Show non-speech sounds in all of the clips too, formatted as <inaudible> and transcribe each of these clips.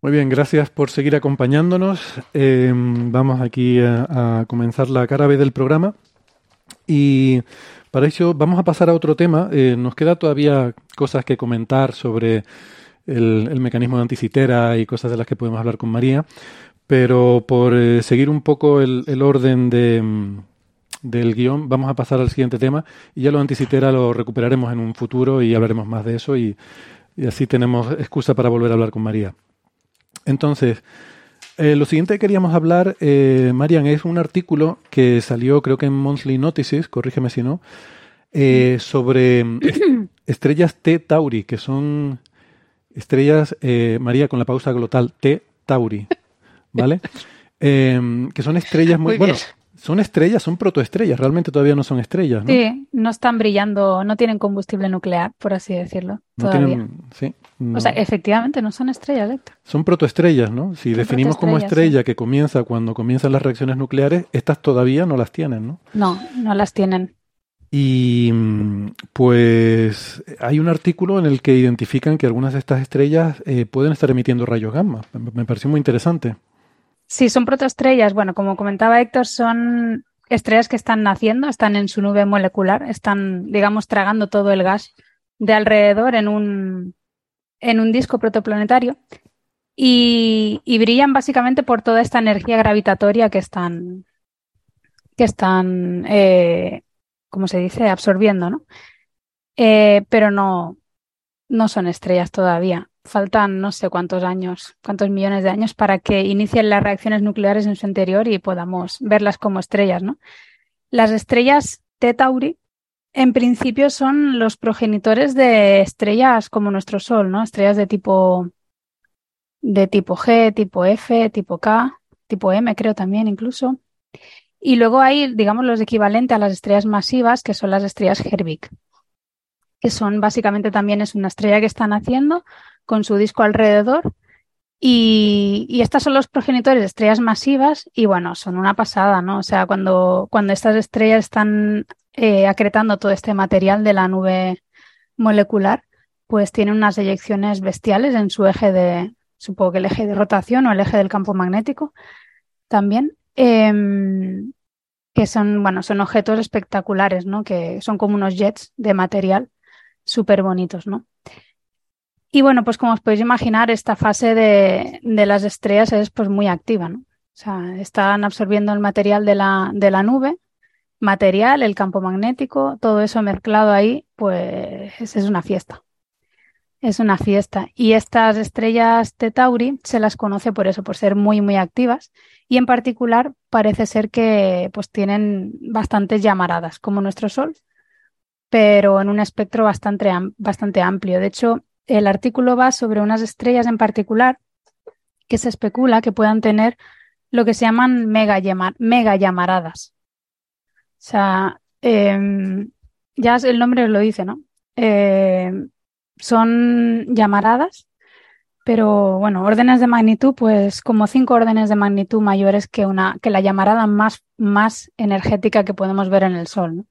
Muy bien, gracias por seguir acompañándonos. Eh, vamos aquí a, comenzar la cara B del programa. Y para eso vamos a pasar a otro tema. Eh, nos queda todavía cosas que comentar sobre el, mecanismo de anticitera y cosas de las que podemos hablar con María. Pero por eh, seguir un poco el, orden de, del guion, vamos a pasar al siguiente tema. Y ya lo anticitera lo recuperaremos en un futuro y hablaremos más de eso. Y así tenemos excusa para volver a hablar con María. Entonces, eh, lo siguiente que queríamos hablar, eh, Marian, es un artículo que salió creo que en Monthly Notices, corrígeme si no, eh, sobre <coughs> estrellas T Tauri, que son estrellas, eh, María con la pausa glotal T Tauri, ¿vale? <laughs> que son estrellas muy, muy bueno, son estrellas, son protoestrellas, realmente todavía no son estrellas, ¿no? Sí, no están brillando, no tienen combustible nuclear, por así decirlo. No todavía. tienen, sí, no. O sea, efectivamente no son estrellas, Héctor. Son protoestrellas, ¿no? Si Son definimos como estrella que comienza cuando comienzan las reacciones nucleares, estas todavía no las tienen, ¿no? No, no las tienen. Y mm, pues hay un artículo en el que identifican que algunas de estas estrellas eh, pueden estar emitiendo rayos gamma. Me pareció muy interesante. Sí, son protoestrellas. Bueno, como comentaba Héctor, son estrellas que están naciendo, están en su nube molecular, están, digamos, tragando todo el gas de alrededor en un, en un disco protoplanetario y, brillan básicamente por toda esta energía gravitatoria que están, que están, eh, como se dice, absorbiendo, ¿no? Eh, pero no, no son estrellas todavía. Faltan no sé cuántos años, cuántos millones de años para que inicien las reacciones nucleares en su interior y podamos verlas como estrellas, ¿no? Las estrellas T Tauri en principio son los progenitores de estrellas como nuestro Sol, ¿no? Estrellas de tipo de tipo G, tipo F, tipo K, tipo M, creo también incluso. Y luego hay, digamos, los equivalentes a las estrellas masivas, que son las estrellas Herbig, que son básicamente también es una estrella que está naciendo con su disco alrededor. Y, estas son los progenitores de estrellas masivas y bueno, son una pasada, ¿no? O sea, cuando, cuando estas estrellas están eh, acretando todo este material de la nube molecular, pues tienen unas eyecciones bestiales en su eje de, supongo que el eje de rotación o el eje del campo magnético también, eh, que son, bueno, son objetos espectaculares, ¿no? Que son como unos jets de material súper bonitos, ¿no? Y bueno, pues como os podéis imaginar, esta fase de, de, las estrellas es pues muy activa, ¿no? O sea, están absorbiendo el material de la, de la nube, material, el campo magnético, todo eso mezclado ahí, pues es una fiesta. Es una fiesta. Y estas estrellas de Tauri se las conoce por eso, por ser muy, muy activas. Y en particular parece ser que pues tienen bastantes llamaradas, como nuestro Sol, pero en un espectro bastante, bastante amplio. De hecho, el artículo va sobre unas estrellas en particular que se especula que puedan tener lo que se llaman mega, mega llamaradas. O sea, eh, ya el nombre lo dice, ¿no? Eh, son llamaradas, pero bueno, órdenes de magnitud, pues como cinco órdenes de magnitud mayores que una, que la llamarada más, más energética que podemos ver en el Sol, ¿no?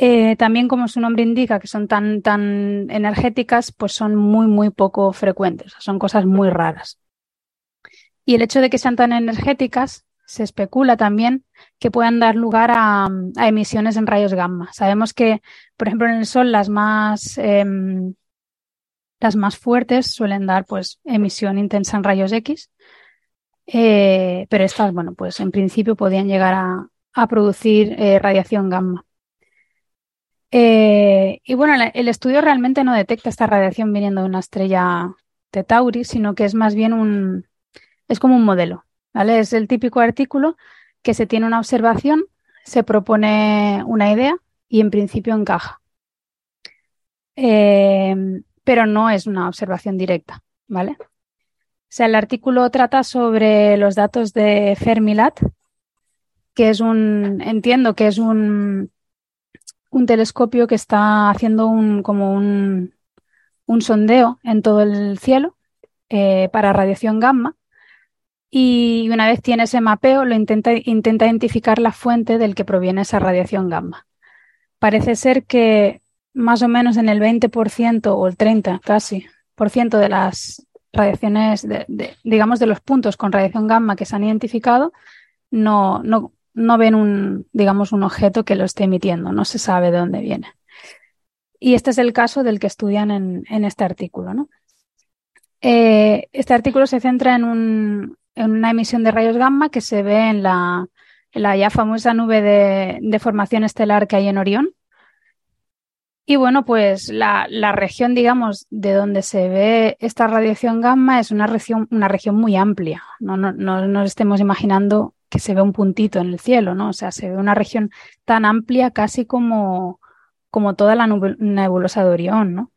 Eh, también, como su nombre indica, que son tan, tan energéticas, pues son muy, muy poco frecuentes, son cosas muy raras. Y el hecho de que sean tan energéticas, se especula también que puedan dar lugar a, emisiones en rayos gamma. Sabemos que, por ejemplo, en el Sol las más, eh, las más fuertes suelen dar pues emisión intensa en rayos X, eh, pero estas, bueno, pues en principio podían llegar a, a producir eh, radiación gamma. Eh, y bueno, el estudio realmente no detecta esta radiación viniendo de una estrella de Tauri, sino que es más bien un, es como un modelo. ¿vale? Es el típico artículo que se tiene una observación, se propone una idea y en principio encaja. Eh, pero no es una observación directa, ¿vale? O sea, el artículo trata sobre los datos de Fermilat, que es un, entiendo que es un, un telescopio que está haciendo un, como un, un sondeo en todo el cielo eh, para radiación gamma y una vez tiene ese mapeo lo intenta, intenta identificar la fuente del que proviene esa radiación gamma. Parece ser que más o menos en el 20% o el 30 casi por ciento de las radiaciones, de, digamos, de los puntos con radiación gamma que se han identificado, no, no, no ven un, digamos, un objeto que lo esté emitiendo, no se sabe de dónde viene. Y este es el caso del que estudian en, este artículo. ¿no? Eh, este artículo se centra en, un, en, una emisión de rayos gamma que se ve en la, la ya famosa nube de, de, formación estelar que hay en Orión. Y bueno, pues la, la, región, digamos, de donde se ve esta radiación gamma es una región, una región muy amplia. No, no, no nos estemos imaginando que se ve un puntito en el cielo, ¿no? O sea, se ve una región tan amplia casi como, como toda la nebulosa de Orión, ¿no?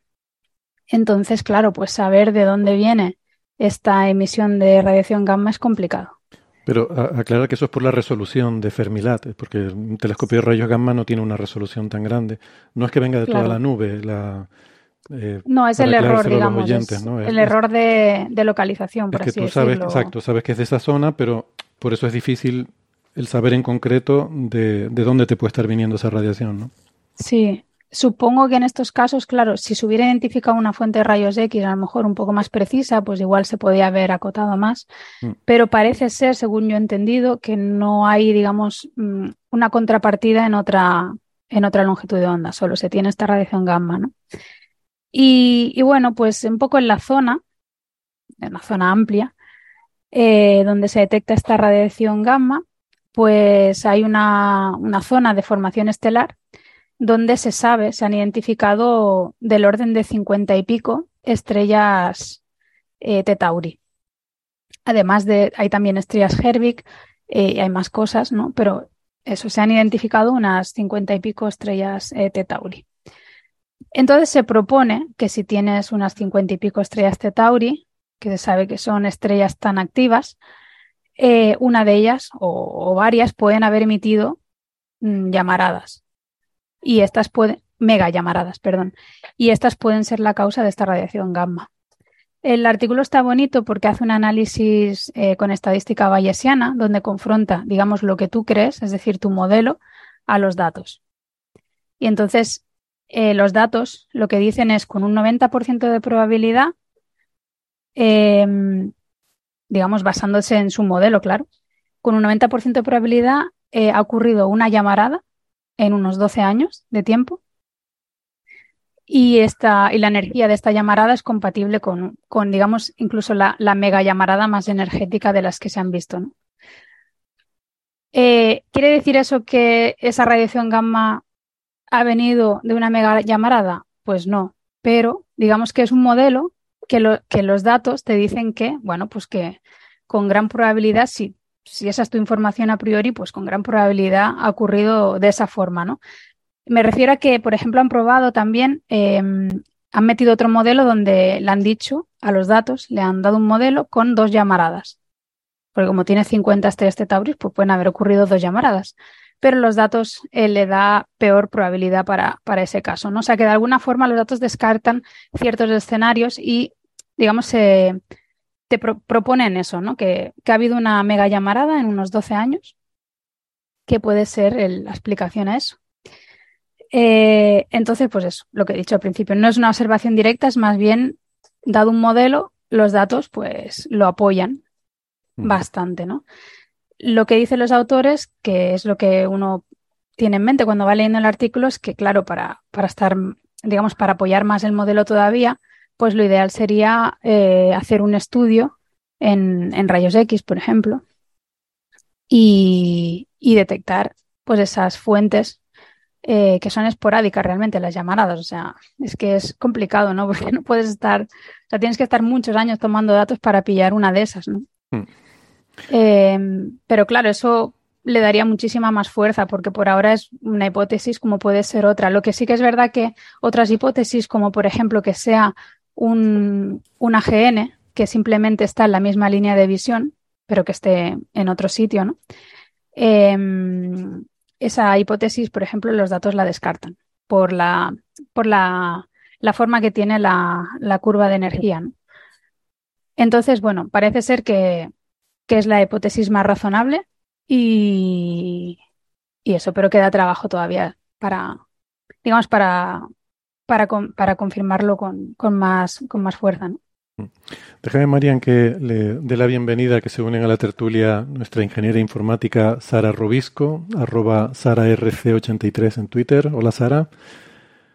Entonces, claro, pues saber de dónde viene esta emisión de radiación gamma es complicado. Pero aclara que eso es por la resolución de Fermilat, porque un telescopio de rayos gamma no tiene una resolución tan grande. No es que venga de claro. toda la nube, la, eh, no, es el error, digamos, oyentes, ¿no? el error de, de, localización, por es que tú sabes. Exacto, sabes que es de esa zona, pero por eso es difícil el saber en concreto de, de dónde te puede estar viniendo esa radiación, ¿no? Sí, supongo que en estos casos, claro, si se hubiera identificado una fuente de rayos X a lo mejor un poco más precisa, pues igual se podía haber acotado más. Mm. Pero parece ser, según yo he entendido, que no hay, digamos, mm, una contrapartida en otra, en otra longitud de onda, solo se tiene esta radiación gamma, ¿no? Y, bueno, pues un poco en la zona, en la zona amplia, eh, donde se detecta esta radiación gamma, pues hay una, una zona de formación estelar donde se sabe, se han identificado del orden de 50 y pico estrellas eh, Tetauri. Además de, hay también estrellas Herbig, eh, hay más cosas, ¿no? Pero eso, se han identificado unas 50 y pico estrellas eh, Tetauri. Entonces se propone que si tienes unas 50 y pico estrellas Tetauri, que se sabe que son estrellas tan activas, eh, una de ellas o, varias pueden haber emitido mmm, llamaradas y estas pueden, mega llamaradas, perdón, y estas pueden ser la causa de esta radiación gamma. El artículo está bonito porque hace un análisis eh, con estadística bayesiana, donde confronta, digamos, lo que tú crees, es decir, tu modelo, a los datos. Y entonces, eh, los datos lo que dicen es con un 90% de probabilidad, eh, digamos, basándose en su modelo, claro, con un 90% de probabilidad ha ocurrido una llamarada en unos 12 años de tiempo. Y, esta, y la energía de esta llamarada es compatible con, con digamos, incluso la, mega llamarada más energética de las que se han visto. Eh, ¿Quiere decir eso que esa radiación gamma ha venido de una mega llamarada? Pues no, pero digamos que es un modelo que, lo, que los datos te dicen que, bueno, pues que con gran probabilidad, si si esa es tu información a priori, pues con gran probabilidad ha ocurrido de esa forma, ¿no? Me refiero a que, por ejemplo, han probado también, eh, han metido otro modelo donde le han dicho a los datos, le han dado un modelo con dos llamaradas. Porque como tiene 50 estrellas Tauris, pues pueden haber ocurrido dos llamaradas. Pero los datos eh, le da peor probabilidad para, para ese caso, ¿no? O sea que de alguna forma los datos descartan ciertos escenarios y, digamos, se. Eh, te pro proponen eso, ¿no? Que, que, ha habido una mega llamarada en unos 12 años, que puede ser el, la explicación a eso. Eh, entonces, pues eso, lo que he dicho al principio, no es una observación directa, es más bien, dado un modelo, los datos pues lo apoyan bastante, ¿no? Lo que dicen los autores, que es lo que uno tiene en mente cuando va leyendo el artículo, es que, claro, para, para estar, digamos, para apoyar más el modelo todavía, pues lo ideal sería eh, hacer un estudio en, en, rayos X, por ejemplo, y, y detectar pues esas fuentes eh, que son esporádicas realmente, las llamaradas. O sea, es que es complicado, ¿no? <laughs> Porque no puedes estar, o sea, tienes que estar muchos años tomando datos para pillar una de esas, ¿no? Hmm. Em, pero claro, eso le daría muchísima más fuerza porque por ahora es una hipótesis como puede ser otra. Lo que sí que es verdad que otras hipótesis, como por ejemplo que sea un, un AGN que simplemente está en la misma línea de visión, pero que esté en otro sitio, ¿no? Em, esa hipótesis, por ejemplo, los datos la descartan por la, por la, la forma que tiene la, la curva de energía. Entonces, bueno, parece ser que, que es la hipótesis más razonable y, y, eso, pero queda trabajo todavía para, digamos, para, para, para confirmarlo con, con, más, con más fuerza. ¿no? Mm. Déjame, Marian, que le dé la bienvenida que se unen a la tertulia nuestra ingeniera informática Sara Robisco, arroba SaraRC83 en Twitter. Hola, Sara.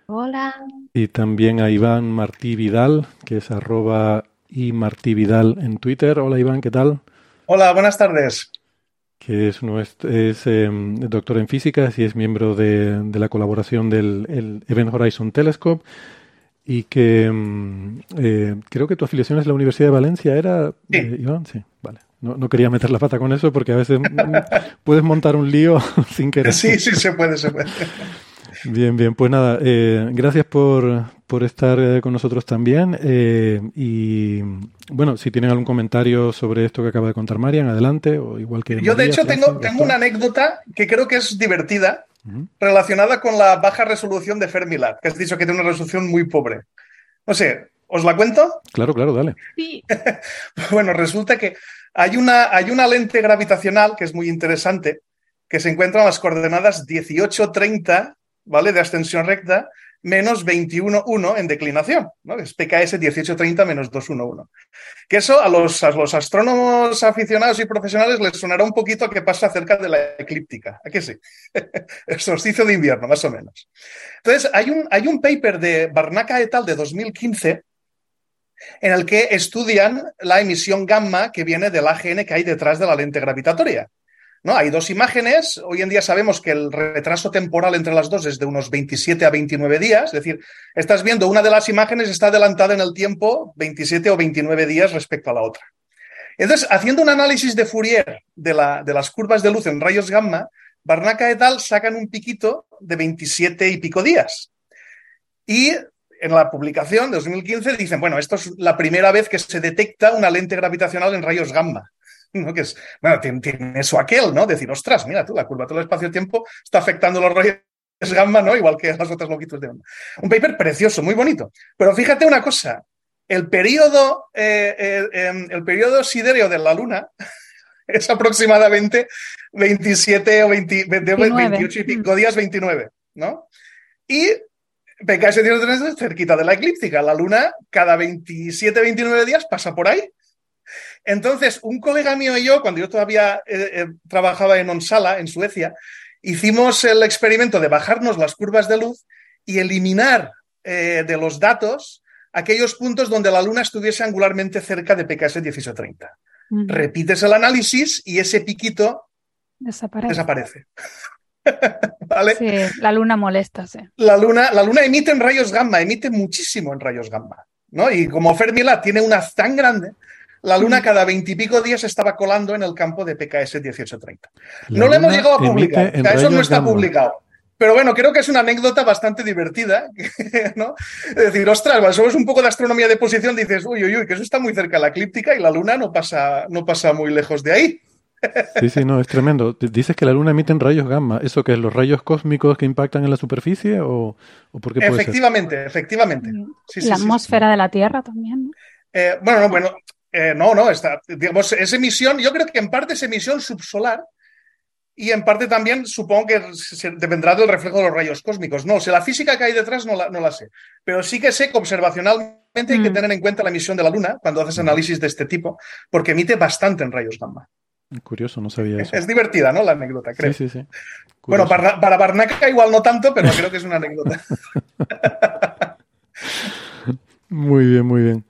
Hola. Y también a Iván Martí Vidal, que es arroba y Martí Vidal en Twitter. Hola, Iván, ¿qué tal? Hola, buenas tardes. Que es, nuestro, es eh, doctor en física y es miembro de, de la colaboración del Event Horizon Telescope y que mm, eh, creo que tu afiliación es la Universidad de Valencia, ¿era, sí. Eh, Iván? Sí, vale. No, no, quería meter la pata con eso porque a veces mm, puedes montar un lío <laughs> sin querer. Sí, sí, se puede, se puede. Bien, bien, pues nada, eh, gracias por, por estar eh, con nosotros también. Eh, y bueno, si tienen algún comentario sobre esto que acaba de contar Marian, adelante. O igual que Yo, María, de hecho, tengo, tengo una anécdota que creo que es divertida relacionada con la baja resolución de Fermilab, que has dicho que tiene una resolución muy pobre. No sé, ¿os la cuento? Claro, claro, dale. Sí. <laughs> bueno, resulta que hay una, hay una lente gravitacional que es muy interesante, que se encuentra en las coordenadas 1830, ¿vale? De ascensión recta, menos 21,1 en declinación, ¿no? Es PKS 1830 menos 211. Que eso a los, a los astrónomos aficionados y profesionales les sonará un poquito a qué pasa acerca de la eclíptica. ¿A qué sí? <laughs> El de invierno, más o menos. Entonces, hay un, hay un paper de Barnaca et al. de 2015 en el que estudian la emisión gamma que viene del AGN que hay detrás de la lente gravitatoria. ¿No? Hay dos imágenes. Hoy en día sabemos que el retraso temporal entre las dos es de unos 27 a 29 días. Es decir, estás viendo una de las imágenes está adelantada en el tiempo 27 o 29 días respecto a la otra. Entonces, haciendo un análisis de Fourier de, la, de las curvas de luz en rayos gamma, Barnaca et al. sacan un piquito de 27 y pico días. Y en la publicación de 2015 dicen, bueno, esto es la primera vez que se detecta una lente gravitacional en rayos gamma. <laughs> ¿no? Que es, bueno, tiene, tiene, eso aquel, ¿no? Decir, ostras, mira tú, la curvatura del espacio-tiempo está afectando los rayos gamma, ¿no? Igual que las otras longitudes de onda. Un paper precioso, muy bonito. Pero fíjate una cosa, el periodo, eh, eh, el periodo sidéreo de la Luna <laughs> es aproximadamente 27 o 20, 28 y pico días, 29, ¿no? Y PKS 103 cerquita de la eclíptica. La Luna cada 27, 29 días pasa por ahí. Entonces, un colega mío y yo, cuando yo todavía eh, eh, trabajaba en Onsala, en Suecia, hicimos el experimento de bajarnos las curvas de luz y eliminar eh, de los datos aquellos puntos donde la Luna estuviese angularmente cerca de PKS 1830. Uh -huh. Repites el análisis y ese piquito desaparece. desaparece. <laughs> ¿Vale? Sí, la luna molesta, sí. La luna, la luna emite en rayos gamma, emite muchísimo en rayos gamma. ¿no? Y como Fermilab tiene una tan grande, la luna cada veintipico días estaba colando en el campo de PKS 1830. La no lo hemos llegado a publicar, eso no está gamma. publicado. Pero bueno, creo que es una anécdota bastante divertida, <laughs> ¿no? Es decir, ostras, cuando somos un poco de astronomía de posición, dices, uy, uy, uy, que eso está muy cerca de la eclíptica y la luna no pasa, no pasa muy lejos de ahí. Sí, sí, no, es tremendo. Dices que la luna emite en rayos gamma. ¿Eso que es los rayos cósmicos que impactan en la superficie o, o por qué puede ser? Efectivamente, efectivamente. Sí, sí, la sí, atmósfera de la Tierra también. ¿no? Eh, bueno, no, bueno, eh, no, no, está, digamos, es emisión, yo creo que en parte es emisión subsolar y en parte también supongo que se- dependerá del reflejo de los rayos cósmicos. No, o sea, la física que hay detrás no la, no la sé, pero sí que sé que observacionalmente hay que Mm. tener en cuenta la emisión de la Luna cuando haces análisis de este tipo, porque emite bastante en rayos gamma. Curioso, no sabía Es, eso. es divertida, ¿no? La anécdota, creo. Sí, sí, sí. Bueno, para, para Barnaca igual no tanto, pero creo que es una anécdota. <laughs> Muy bien, muy bien.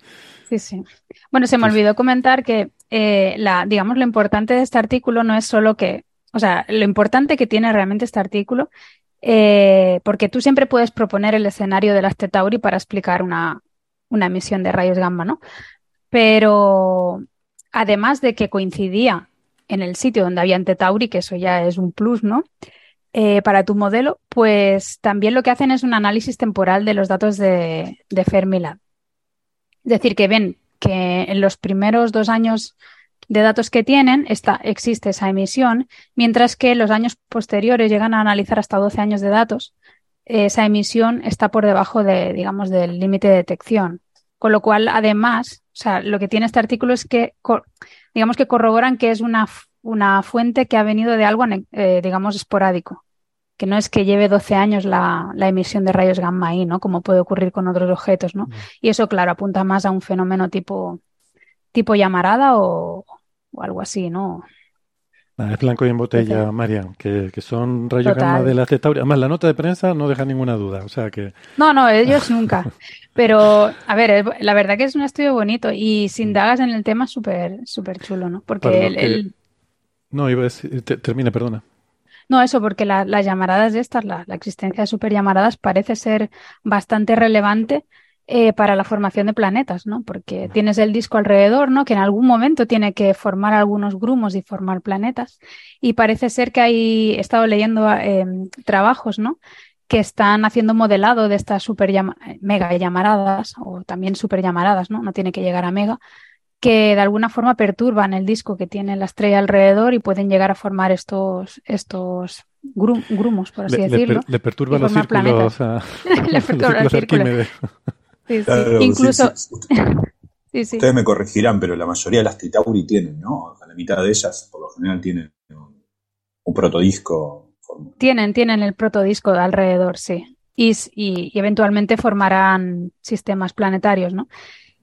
Sí, sí. Bueno, se me olvidó comentar que eh, la, digamos, lo importante de este artículo no es solo que, o sea, lo importante que tiene realmente este artículo, eh, porque tú siempre puedes proponer el escenario del Aste Tauri para explicar una, una emisión de rayos gamma, ¿no? Pero además de que coincidía en el sitio donde había Tauri, que eso ya es un plus, ¿no? Eh, para tu modelo, pues también lo que hacen es un análisis temporal de los datos de, de Fermilab. Es decir, que ven que en los primeros dos años de datos que tienen está, existe esa emisión, mientras que los años posteriores llegan a analizar hasta 12 años de datos, esa emisión está por debajo de, digamos, del límite de detección. Con lo cual, además, o sea, lo que tiene este artículo es que, digamos que corroboran que es una, una fuente que ha venido de algo, eh, digamos, esporádico. Que no es que lleve 12 años la, la, emisión de rayos gamma ahí, ¿no? Como puede ocurrir con otros objetos, ¿no? Mm. Y eso, claro, apunta más a un fenómeno tipo, tipo llamarada o, o algo así, ¿no? Ah, es blanco y en botella, Marian, que, que, son rayos gamma de la Centauri. Además, la nota de prensa no deja ninguna duda, o sea que... No, no, ellos <laughs> nunca. Pero, a ver, la verdad que es un estudio bonito y sin dagas en el tema súper súper chulo, ¿no? Porque el, No, iba a decir... termina, perdona. No, eso, porque las llamaradas de estas, la, la existencia de super llamaradas parece ser bastante relevante eh, para la formación de planetas, ¿no? Porque tienes el disco alrededor, ¿no? Que en algún momento tiene que formar algunos grumos y formar planetas. Y parece ser que hay, he estado leyendo eh, trabajos, ¿no? Que están haciendo modelado de estas super mega llamaradas o también super llamaradas, ¿no? No tiene que llegar a mega, que de alguna forma perturban el disco que tiene la estrella alrededor y pueden llegar a formar estos, estos grumos, por así decirlo. Le, perturban los círculos a, <laughs> <laughs> le perturba los círculos. Sí, sí. Incluso. <laughs> Sí, Ustedes me corregirán, pero la mayoría de las Titauri tienen, ¿no? La mitad de ellas, por lo general, tienen un, protodisco. Tienen, tienen el protodisco alrededor, sí. Y, y, eventualmente formarán sistemas planetarios, ¿no?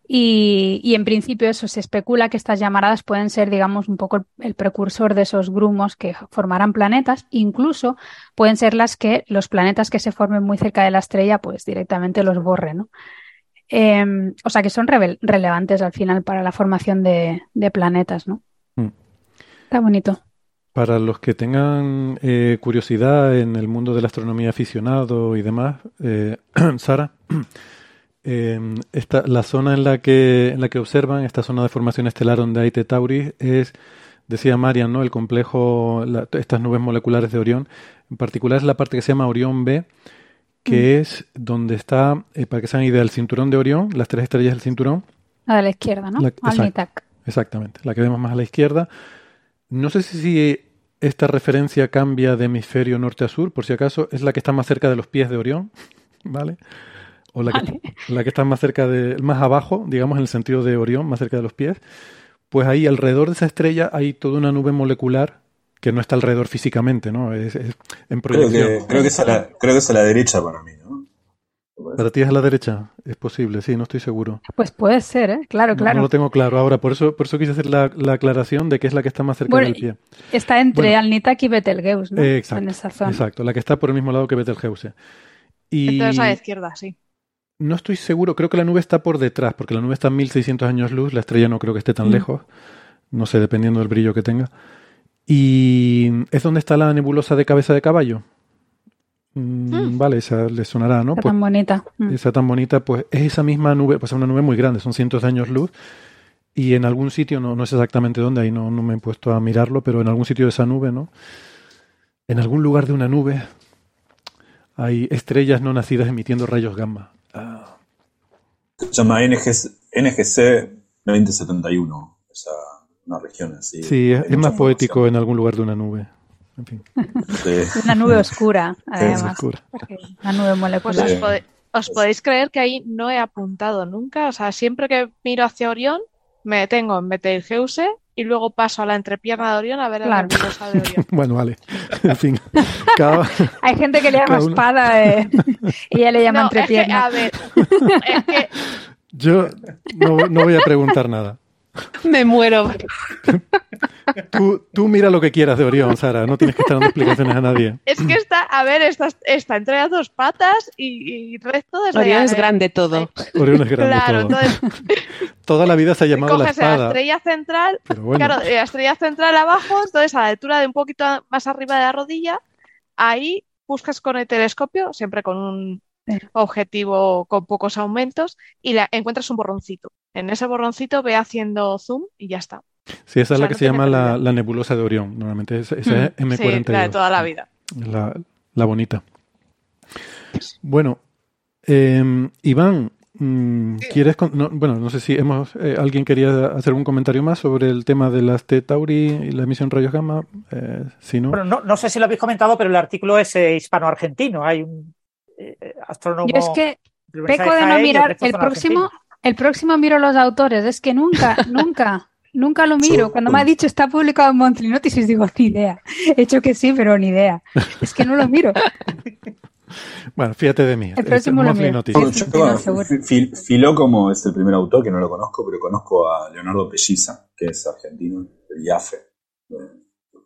Y, y, en principio eso se especula que estas llamaradas pueden ser, digamos, un poco el, el, precursor de esos grumos que formarán planetas. Incluso pueden ser las que los planetas que se formen muy cerca de la estrella, pues directamente los borren, ¿no? Eh, o sea que son relevantes al final para la formación de, de planetas, ¿no? Mm. Está bonito. Para los que tengan eh, curiosidad en el mundo de la astronomía aficionado y demás, eh, <clears throat> Sara, em, esta, la zona en la que en la que observan esta zona de formación estelar donde hay Tauris es, decía Marian, ¿no? El complejo, la, estas nubes moleculares de Orión, en particular es la parte que se llama Orión B, que mm. es donde está, eh, para que se hagan idea, el cinturón de Orión, las tres estrellas del cinturón. A la izquierda, ¿no? exactamente, la que vemos más a la izquierda. No sé si esta referencia cambia de hemisferio norte a sur, por si acaso, es la que está más cerca de los pies de Orión, <laughs> ¿vale? O la, que, la que está más cerca de, más abajo, digamos en el sentido de Orión, más cerca de los pies. Pues ahí alrededor de esa estrella hay toda una nube molecular que no está alrededor físicamente, ¿no? Es, en proyección. Creo que, es a la, creo que es a la derecha para mí, ¿no? Para ti es a la derecha, es posible, sí, no estoy seguro. Pues puede ser, ¿eh? Claro, claro. No, lo tengo claro ahora, por eso, por eso quise hacer la, aclaración de que es la que está más cerca del pie. Está entre Alnitak y Betelgeuse, ¿no? exacto, en esa zona. Exacto, la que está por el mismo lado que Betelgeuse. Y... Entonces a la izquierda, sí. No estoy seguro, creo que la nube está por detrás, porque la nube está a 1600 años luz, la estrella no creo que esté tan mm. lejos, no sé, dependiendo del brillo que tenga. Y es donde está la nebulosa de cabeza de caballo. Mm, mm. Vale, esa le sonará, ¿no? Esa pues, tan bonita. Esa tan bonita, pues es esa misma nube, pues es una nube muy grande, son cientos de años luz. Y en algún sitio, no, no sé exactamente dónde, ahí no, no me he puesto a mirarlo, pero en algún sitio de esa nube, ¿no? En algún lugar de una nube hay estrellas no nacidas emitiendo rayos gamma. Ah. Se llama NGC, NGC 2071, esa una región así. Sí, es, más poético en algún lugar de una nube. En fin. <laughs> Una nube oscura, <laughs> además. Una nube molecular. Pues os, podéis creer que ahí no he apuntado nunca. O sea, siempre que miro hacia Orión, me detengo en Betelgeuse y luego paso a la entrepierna de Orión a ver la nebulosa de Orión. <laughs> bueno, vale. En fin. <laughs> Hay gente que le llama espada eh, y ella le llama entrepierna. a ver, es que... Yo no, no voy a preguntar nada. Me muero. Tú, tú, mira lo que quieras de Orión, Sara. No tienes que estar dando explicaciones a nadie. Es que está, a ver, está, está entre las dos patas y, y resto de Orión es grande todo. Orión es grande claro, todo. <laughs> Toda la vida se ha llamado la espada. la estrella central, claro, la estrella central abajo, entonces a la altura de un poquito más arriba de la rodilla, ahí buscas con el telescopio, siempre con un objetivo con pocos aumentos, y la, encuentras un borroncito. En ese borroncito ve haciendo zoom y ya está. Sí, esa es la que se llama la, nebulosa de Orión. Normalmente esa, es M42. Sí, la de toda la vida. La, bonita. Bueno, em, Iván, mm, ¿quieres...? bueno, no sé si hemos eh, alguien quería hacer un comentario más sobre el tema de las T Tauri y la emisión rayos gamma. Eh, si no... Bueno, no, sé si lo habéis comentado, pero el artículo es eh, hispano-argentino. Hay un astrónomo... Yo es que peco de no mirar el próximo... El próximo miro los autores, es que nunca, <laughs> nunca Nunca lo miro. Cuando me ha dicho está publicado en Monthly Notices, digo, ni idea. He hecho que sí, pero ni idea. Es que no lo miro. <laughs> Bueno, fíjate de mí. El próximo lo miro. Filócomo es el primer autor que no lo conozco, pero conozco a Leonardo Pelliza, que es argentino, del IAFE.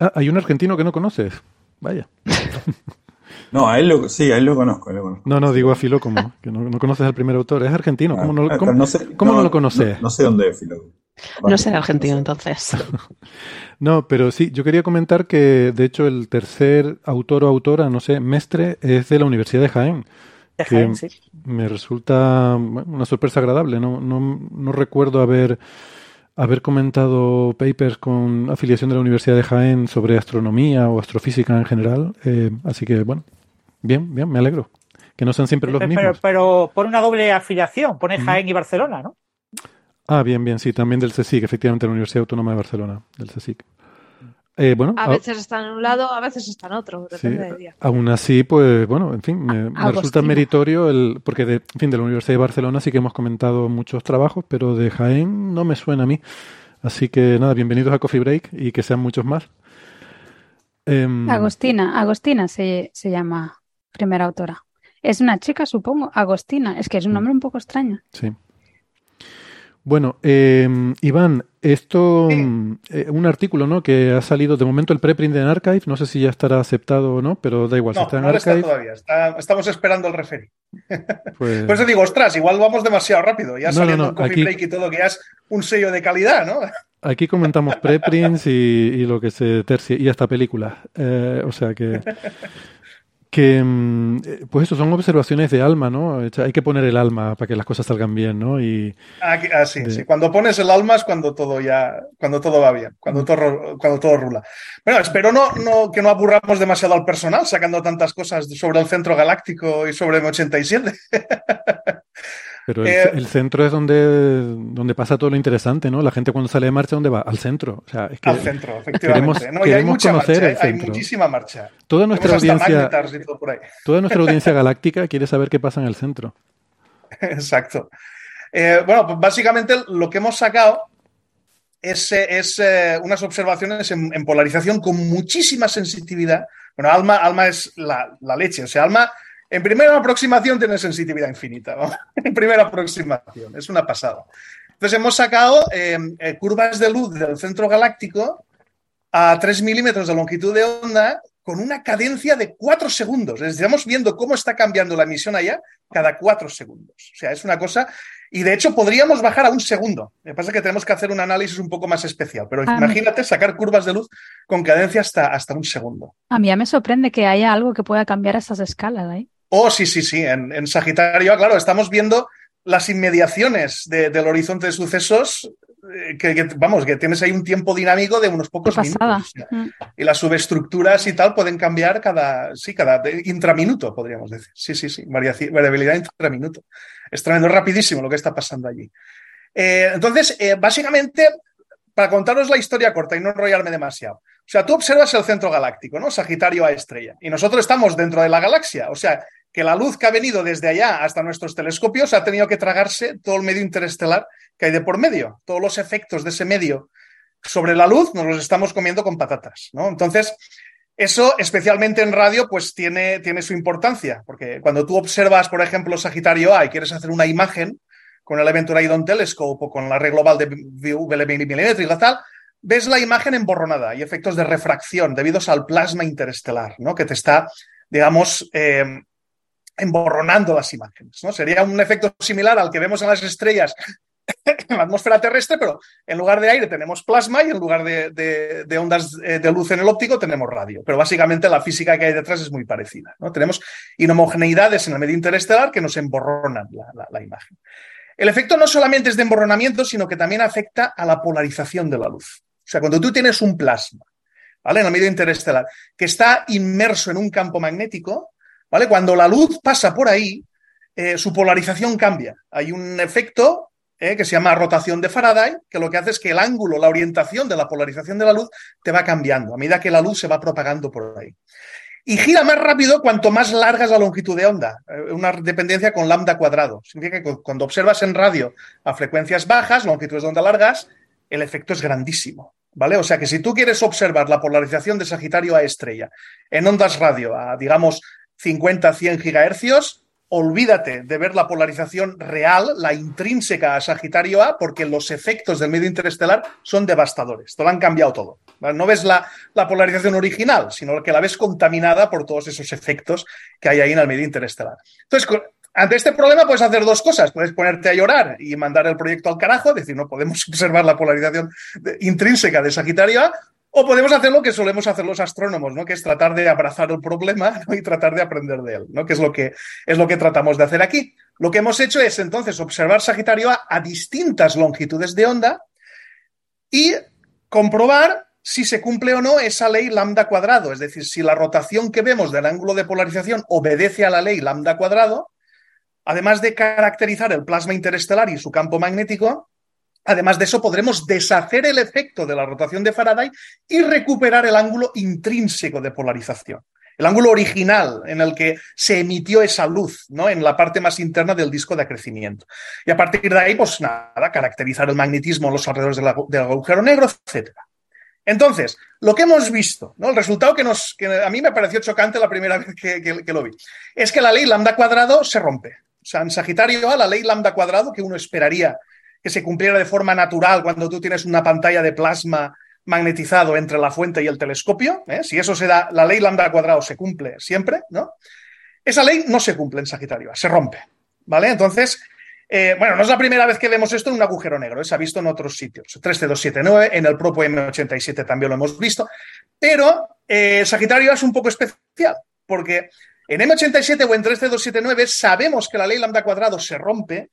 Ah, hay un argentino que no conoces. Vaya. <laughs> No, a él lo, sí, a él lo conozco, No, no, digo a Filócomo, que no, conoces al primer autor. Es argentino. ¿Cómo, no, ah, cómo, no, lo conoces? No, sé dónde es Filócomo. No será argentino entonces. <laughs> no, pero sí, yo quería comentar que de hecho el tercer autor o autora, no sé, Mestre, es de la Universidad de Jaén. De Jaén, sí. Me resulta una sorpresa agradable. No, no, no recuerdo haber, haber comentado papers con afiliación de la Universidad de Jaén sobre astronomía o astrofísica en general. Eh, así que, bueno, bien, bien, me alegro. Que no sean siempre los pero, mismos. Pero, por una doble afiliación, pone Jaén y Barcelona, ¿no? Ah, bien, bien, sí, también del CSIC, efectivamente, la Universidad Autónoma de Barcelona, del CSIC. Eh, bueno, a veces están en un lado, a veces están en otro, depende del día. Aún así, pues bueno, en fin, me, resulta meritorio el, porque de, en fin, de la Universidad de Barcelona sí que hemos comentado muchos trabajos, pero de Jaén no me suena a mí. Así que nada, bienvenidos a Coffee Break y que sean muchos más. Em, Agostina, Agostina se, se llama primera autora. Es una chica, supongo, Agostina. Es que es un mm. nombre un poco extraño. Sí. Bueno, eh, Iván, esto, eh, un artículo, ¿no? Que ha salido de momento el preprint en Archive, no sé si ya estará aceptado o no, pero da igual. No, está en no Archive. está todavía, estamos esperando el referí. <laughs> Pues... Por eso digo, ostras, igual vamos demasiado rápido, ya saliendo un coffee break y todo, que ya es un sello de calidad, ¿no? <laughs> Aquí comentamos preprints y, y lo que se tercia, y hasta películas. Eh, o sea que <laughs> que mm, eh, pues eso son observaciones de alma, ¿no? Hay que poner el alma para que las cosas salgan bien, ¿no? Y ah, ah sí, sí. Cuando pones el alma es cuando todo ya, cuando todo va bien, cuando todo, cuando todo rula. Bueno, espero no, no, que no aburramos demasiado al personal sacando tantas cosas sobre el centro galáctico y sobre M87. <laughs> Pero eh, el, centro es donde, donde pasa todo lo interesante, ¿no? La gente cuando sale de marcha, ¿dónde va? Al centro. O sea, es que al centro, efectivamente. Queremos, hay mucha conocer marcha, Hay muchísima marcha. Toda nuestra audiencia, <laughs> toda nuestra audiencia <laughs> galáctica quiere saber qué pasa en el centro. Exacto. Eh, bueno, pues básicamente lo que hemos sacado es, es eh, unas observaciones en, polarización con muchísima sensitividad. Bueno, Alma, Alma es la, la leche. O sea, Alma en primera aproximación tiene sensitividad infinita. <laughs> En primera aproximación, es una pasada. Entonces hemos sacado em, eh, curvas de luz del centro galáctico a 3 milímetros de longitud de onda con una cadencia de 4 segundos. Estamos viendo cómo está cambiando la emisión allá cada 4 segundos. O sea, es una cosa... Y de hecho podríamos bajar a un segundo. Lo que pasa es que tenemos que hacer un análisis un poco más especial. Pero imagínate sacar curvas de luz con cadencia hasta, hasta un segundo. A mí ya me sorprende que haya algo que pueda cambiar esas escalas ahí. Oh, sí, sí, sí. En, Sagitario, claro, estamos viendo las inmediaciones del horizonte de sucesos. Eh, que, vamos, que tienes ahí un tiempo dinámico de unos pocos minutos. Mm. Y las subestructuras y tal pueden cambiar cada, sí, cada intraminuto, podríamos decir. Sí, sí, sí. Variabilidad intraminuto. Es tremendo, rapidísimo lo que está pasando allí. Eh, entonces, eh, básicamente, para contaros la historia corta y no enrollarme demasiado. O sea, tú observas el centro galáctico, ¿no? Sagitario a estrella. Y nosotros estamos dentro de la galaxia. O sea, que la luz que ha venido desde allá hasta nuestros telescopios ha tenido que tragarse todo el medio interestelar que hay de por medio. Todos los efectos de ese medio sobre la luz nos los estamos comiendo con patatas, ¿no? Entonces, eso, especialmente en radio, pues tiene, tiene su importancia, porque cuando tú observas, por ejemplo, Sagitario A y quieres hacer una imagen con el Event Horizon Telescope o con la red global de milimétrica tal, ves la imagen emborronada y efectos de refracción debidos al plasma interestelar, ¿no? Que te está, digamos, eh, emborronando las imágenes. ¿no? Sería un efecto similar al que vemos en las estrellas en la atmósfera terrestre, pero en lugar de aire tenemos plasma y en lugar de, ondas eh, de luz en el óptico tenemos radio. Pero básicamente la física que hay detrás es muy parecida. ¿no? Tenemos inhomogeneidades en el medio interestelar que nos emborronan la, imagen. El efecto no solamente es de emborronamiento, sino que también afecta a la polarización de la luz. sea, cuando tú tienes un plasma, ¿vale? En el medio interestelar, que está inmerso en un campo magnético, ¿vale? Cuando la luz pasa por ahí, eh, su polarización cambia. Hay un efecto eh, que se llama rotación de Faraday, que lo que hace es que el ángulo, la orientación de la polarización de la luz te va cambiando a medida que la luz se va propagando por ahí. Y gira más rápido cuanto más larga es la longitud de onda, eh, una dependencia con lambda cuadrado. Significa que cuando observas en radio a frecuencias bajas, longitudes de onda largas, el efecto es grandísimo. ¿Vale? O sea que si tú quieres observar la polarización de Sagitario a estrella en ondas radio a, digamos, 50-100 gigahercios, olvídate de ver la polarización real, la intrínseca a Sagitario A, porque los efectos del medio interestelar son devastadores. Te lo han cambiado todo. No ves la, polarización original, sino que la ves contaminada por todos esos efectos que hay ahí en el medio interestelar. Entonces, ante este problema puedes hacer dos cosas. Puedes ponerte a llorar y mandar el proyecto al carajo, decir, no podemos <laughs> observar la polarización intrínseca de Sagitario A, o podemos hacer lo que solemos hacer los astrónomos, ¿no? que es tratar de abrazar el problema <laughs> y tratar de aprender de él, ¿no? que, es lo que es lo que tratamos de hacer aquí. Lo que hemos hecho es entonces observar Sagitario A a distintas longitudes de onda y comprobar si se cumple o no esa ley lambda cuadrado, es decir, si la rotación que vemos del ángulo de polarización obedece a la ley lambda cuadrado, además de caracterizar el plasma interestelar y su campo magnético, Además de eso, podremos deshacer el efecto de la rotación de Faraday y recuperar el ángulo intrínseco de polarización, el ángulo original en el que se emitió esa luz, ¿no? En la parte más interna del disco de acrecimiento. Y a partir de ahí, pues nada, caracterizar el magnetismo en los alrededores del, agujero negro, etc. Entonces, lo que hemos visto, ¿no? el resultado que, nos, que a mí me pareció chocante la primera <laughs> vez que, que lo vi, es que la ley lambda cuadrado se rompe. O sea, en Sagitario A, la ley lambda cuadrado que uno esperaría que se cumpliera de forma natural cuando tú tienes una pantalla de plasma magnetizado entre la fuente y el telescopio, ¿eh? si eso se da, la ley lambda cuadrado se cumple siempre, ¿no? Esa ley no se cumple en Sagitario, se rompe, ¿vale? Entonces, eh, bueno, no es la primera vez que vemos esto en un agujero negro, ¿eh? se ha visto en otros sitios, 3C279, en el propio M87 también lo hemos visto, pero Sagitario es un poco especial, porque en M87 o en 3C279 sabemos que la ley lambda cuadrado se rompe,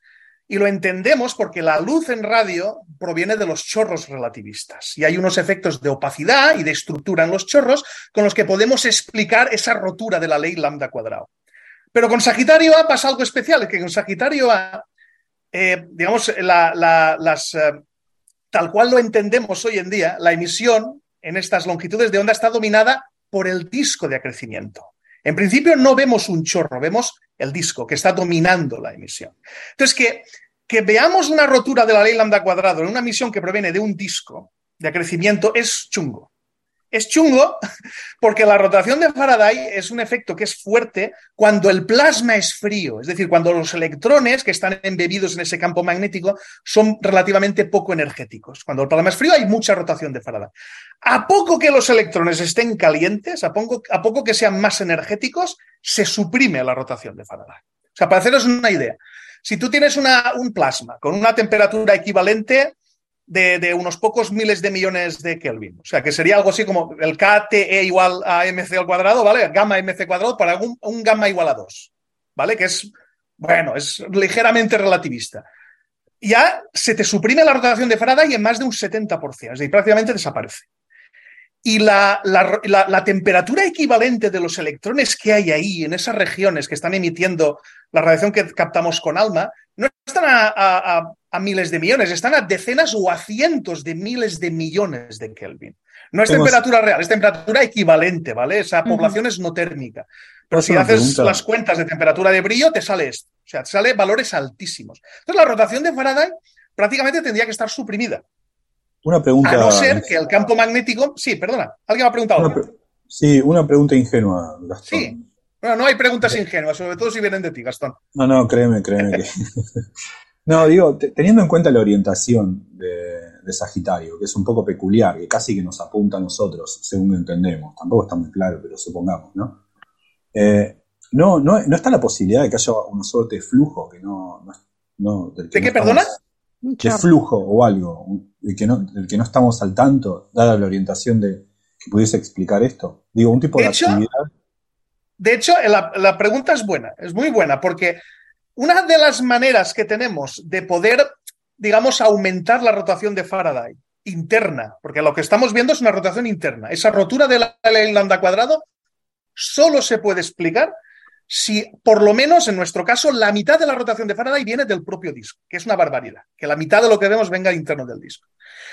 y lo entendemos porque la luz en radio proviene de los chorros relativistas. Y hay unos efectos de opacidad y de estructura en los chorros con los que podemos explicar esa rotura de la ley lambda cuadrado. Pero con Sagitario A pasa algo especial, es que con Sagitario A, eh, digamos, las, eh, tal cual lo entendemos hoy en día, la emisión en estas longitudes de onda está dominada por el disco de acrecimiento. En principio no vemos un chorro, vemos el disco que está dominando la emisión. Entonces, que, veamos una rotura de la ley lambda cuadrado en una emisión que proviene de un disco de acrecimiento es chungo. Es chungo <laughs> porque la rotación de Faraday es un efecto que es fuerte cuando el plasma es frío, es decir, cuando los electrones que están embebidos en ese campo magnético son relativamente poco energéticos. Cuando el plasma es frío hay mucha rotación de Faraday. A poco que los electrones estén calientes, a poco, que sean más energéticos, se suprime la rotación de Faraday. O sea, para haceros una idea, si tú tienes un plasma con una temperatura equivalente de, unos pocos miles de millones de Kelvin. O sea, que sería algo así como el KTE igual a MC al cuadrado, ¿vale? Gamma MC cuadrado para un, un gamma igual a 2, ¿vale? Que es, bueno, es ligeramente relativista. Ya se te suprime la rotación de Faraday en más de un 70%, es decir, prácticamente desaparece. Y la, la, temperatura equivalente de los electrones que hay ahí, en esas regiones que están emitiendo la radiación que captamos con ALMA, no están a, miles de millones, están a decenas o a cientos de miles de millones de Kelvin. No es temperatura real, es temperatura equivalente, ¿vale? Esa población es no térmica. Pero si haces las cuentas de temperatura de brillo, te sale esto. O sea, te sale valores altísimos. Entonces, la rotación de Faraday prácticamente tendría que estar suprimida. Una pregunta. A no ser que el campo magnético. Sí, perdona. Alguien me ha preguntado. Sí, una pregunta ingenua, Gastón. Sí. Bueno, no hay preguntas ingenuas, sobre todo si vienen de ti, Gastón. No, no, créeme, créeme. que... <laughs> no, digo, teniendo en cuenta la orientación de, Sagitario, que es un poco peculiar, que casi que nos apunta a nosotros, según entendemos. Tampoco está muy claro, pero supongamos, ¿no? Eh, no, no, no está la posibilidad de que haya una suerte de flujo que no. no, ¿De qué, perdona? de flujo o algo, del que, no, que no estamos al tanto, dada la orientación de que pudiese explicar esto. Digo, un tipo de, actividad. De hecho, la, la, pregunta es buena, es muy buena, porque una de las maneras que tenemos de poder, digamos, aumentar la rotación de Faraday interna, porque lo que estamos viendo es una rotación interna. Esa rotura de la ley lambda cuadrado solo se puede explicar si, por lo menos en nuestro caso, la mitad de la rotación de Faraday viene del propio disco, que es una barbaridad, que la mitad de lo que vemos venga interno del disco.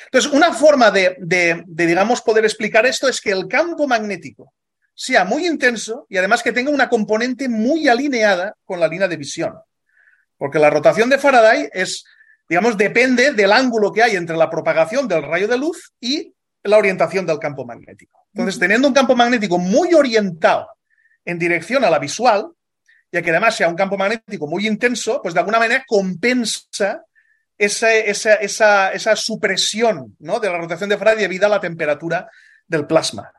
Entonces, una forma de, de, digamos, poder explicar esto es que el campo magnético sea muy intenso y además que tenga una componente muy alineada con la línea de visión. Porque la rotación de Faraday es, digamos, depende del ángulo que hay entre la propagación del rayo de luz y la orientación del campo magnético. Entonces, teniendo un campo magnético muy orientado en dirección a la visual, ya que además sea un campo magnético muy intenso, pues de alguna manera compensa esa, esa, esa, esa supresión ¿no? de la rotación de Faraday debido a la temperatura del plasma.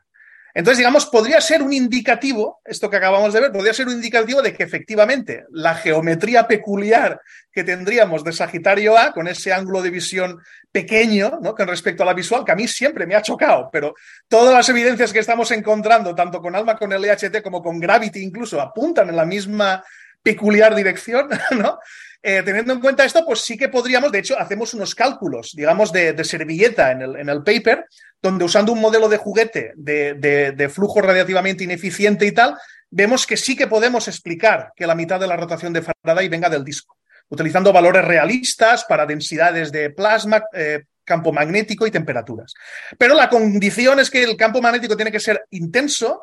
Entonces, digamos, podría ser un indicativo, esto que acabamos de ver, podría ser un indicativo de que efectivamente la geometría peculiar que tendríamos de Sagitario A, con ese ángulo de visión pequeño, ¿no? con respecto a la visual, que a mí siempre me ha chocado, pero todas las evidencias que estamos encontrando, tanto con ALMA, con el EHT, como con Gravity incluso, apuntan en la misma peculiar dirección, <laughs> ¿no? Eh, teniendo en cuenta esto, pues sí que podríamos, de hecho, hacemos unos cálculos, digamos, de, servilleta en el, paper, donde usando un modelo de juguete de, de, flujo radiativamente ineficiente y tal, vemos que sí que podemos explicar que la mitad de la rotación de Faraday venga del disco, utilizando valores realistas para densidades de plasma, eh, campo magnético y temperaturas. Pero la condición es que el campo magnético tiene que ser intenso,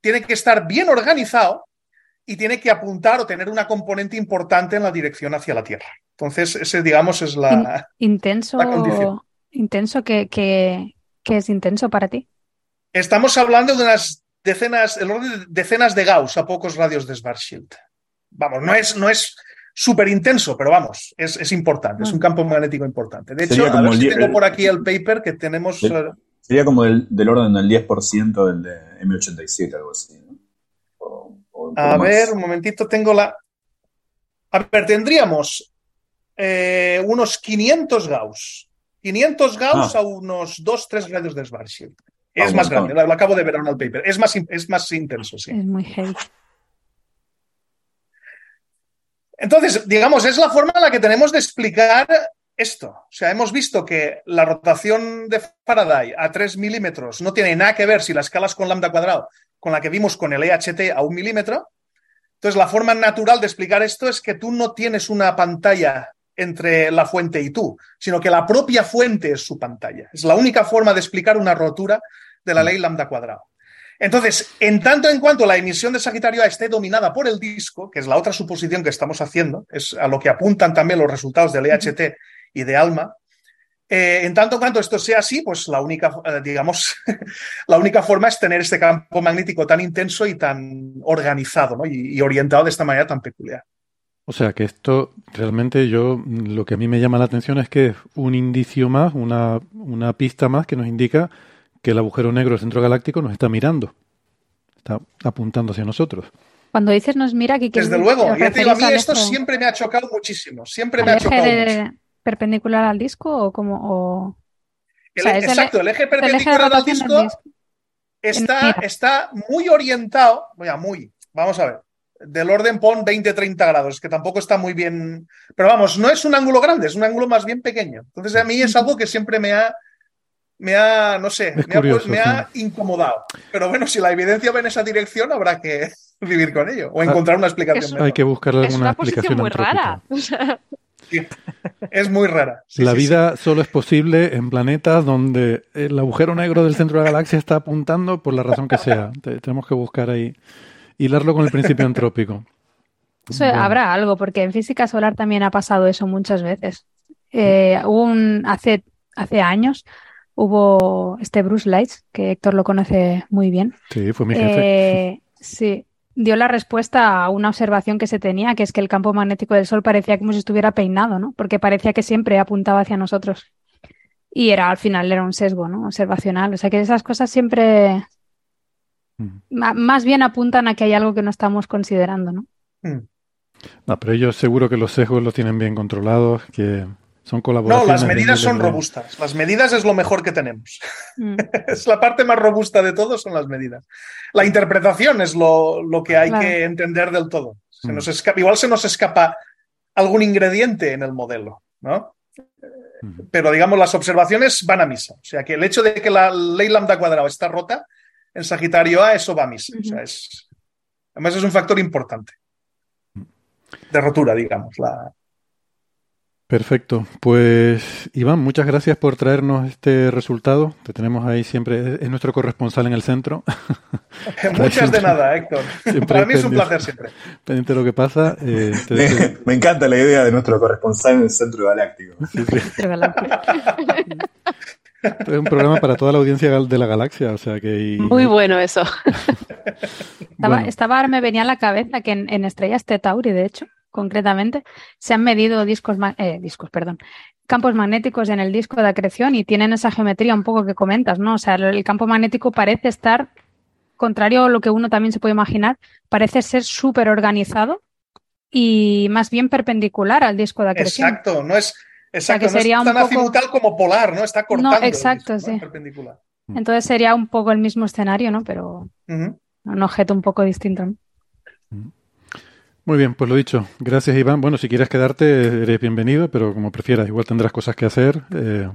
tiene que estar bien organizado y tiene que apuntar o tener una componente importante en la dirección hacia la Tierra. Entonces, ese, digamos, es la, intenso, condición. Intenso, ¿qué, es intenso para ti? Estamos hablando de unas decenas, el orden de decenas de Gauss a pocos radios de Schwarzschild. Vamos, no es, no es súper intenso, pero vamos, es, importante, es un campo magnético importante. De hecho, a ver si tengo por aquí el paper que tenemos. Eh, sería como del, del orden del 10% del de M87, algo así. A ver, un momentito, tengo la... A ver, tendríamos eh, unos 500 Gauss. 500 Gauss ah. a unos 2-3 grados de Schwarzschild. Es más grande, lo, acabo de ver en el paper. Es más, es más intenso, sí. Es muy heavy. Entonces, digamos, es la forma en la que tenemos de explicar esto. O sea, hemos visto que la rotación de Faraday a 3 milímetros no tiene nada que ver si la escalas con lambda cuadrado con la que vimos con el EHT a un milímetro. Entonces, la forma natural de explicar esto es que tú no tienes una pantalla entre la fuente y tú, sino que la propia fuente es su pantalla. Es la única forma de explicar una rotura de la ley lambda cuadrado. Entonces, en tanto en cuanto la emisión de Sagitario A esté dominada por el disco, que es la otra suposición que estamos haciendo, es a lo que apuntan también los resultados del EHT y de ALMA, eh, en tanto cuanto esto sea así, pues la única, eh, digamos, <laughs> la única forma es tener este campo magnético tan intenso y tan organizado ¿no? y, orientado de esta manera tan peculiar. O sea que esto realmente yo lo que a mí me llama la atención es que es un indicio más, una, una pista más que nos indica que el agujero negro centro galáctico nos está mirando, está apuntando hacia nosotros. Cuando dices nos mira, ¿qué Desde luego, a mí esto siempre me ha chocado muchísimo, siempre me ha chocado mucho perpendicular al disco o como... exacto, el, eje perpendicular al disco, está, está muy orientado, muy, vamos a ver, del orden pon 20-30 grados, que tampoco está muy bien, pero vamos, no es un ángulo grande, es un ángulo más bien pequeño. Entonces a mí es algo que siempre me ha, me ha, no sé, me, ha, incomodado. Pero bueno, si la evidencia va en esa dirección, habrá que <laughs> vivir con ello o ah, encontrar una explicación. hay que buscar alguna es una explicación muy rara. <laughs> es muy rara. la vida solo es posible en planetas donde el agujero negro del centro de la galaxia está apuntando por la razón que sea. tenemos que buscar ahí, hilarlo con el principio antrópico. Habrá algo, porque en física solar también ha pasado eso muchas veces. Eh, un, hace, hace años hubo este Bruce Lights, que Héctor lo conoce muy bien. Sí, fue mi jefe. Eh, sí, dio la respuesta a una observación que se tenía, que es que el campo magnético del Sol parecía como si estuviera peinado, ¿no? Porque parecía que siempre apuntaba hacia nosotros. Y era, al final, era un sesgo, ¿no? Observacional. O sea que esas cosas siempre mm. más bien apuntan a que hay algo que no estamos considerando, ¿no? Mm. No, pero ellos seguro que los sesgos los tienen bien controlados, que son colaboraciones. No, las medidas son robustas. Las medidas es lo mejor que tenemos. Mm. <laughs> es la parte más robusta de todo, son las medidas. La interpretación es lo, que hay que entender del todo. Se mm. nos igual se nos escapa algún ingrediente en el modelo, ¿no? pero digamos las observaciones van a misa. O sea que el hecho de que la ley lambda cuadrado está rota en Sagitario A, eso va a misa. o sea, es, además es un factor importante de rotura, digamos. La, Perfecto. Pues Iván, muchas gracias por traernos este resultado. Te tenemos ahí siempre, es nuestro corresponsal en el centro. <laughs> muchas de nada, Héctor. Para mí es un placer siempre. Pendiente de lo que pasa. Eh, me, encanta la idea de nuestro corresponsal en el centro galáctico. Sí, sí. <laughs> <laughs> es un programa para toda la audiencia de la galaxia, o sea que... Muy bueno eso. estaba, me venía a la cabeza que en, en Estrellas Tetauri, de hecho, concretamente, se han medido discos, eh, discos, perdón, campos magnéticos en el disco de acreción y tienen esa geometría un poco que comentas, ¿no? O sea, el campo magnético parece estar, contrario a lo que uno también se puede imaginar, parece ser súper organizado y más bien perpendicular al disco de acreción. Exacto, no es, exacto, que sería tan un poco... como polar, ¿no? Está cortando. No, exacto, sí. Perpendicular. Entonces sería un poco el mismo escenario, ¿no? Pero un objeto un poco distinto. ¿no? Muy bien, pues lo dicho. Gracias, Iván. Bueno, si quieres quedarte, eres bienvenido, pero como prefieras, igual tendrás cosas que hacer. Eh,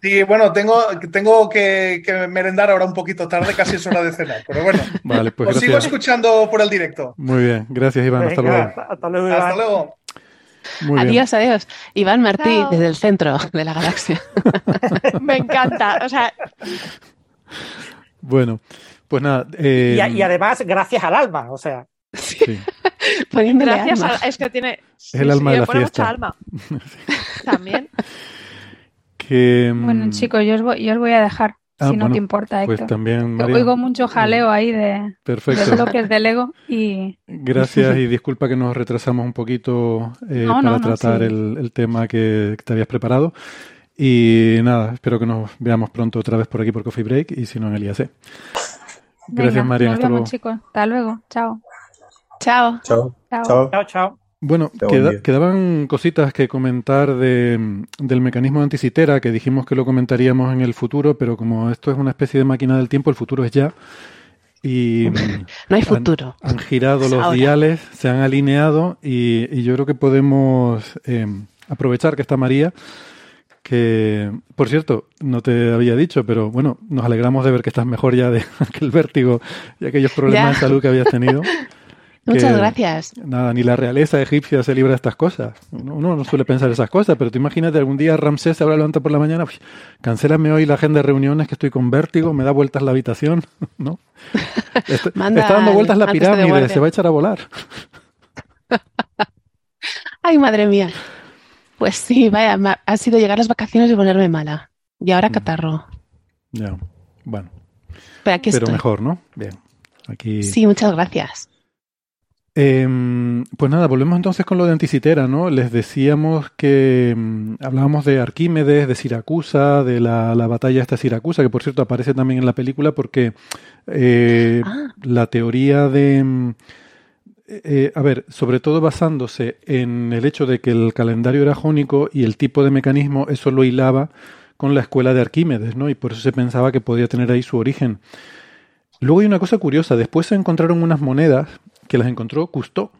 sí, bueno, tengo, tengo que, merendar ahora un poquito tarde, casi es hora de cenar. Pero bueno, <laughs> vale, pues os sigo escuchando por el directo. Muy bien, gracias, Iván. hasta luego. Hasta luego. Hasta luego. adiós, adiós. Iván Martí, desde el centro de la galaxia. <laughs> Me encanta. O sea. Bueno, pues nada. y, y, eh, además, gracias al alma, o sea. Sí. <laughs> Gracias A, es que tiene. Es el alma de la fiesta. alma. <laughs> También. Que, bueno, mm, chicos, yo os voy, yo os voy a dejar. Ah, si no te importa, pues Héctor. Pues también, María, Oigo mucho jaleo ahí de, Perfecto. de bloques de Lego y... Gracias <laughs> y disculpa que nos retrasamos un poquito eh, para tratar el, el, tema que te habías preparado. Y nada, espero que nos veamos pronto otra vez por aquí por Coffee Break y si no en el IAC. Gracias, María. Nos hasta vemos, chicos. Hasta luego. Chao. Chao. Chao. Chao. Chao. Bueno, quedaban cositas que comentar de, del mecanismo de anticitera, que dijimos que lo comentaríamos en el futuro, pero como esto es una especie de máquina del tiempo, el futuro es ya. Y <laughs> no hay futuro. Han, girado los diales, se han alineado y, yo creo que podemos eh, aprovechar que está María, que, por cierto, no te había dicho, pero bueno, nos alegramos de ver que estás mejor ya de <laughs> aquel vértigo y aquellos problemas de salud que habías tenido. <laughs> Muchas gracias. Nada, ni la realeza egipcia se libra de estas cosas. Uno no suele pensar esas cosas, pero tú imagínate algún día Ramsés se habrá levantado por la mañana, cancélame hoy la agenda de reuniones que estoy con vértigo, me da vueltas la habitación, <laughs> ¿no? <laughs> Está, dando vueltas la pirámide, se va a echar a volar. <laughs> Ay, madre mía. Pues sí, vaya, ha sido llegar las vacaciones y ponerme mala. Y ahora catarro. Ya, bueno. Pero, aquí pero mejor, ¿no? Bien. Aquí... Sí, muchas gracias. Em, pues nada, volvemos entonces con lo de Anticitera, ¿no? Les decíamos que em, hablábamos de Arquímedes, de Siracusa, de la, la, batalla esta Siracusa, que por cierto aparece también en la película porque eh, ah. la teoría de... Em, eh, a ver, sobre todo basándose en el hecho de que el calendario era jónico y el tipo de mecanismo, eso lo hilaba con la escuela de Arquímedes, ¿no? Y por eso se pensaba que podía tener ahí su origen. Luego hay una cosa curiosa, después se encontraron unas monedas que las encontró Cousteau.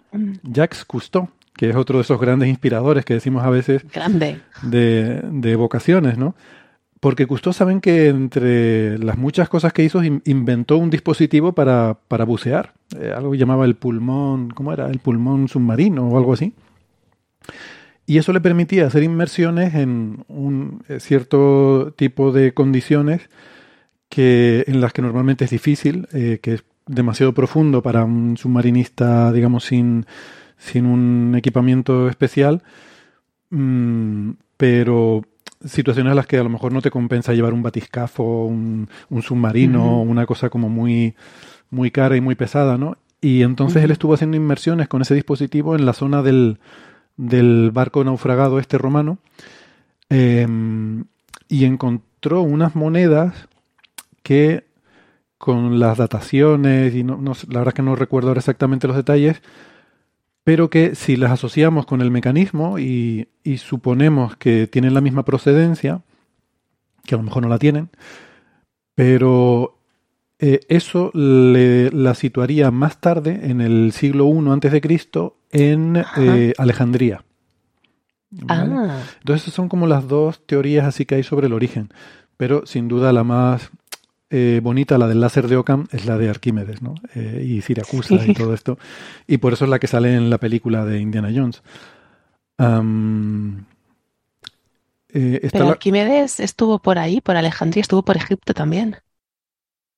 Jacques Cousteau, que es otro de esos grandes inspiradores que decimos a veces Grande. De, de vocaciones, ¿no? Porque Cousteau saben que entre las muchas cosas que hizo inventó un dispositivo para, para bucear, eh, algo que llamaba el pulmón, ¿cómo era? El pulmón submarino o algo así. Y eso le permitía hacer inmersiones en un eh, cierto tipo de condiciones que, en las que normalmente es difícil, eh, que es demasiado profundo para un submarinista, digamos, sin, sin un equipamiento especial, mm, pero situaciones en las que a lo mejor no te compensa llevar un batiscafo, un, un submarino, una cosa como muy, muy cara y muy pesada, ¿no? Y entonces él estuvo haciendo inmersiones con ese dispositivo en la zona del, del barco naufragado este romano em, y encontró unas monedas que con las dataciones, y no, la verdad es que no recuerdo ahora exactamente los detalles, pero que si las asociamos con el mecanismo y, suponemos que tienen la misma procedencia, que a lo mejor no la tienen, pero eh, eso le, la situaría más tarde, en el siglo I antes de Cristo, en eh, Alejandría. Ah. Entonces son como las dos teorías así que hay sobre el origen. Pero sin duda la más eh, bonita, la del láser de Ockham, es la de Arquímedes, ¿no? Eh, y Siracusa y <laughs> todo esto. Y por eso es la que sale en la película de Indiana Jones. Eh, Pero Arquímedes estuvo por ahí, por Alejandría, estuvo por Egipto también.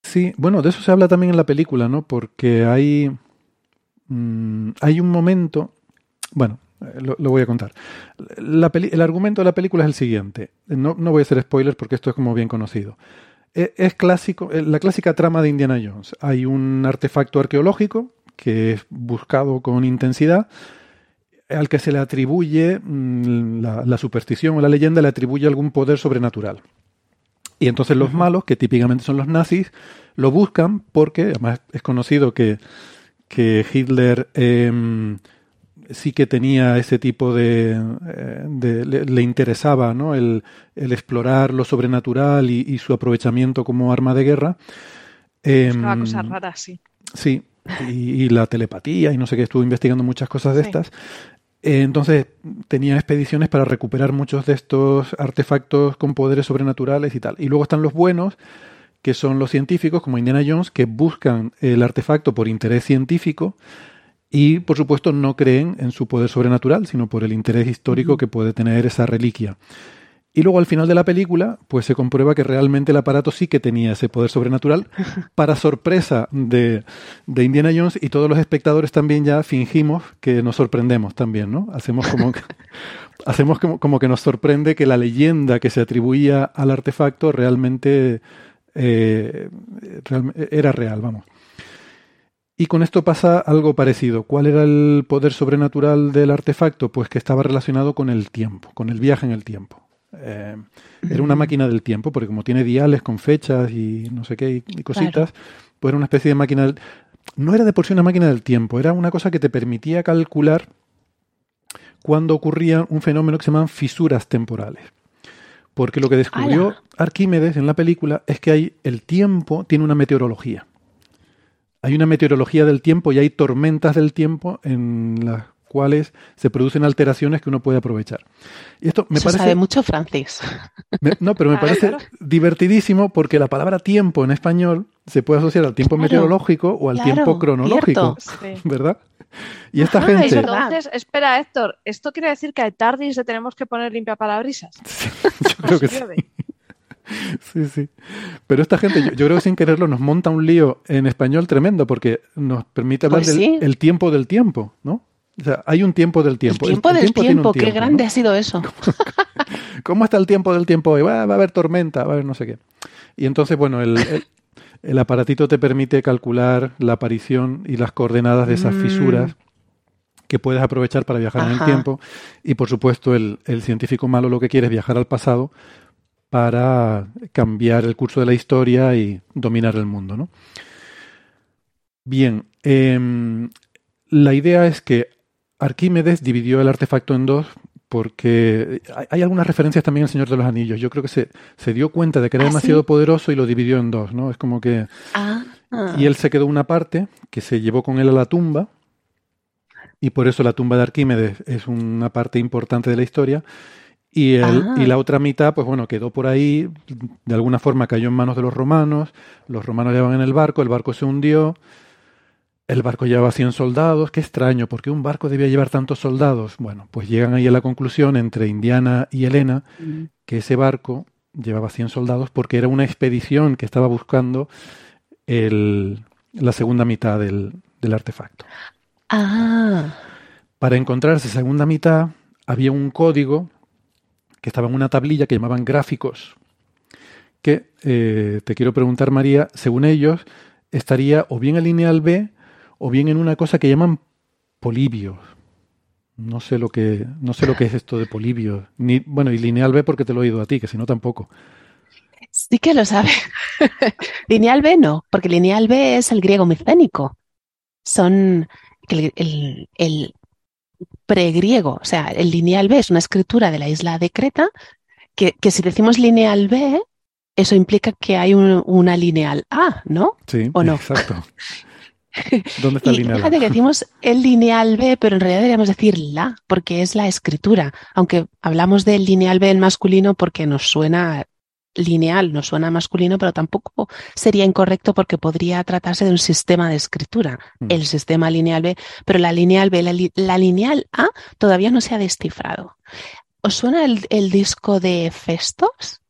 Sí, bueno, de eso se habla también en la película, ¿no? Porque hay, mm, hay un momento, bueno, eh, lo, voy a contar. el argumento de la película es el siguiente. No, no, voy a hacer spoilers porque esto es como bien conocido. Es, es clásico, eh, la clásica trama de Indiana Jones. Hay un artefacto arqueológico que es buscado con intensidad al que se le atribuye mm, la, superstición o la leyenda, le atribuye algún poder sobrenatural. Y entonces los malos, que típicamente son los nazis, lo buscan porque, además es conocido que, que Hitler em, sí que tenía ese tipo de... Eh, le, interesaba ¿no? el, explorar lo sobrenatural y, su aprovechamiento como arma de guerra. Buscaba cosas em, raras, sí. Sí, y, la telepatía y no sé qué, estuvo investigando muchas cosas de estas. Eh, entonces tenía expediciones para recuperar muchos de estos artefactos con poderes sobrenaturales y tal. Y luego están los buenos, que son los científicos, como Indiana Jones, que buscan el artefacto por interés científico y, por supuesto, no creen en su poder sobrenatural, sino por el interés histórico que puede tener esa reliquia. Y luego al final de la película, pues se comprueba que realmente el aparato sí que tenía ese poder sobrenatural, <laughs> para sorpresa de, Indiana Jones y todos los espectadores también ya fingimos que nos sorprendemos también, ¿no? Hacemos como que, <laughs> hacemos como, que nos sorprende que la leyenda que se atribuía al artefacto realmente eh, era real, vamos. Y con esto pasa algo parecido. ¿Cuál era el poder sobrenatural del artefacto? Pues que estaba relacionado con el tiempo, con el viaje en el tiempo. Eh, era una máquina del tiempo, porque como tiene diales con fechas y no sé qué y, cositas, pues era una especie de máquina del... No era de por sí una máquina del tiempo, era una cosa que te permitía calcular cuando ocurría un fenómeno que se llaman fisuras temporales. Porque lo que descubrió Arquímedes en la película es que hay el tiempo tiene una meteorología. Hay una meteorología del tiempo y hay tormentas del tiempo en las cuales se producen alteraciones que uno puede aprovechar. Y esto me parece. sabe mucho Francis. <laughs> no, pero me parece divertidísimo porque la palabra tiempo en español se puede asociar al tiempo meteorológico o al tiempo cronológico, ¿verdad? Y esta gente. Entonces, espera, Héctor, ¿esto quiere decir que a Tardis le tenemos que poner limpia parabrisas? <laughs> Sí, yo creo que sí. Sí, sí. Pero esta gente, yo, creo que sin quererlo, nos monta un lío en español tremendo porque nos permite hablar pues del tiempo del tiempo, ¿no? O sea, hay un tiempo del tiempo. El tiempo del tiempo, qué grande ha sido eso. <laughs> ¿Cómo está el tiempo del tiempo hoy? Va, a haber tormenta, va a haber no sé qué. Y entonces, bueno, el, el, aparatito te permite calcular la aparición y las coordenadas de esas mm. fisuras que puedes aprovechar para viajar en el tiempo. Y por supuesto, el, el científico malo lo que quiere es viajar al pasado para cambiar el curso de la historia y dominar el mundo, ¿no? Bien, eh, la idea es que Arquímedes dividió el artefacto en dos porque hay, algunas referencias también al Señor de los Anillos. Yo creo que se, se dio cuenta de que era ¿Ah, demasiado poderoso y lo dividió en dos, ¿no? Es como que... Ah. Y él se quedó una parte que se llevó con él a la tumba y por eso la tumba de Arquímedes es una parte importante de la historia. Y, el, y la otra mitad, pues bueno, quedó por ahí, de alguna forma cayó en manos de los romanos, los romanos llevan en el barco, el barco se hundió, el barco llevaba 100 soldados, qué extraño, ¿por qué un barco debía llevar tantos soldados? Bueno, pues llegan ahí a la conclusión entre Indiana y Elena que ese barco llevaba 100 soldados porque era una expedición que estaba buscando el, la segunda mitad del, del artefacto. Ah. Para encontrar esa segunda mitad había un código estaba en una tablilla que llamaban gráficos, que eh, te quiero preguntar, María, según ellos, estaría o bien el lineal B o bien en una cosa que llaman polibios. No sé lo que, no sé lo que es esto de polibios. Ni, bueno, y lineal B porque te lo he oído a ti, que si no tampoco. Sí que lo sabe. <laughs> lineal B no, porque lineal B es el griego micénico. Son el, pregriego, o sea, el lineal B es una escritura de la isla de Creta, que, que si decimos lineal B, eso implica que hay una lineal A, ¿no? Sí, ¿O no? exacto. <laughs> ¿Dónde está el lineal Fíjate que decimos el lineal B, pero en realidad deberíamos decir la, porque es la escritura. Aunque hablamos del lineal B en masculino porque nos suena lineal, nos suena masculino, pero tampoco sería incorrecto porque podría tratarse de un sistema de escritura, mm. el sistema lineal B, pero la lineal B, la, lineal A todavía no se ha descifrado. ¿Os suena el disco de Festos?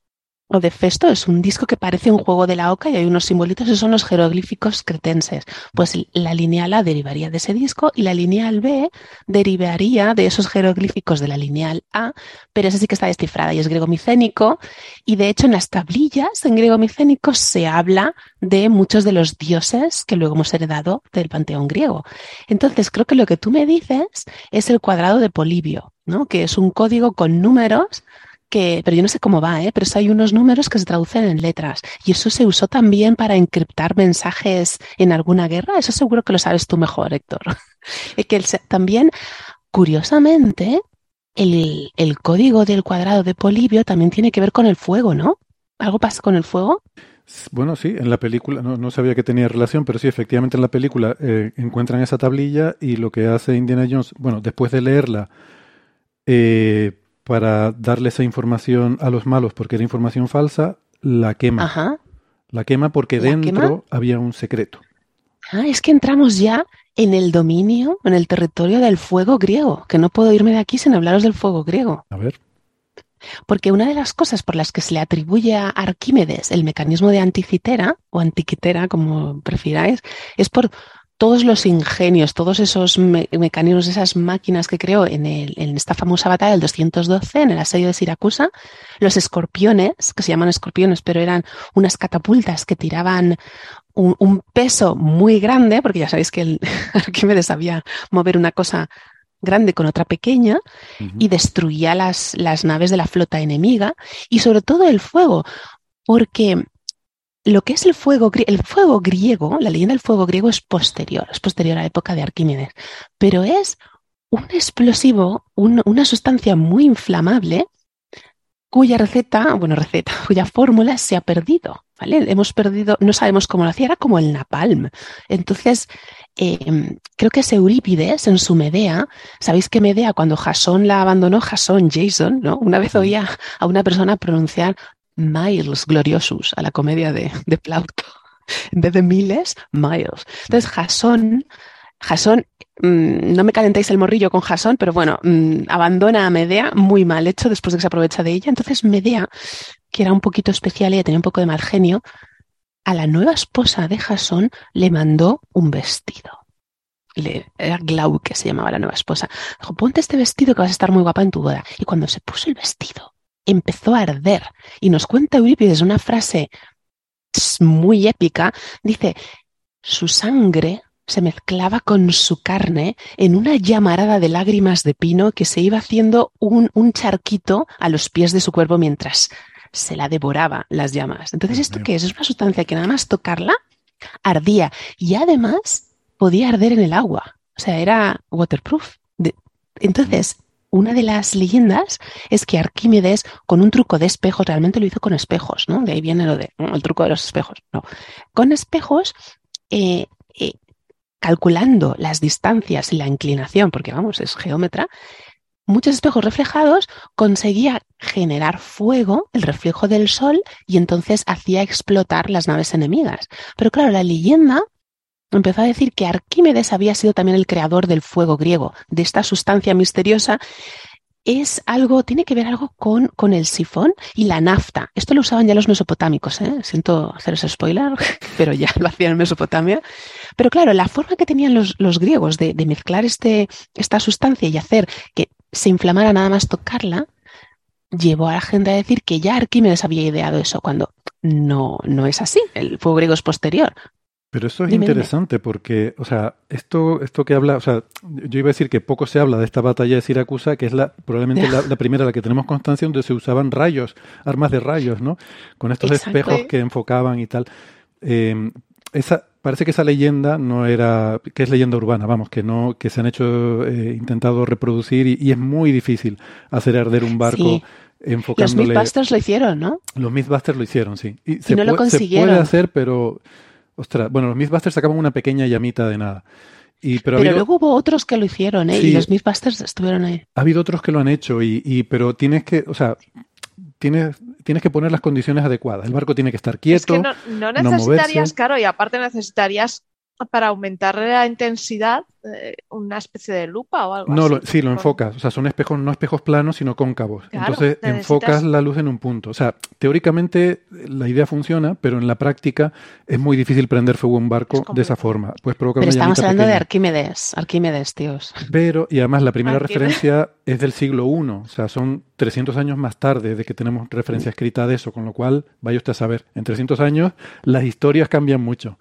O de Festo es un disco que parece un juego de la oca y hay unos simbolitos y son los jeroglíficos cretenses. Pues la lineal A derivaría de ese disco y la lineal B derivaría de esos jeroglíficos de la lineal A, pero esa sí que está descifrada y es griego micénico. Y de hecho en las tablillas en griego micénico se habla de muchos de los dioses que luego hemos heredado del panteón griego. Entonces creo que lo que tú me dices es el cuadrado de Polibio, ¿no? que es un código con números que, pero yo no sé cómo va, ¿eh? pero hay unos números que se traducen en letras. Y eso se usó también para encriptar mensajes en alguna guerra. Eso seguro que lo sabes tú mejor, Héctor. <laughs> que también, curiosamente, el, el, código del cuadrado de Polibio también tiene que ver con el fuego, ¿no? ¿Algo pasa con el fuego? Bueno, sí, en la película, no, no sabía que tenía relación, pero sí, efectivamente en la película eh, encuentran esa tablilla y lo que hace Indiana Jones, bueno, después de leerla, eh, para darle esa información a los malos porque era información falsa, la quema. Ajá. La quema porque dentro había un secreto. Ah, es que entramos ya en el dominio, en el territorio del fuego griego, que no puedo irme de aquí sin hablaros del fuego griego. A ver. Porque una de las cosas por las que se le atribuye a Arquímedes el mecanismo de anticitera, o antiquitera, como prefiráis, es por todos los ingenios, todos esos mecanismos, esas máquinas que creó en, esta famosa batalla del 212, en el asedio de Siracusa, los escorpiones, que se llaman escorpiones, pero eran unas catapultas que tiraban un, peso muy grande, porque ya sabéis que el <laughs> Arquímedes sabía mover una cosa grande con otra pequeña y destruía las, las naves de la flota enemiga y sobre todo el fuego, porque lo que es el fuego, el fuego griego, la leyenda del fuego griego es posterior, es posterior a la época de Arquímedes, pero es un explosivo, una sustancia muy inflamable cuya receta, bueno, receta, <laughs> cuya fórmula se ha perdido, ¿vale? Hemos perdido, no sabemos cómo lo hacía, era como el napalm. Entonces, em, creo que es Eurípides en su Medea, sabéis que Medea cuando Jasón la abandonó, Jasón, Jason, ¿no? Una vez oía a una persona pronunciar Miles Gloriosus a la comedia de, de Plauto. En vez de miles, miles. Entonces, Jasón, Jasón, mm, no me calentéis el morrillo con Jasón, pero bueno, mm, abandona a Medea, muy mal hecho después de que se aprovecha de ella. Entonces, Medea, que era un poquito especial y tenía un poco de mal genio, a la nueva esposa de Jasón le mandó un vestido. Le, era Glau, que se llamaba la nueva esposa. Dijo, ponte este vestido que vas a estar muy guapa en tu boda. Y cuando se puso el vestido, empezó a arder. Y nos cuenta Eurípides una frase muy épica. Dice, su sangre se mezclaba con su carne en una llamarada de lágrimas de pino que se iba haciendo un, un charquito a los pies de su cuerpo mientras se la devoraba las llamas. Entonces, ¿esto qué es? Es una sustancia que nada más tocarla ardía y además podía arder en el agua. O sea, era waterproof. entonces, una de las leyendas es que Arquímedes, con un truco de espejos, realmente lo hizo con espejos, ¿no? De ahí viene lo de el truco de los espejos. No. Con espejos, eh, eh, calculando las distancias y la inclinación, porque vamos, es geómetra, muchos espejos reflejados conseguía generar fuego, el reflejo del sol, y entonces hacía explotar las naves enemigas. Pero claro, la leyenda empezó a decir que Arquímedes había sido también el creador del fuego griego, de esta sustancia misteriosa. Es algo, tiene que ver algo con, con el sifón y la nafta. Esto lo usaban ya los mesopotámicos, ¿eh? siento hacer ese spoiler, <laughs> pero ya lo hacían en Mesopotamia. Pero claro, la forma que tenían los, los griegos de, de mezclar este, esta sustancia y hacer que se inflamara nada más tocarla, llevó a la gente a decir que ya Arquímedes había ideado eso, cuando no, no es así. El fuego griego es posterior. Pero eso es interesante porque, o sea, esto, esto que habla, o sea, yo iba a decir que poco se habla de esta batalla de Siracusa, que es la probablemente la, <laughs> primera la que tenemos constancia donde se usaban rayos, armas de rayos, ¿no? Con estos espejos que enfocaban y tal. Em, esa, parece que esa leyenda no era, que es leyenda urbana, vamos, que no, que se han hecho, eh, intentado reproducir y, es muy difícil hacer arder un barco. enfocándole... Los Mythbusters lo hicieron, ¿no? Los Mythbusters lo hicieron, sí. Y, se, no lo consiguieron. se puede hacer, pero ostras, bueno, los Mythbusters sacaban una pequeña llamita de nada. Y, pero, luego hubo otros que lo hicieron, ¿eh? y los Mythbusters estuvieron ahí. Ha habido otros que lo han hecho, y, y, pero tienes que, o sea, tienes, tienes que poner las condiciones adecuadas. El barco tiene que estar quieto. Es que no, no necesitarías, claro, y aparte necesitarías para aumentar la intensidad eh, una especie de lupa o algo no, así. No, sí, lo enfocas. O sea, son espejos, no espejos planos, sino cóncavos. Entonces enfocas la luz en un punto. O sea, teóricamente la idea funciona, pero en la práctica es muy difícil prender fuego a un barco de esa forma. Pues provocar pero estamos hablando de Arquímedes, Arquímedes, tíos. Pero, y además la primera referencia es del siglo I. O sea, son 300 años más tarde de que tenemos referencia escrita de eso. Con lo cual, vaya usted a saber, en 300 años las historias cambian mucho.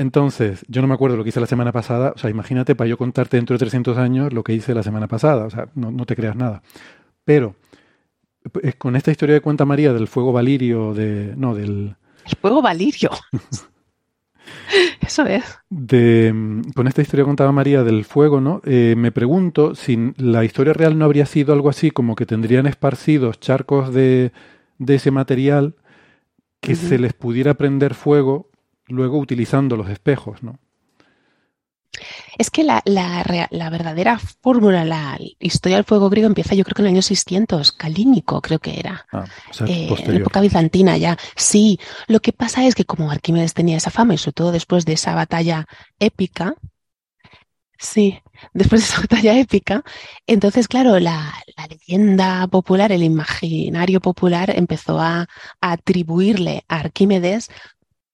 Entonces, yo no me acuerdo lo que hice la semana pasada. O sea, imagínate para yo contarte dentro de 300 años lo que hice la semana pasada. O sea, no, te creas nada. Pero con esta historia de cuenta María del fuego valirio, de. No, del. El fuego valirio. <laughs> Eso es. De, con esta historia contaba María del fuego, ¿no? Eh, me pregunto si la historia real no habría sido algo así como que tendrían esparcidos charcos de, de ese material que se les pudiera prender fuego luego utilizando los espejos, ¿no? Es que la, verdadera fórmula, la historia del fuego griego empieza yo creo que en el año 600, Calínico creo que era, ah, o eh, en época bizantina ya. Sí, lo que pasa es que como Arquímedes tenía esa fama y sobre todo después de esa batalla épica, sí, después de esa <laughs> batalla épica, entonces claro, la, leyenda popular, el imaginario popular empezó a atribuirle a Arquímedes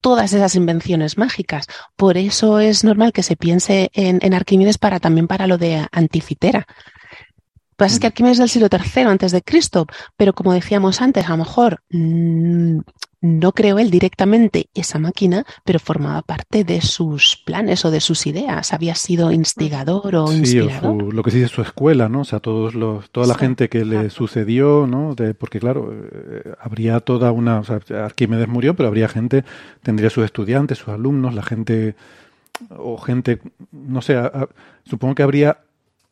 todas esas invenciones mágicas. Por eso es normal que se piense en, Arquímedes para también para lo de Anticitera. Lo que pasa es que mm. Arquímedes es del siglo III antes de Cristo, pero como decíamos antes, a lo mejor mm, no creó él directamente esa máquina, pero formaba parte de sus planes o de sus ideas. Había sido instigador o sí, inspirador. O lo que se dice su escuela, ¿no? O sea, todos los, toda la gente que le sucedió, ¿no? De, porque claro, eh, habría toda una, o sea, Arquímedes murió, pero habría gente, tendría sus estudiantes, sus alumnos, la gente o gente, no sé, supongo que habría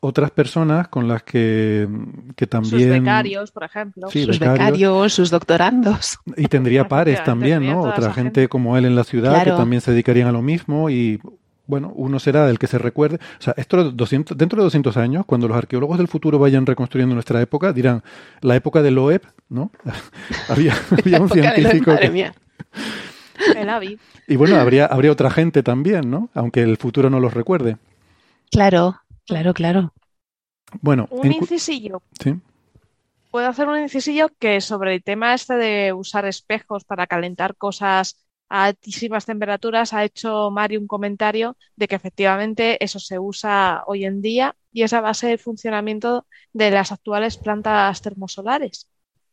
otras personas con las que, que también... Sus becarios, por ejemplo. sus becarios. sus doctorandos. Y tendría pares también, ¿no? Otra gente, como él en la ciudad que también se dedicarían a lo mismo y... Bueno, uno será el que se recuerde. O sea, esto 200, dentro de 200 años, cuando los arqueólogos del futuro vayan reconstruyendo nuestra época, dirán, la época de Loeb, ¿no? <laughs> <laughs> había, un científico... madre mía. El Avi. Y bueno, habría, habría otra gente también, ¿no? Aunque el futuro no los recuerde. Claro, Claro, claro. Bueno, un incisillo. Sí. Puedo hacer un incisillo que sobre el tema este de usar espejos para calentar cosas a altísimas temperaturas ha hecho Mario un comentario de que efectivamente eso se usa hoy en día y es a base del funcionamiento de las actuales plantas termosolares,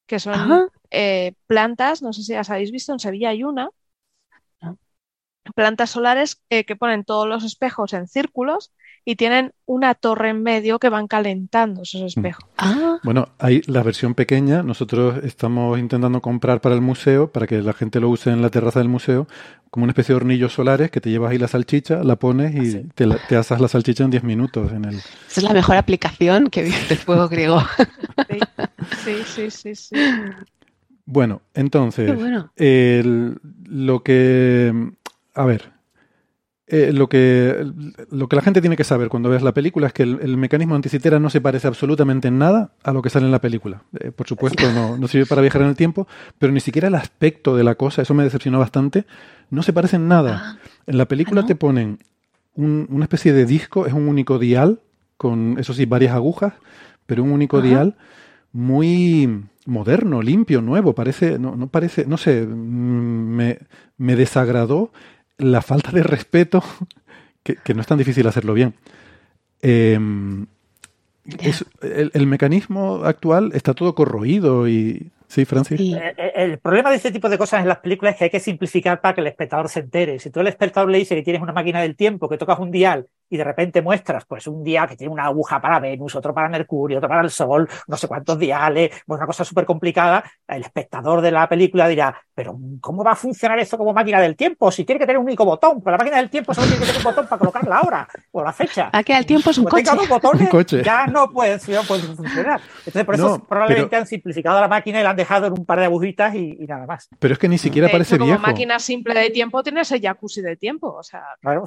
que son eh, plantas, no sé si las habéis visto, en Sevilla hay una, plantas solares eh, que ponen todos los espejos en círculos y tienen una torre en medio que van calentando esos espejos. Ah. Bueno, hay la versión pequeña, nosotros estamos intentando comprar para el museo, para que la gente lo use en la terraza del museo, como una especie de hornillos solares que te llevas ahí la salchicha, la pones y ah, te, te, asas la salchicha en 10 minutos. En el... Esa es la mejor aplicación que visto del fuego griego. Sí, sí, sí, sí. Bueno, entonces, lo que... A ver, eh, lo, que, lo que la gente tiene que saber cuando ves la película es que el, mecanismo anticitera no se parece absolutamente en nada a lo que sale en la película. Eh, por supuesto, no, no, sirve para viajar en el tiempo, pero ni siquiera el aspecto de la cosa, eso me decepcionó bastante, no se parece en nada. Ah. En la película ah, te ponen una especie de disco, es un único dial, con, eso sí, varias agujas, pero un único dial muy moderno, limpio, nuevo, parece, no, no parece, no sé, mm, me, me desagradó la falta de respeto, <laughs> que, no es tan difícil hacerlo bien. Em, el, mecanismo actual está todo corroído y... Sí, Francis. Eh, eh, el, problema de este tipo de cosas en las películas es que hay que simplificar para que el espectador se entere. Si tú al espectador le dices que tienes una máquina del tiempo, que tocas un dial y de repente muestras pues un día que tiene una aguja para Venus, otro para Mercurio, otro para el Sol, no sé cuántos diales, pues una cosa súper complicada, el espectador de la película dirá, pero ¿cómo va a funcionar esto como máquina del tiempo? Si tiene que tener un único botón, pero la máquina del tiempo solo tiene que tener un botón para colocar la hora o la fecha. Aquí el tiempo es un Como coche. dos <laughs> botones, Un coche. ya no puede, no puede funcionar. Entonces, por eso No, probablemente pero- han simplificado la máquina y la han dejado en un par de agujitas y, y nada más. Pero es que ni siquiera De parece hecho, como viejo. máquina simple de tiempo tienes el jacuzzi de tiempo. O sea, Claro.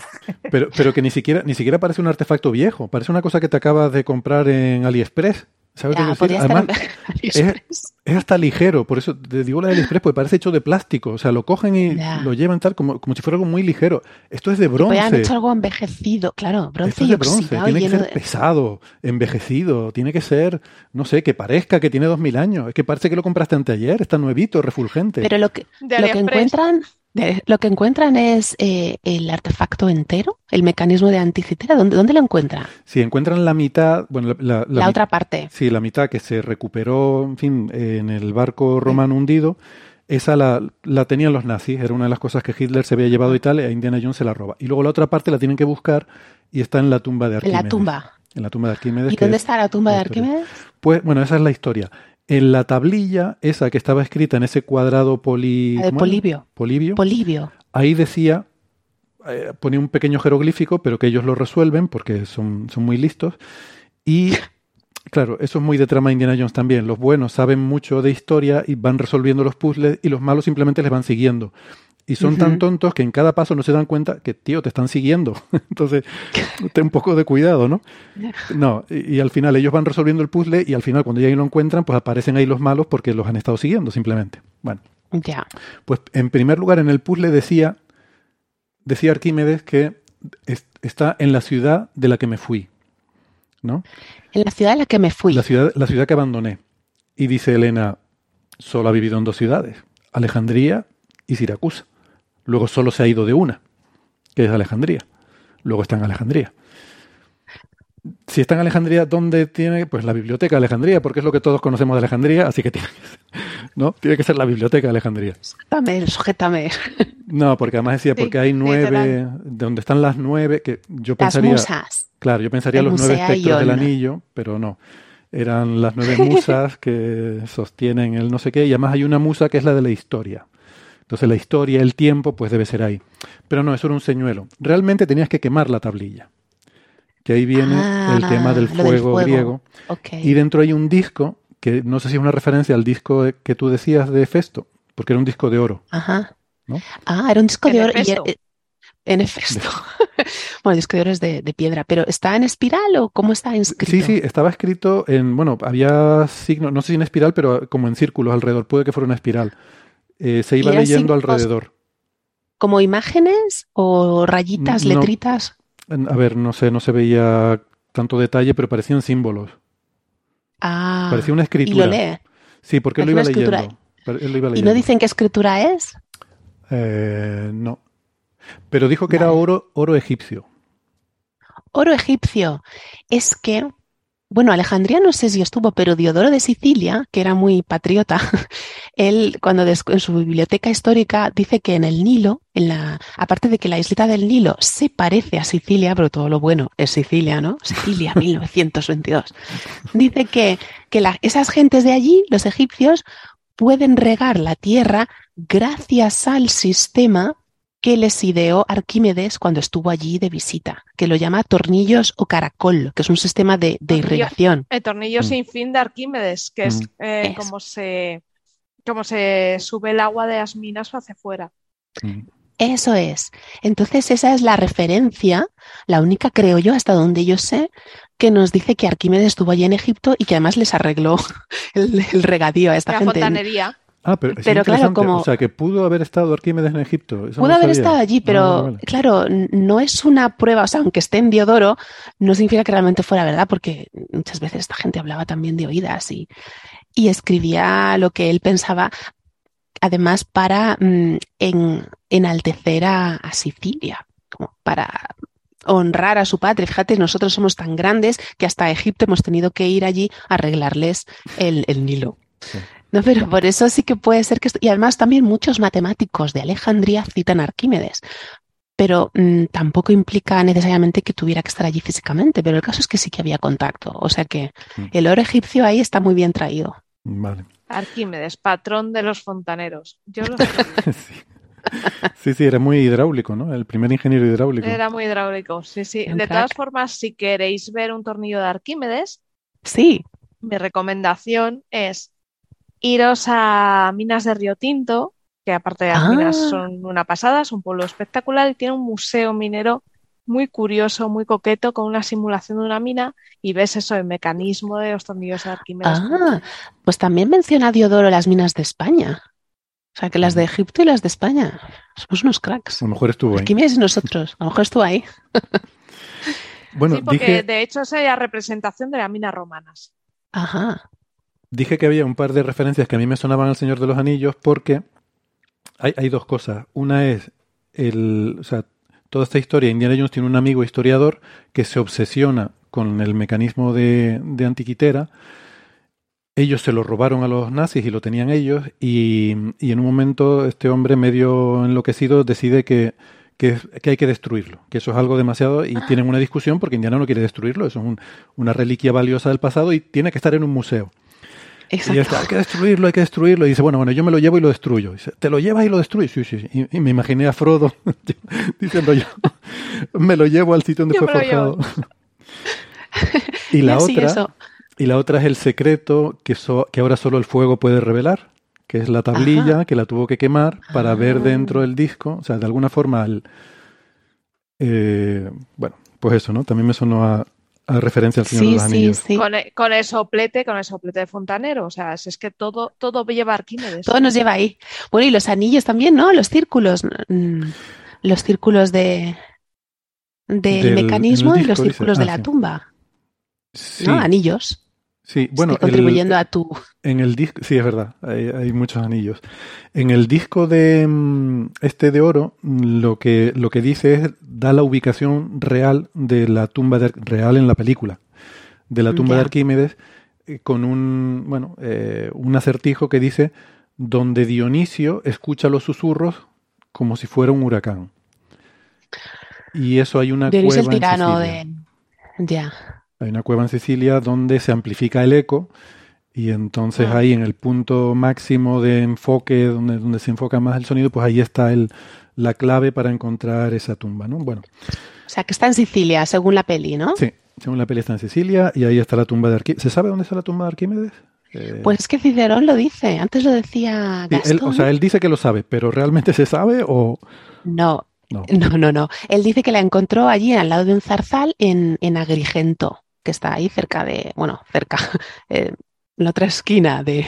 Pero, pero que ni siquiera, ni siquiera parece un artefacto viejo. Parece una cosa que te acabas de comprar en AliExpress. ¿Sabes Ya, podría decir? estar Además, <laughs> en es, AliExpress. es hasta ligero. Por eso te digo la de AliExpress, porque parece hecho de plástico. O sea, lo cogen y Ya. lo llevan tal como, como si fuera algo muy ligero. Esto es de Pues han bronce. hecho algo envejecido, claro, bronce Esto es y de bronce. Tiene que ser de... pesado, envejecido. Tiene que ser, no sé, que parezca que tiene dos mil años. Es que parece que lo compraste anteayer. Está nuevito, refulgente. Pero lo que, lo que encuentran, de- lo que encuentran es eh, el artefacto entero, el mecanismo de anticitera. ¿Dónde, dónde lo encuentran? Si encuentran la mitad, bueno, la, la- la La mi- otra parte. Sí, la mitad que se recuperó, en fin, en el barco romano hundido, esa la, la tenían los nazis, era una de las cosas que Hitler se había llevado y tal, y a Indiana Jones se la roba. Y luego la otra parte la tienen que buscar y está en la tumba de En Arquímedes. la tumba. En la tumba de Arquímedes. ¿Y dónde es está la tumba la de. Arquímedes? Pues bueno, esa es la historia. En la tablilla, esa que estaba escrita en ese cuadrado poli... Polibio. Ahí decía, eh, ponía un pequeño jeroglífico, pero que ellos lo resuelven porque son, son muy listos. Y <laughs> claro, eso es muy de trama de Indiana Jones también. Los buenos saben mucho de historia y van resolviendo los puzzles y los malos simplemente les van siguiendo. Y son tan tontos que en cada paso no se dan cuenta que, tío, te están siguiendo. <laughs> Entonces, ten un poco de cuidado, ¿no? <laughs> No, y, y al final ellos van resolviendo el puzzle y al final cuando ya ahí lo encuentran, pues aparecen ahí los malos porque los han estado siguiendo simplemente. Bueno. Ya. Pues en primer lugar, en el puzzle decía, decía Arquímedes que es- está en la ciudad de la que me fui, ¿no? En la ciudad en la que me fui. La ciudad, la ciudad que abandoné. Y dice Elena, solo ha vivido en dos ciudades, Alejandría y Siracusa. Luego solo se ha ido de una, que es Alejandría. Luego está en Alejandría. Si está en Alejandría, ¿dónde tiene? Pues la biblioteca de Alejandría, porque es lo que todos conocemos de Alejandría, así que tiene que ser, <laughs> ¿no? Tiene que ser la biblioteca de Alejandría. Sujétame, sujétame. No, porque además decía, porque hay nueve, donde están las nueve, que yo Las pensaría, musas. claro, yo pensaría El los nueve espectros del anillo, pero no. Eran las nueve <laughs> musas que sostienen el no sé qué, y además hay una musa que es la de la historia. Entonces la historia, el tiempo, pues debe ser ahí. Pero no, eso era un señuelo. Realmente tenías que quemar la tablilla. Que ahí viene el Ah, tema del fuego, griego. Y dentro hay un disco, que no sé si es una referencia al disco que tú decías de Festo, porque era un disco de oro. Ajá. ¿no? Ah, era un disco de oro. y Hefesto. era- eh, en efecto. <laughs> bueno, el disco de oro es de, de piedra, pero ¿está en espiral o cómo está inscrito? Sí, sí, estaba escrito en, bueno, había signos, no sé si en espiral, pero como en círculos alrededor, puede que fuera una espiral. Eh, se iba leyendo alrededor. ¿Como imágenes o rayitas, No. letritas? A ver, no sé, no se veía tanto detalle, pero parecían símbolos. Ah, Parecía una y escritura. lo lee. Sí, porque él lo iba leyendo. Él lo iba ¿Y leyendo. no dicen qué escritura es? Eh, no. Pero dijo que era oro, oro egipcio. Oro egipcio. Es que, bueno, Alejandría no sé si estuvo, pero Diodoro de Sicilia, que era muy patriota, <laughs> él cuando en su biblioteca histórica dice que en el Nilo, en la, aparte de que la isleta del Nilo se parece a Sicilia, pero todo lo bueno es Sicilia, ¿no? Sicilia, <laughs> 1922. Dice que, que la- esas gentes de allí, los egipcios, pueden regar la tierra gracias al sistema que les ideó Arquímedes cuando estuvo allí de visita, que lo llama tornillos o caracol, que es un sistema de, de Tornillo. irrigación. El tornillo Mm. sin fin de Arquímedes, que es Mm. eh, Es. como se como se sube el agua de las minas hacia afuera. Mm. Eso es. Entonces esa es la referencia, la única creo yo, hasta donde yo sé, que nos dice que Arquímedes estuvo allí en Egipto y que además les arregló <laughs> el, el regadío a esta La gente. fontanería. Ah, pero, es Pero claro, como- O sea, que pudo haber estado Arquímedes en Egipto. Eso no Pudo haber sabía. estado allí, pero claro, no es una prueba, o sea, aunque esté en Diodoro, no significa que realmente fuera verdad, porque muchas veces esta gente hablaba también de oídas y, y escribía lo que él pensaba, además para mm, en- enaltecer a, a Sicilia, como para honrar a su patria. Fíjate, nosotros somos tan grandes que hasta Egipto hemos tenido que ir allí a arreglarles el, el Nilo. Sí. No, pero por eso sí que puede ser que... esto- Y además también muchos matemáticos de Alejandría citan a Arquímedes. pero mm, tampoco implica necesariamente que tuviera que estar allí físicamente, pero el caso es que sí que había contacto, o sea que Mm. el oro egipcio ahí está muy bien traído. Vale. Arquímedes, patrón de los fontaneros. Yo lo <laughs> sí. sí, sí, era muy hidráulico, ¿no? El primer ingeniero hidráulico. Era muy hidráulico, sí, sí. De crack. todas formas, si queréis ver un tornillo de Arquímedes, Sí, mi recomendación es iros a Minas de Río Tinto, que aparte de las Ah. minas son una pasada, es un pueblo espectacular y tiene un museo minero muy curioso, muy coqueto, con una simulación de una mina y ves eso, el mecanismo de los tornillos de Arquímedes. ah, pues también menciona Diodoro las minas de España. O sea que las de Egipto y las de España. Somos unos cracks. A lo mejor estuvo ahí. Arquímedes y nosotros. A lo mejor estuvo ahí. Bueno, sí, porque dije, de hecho es la representación de las minas romanas. Ajá. Dije que había un par de referencias que a mí me sonaban al Señor de los Anillos porque hay, hay dos cosas. Una es el, o sea, toda esta historia, Indiana Jones tiene un amigo historiador que se obsesiona con el mecanismo de, de Antiquitera. Ellos se lo robaron a los nazis y lo tenían ellos y, y en un momento este hombre medio enloquecido decide que, que, que hay que destruirlo, que eso es algo demasiado y tienen una discusión porque Indiana no quiere destruirlo, eso es un- una reliquia valiosa del pasado y tiene que estar en un museo. Y Exacto. hay que destruirlo, hay que destruirlo. Y dice, bueno, bueno, yo me lo llevo y lo destruyo. Dice, ¿te lo llevas y lo destruyes? Sí, sí, sí. Y, y me imaginé a Frodo <laughs> diciendo yo, me lo llevo al sitio donde Yo fue forjado. <laughs> y la otra, eso. y la otra es el secreto que, so- que ahora solo el fuego puede revelar, que es la tablilla que la tuvo que quemar para ver Ah. dentro del disco. O sea, de alguna forma, el, eh, bueno, pues eso, ¿no? También me sonó a, a referencia al Señor de Sí, los sí, Anillos. sí. Con, e- con el soplete, con el soplete de fontanero. O sea, es que todo, todo lleva Arquímedes. Todo nos lleva ahí. Bueno, y los anillos también, ¿no? Los círculos. mm, Los círculos de del Del- mecanismo el y los dice. círculos de Ah, la sí. tumba, Sí, ¿no? Anillos. sí. Bueno, Estoy el- contribuyendo a tu. En el disco, sí, es verdad, hay, hay muchos anillos. En el disco de mm, este de oro, lo que, lo que dice es, da la ubicación real de la tumba de, real en la película, de la tumba de. Arquímedes, eh, con un, bueno, eh, un acertijo que dice, donde Dionisio escucha los susurros como si fuera un huracán. Y eso hay una Dionisio el cueva en tirano Sicilia. de. Ya. Hay una cueva en Sicilia donde se amplifica el eco y entonces Ah. ahí en el punto máximo de enfoque, donde, donde se enfoca más el sonido, pues ahí está el, la clave para encontrar esa tumba, ¿no? Bueno, O sea, que está en Sicilia, según la peli, ¿no? sí, según la peli está en Sicilia y ahí está la tumba de Arquímedes. ¿Se sabe dónde está la tumba de Arquímedes? Eh, Pues es que Cicerón lo dice. Antes lo decía sí, él, o sea, él dice que lo sabe, pero ¿realmente se sabe o No, no? no, no, no. Él dice que la encontró allí al lado de un zarzal en, en Agrigento, que está ahí cerca de, bueno, cerca, <laughs> eh, en la otra esquina de,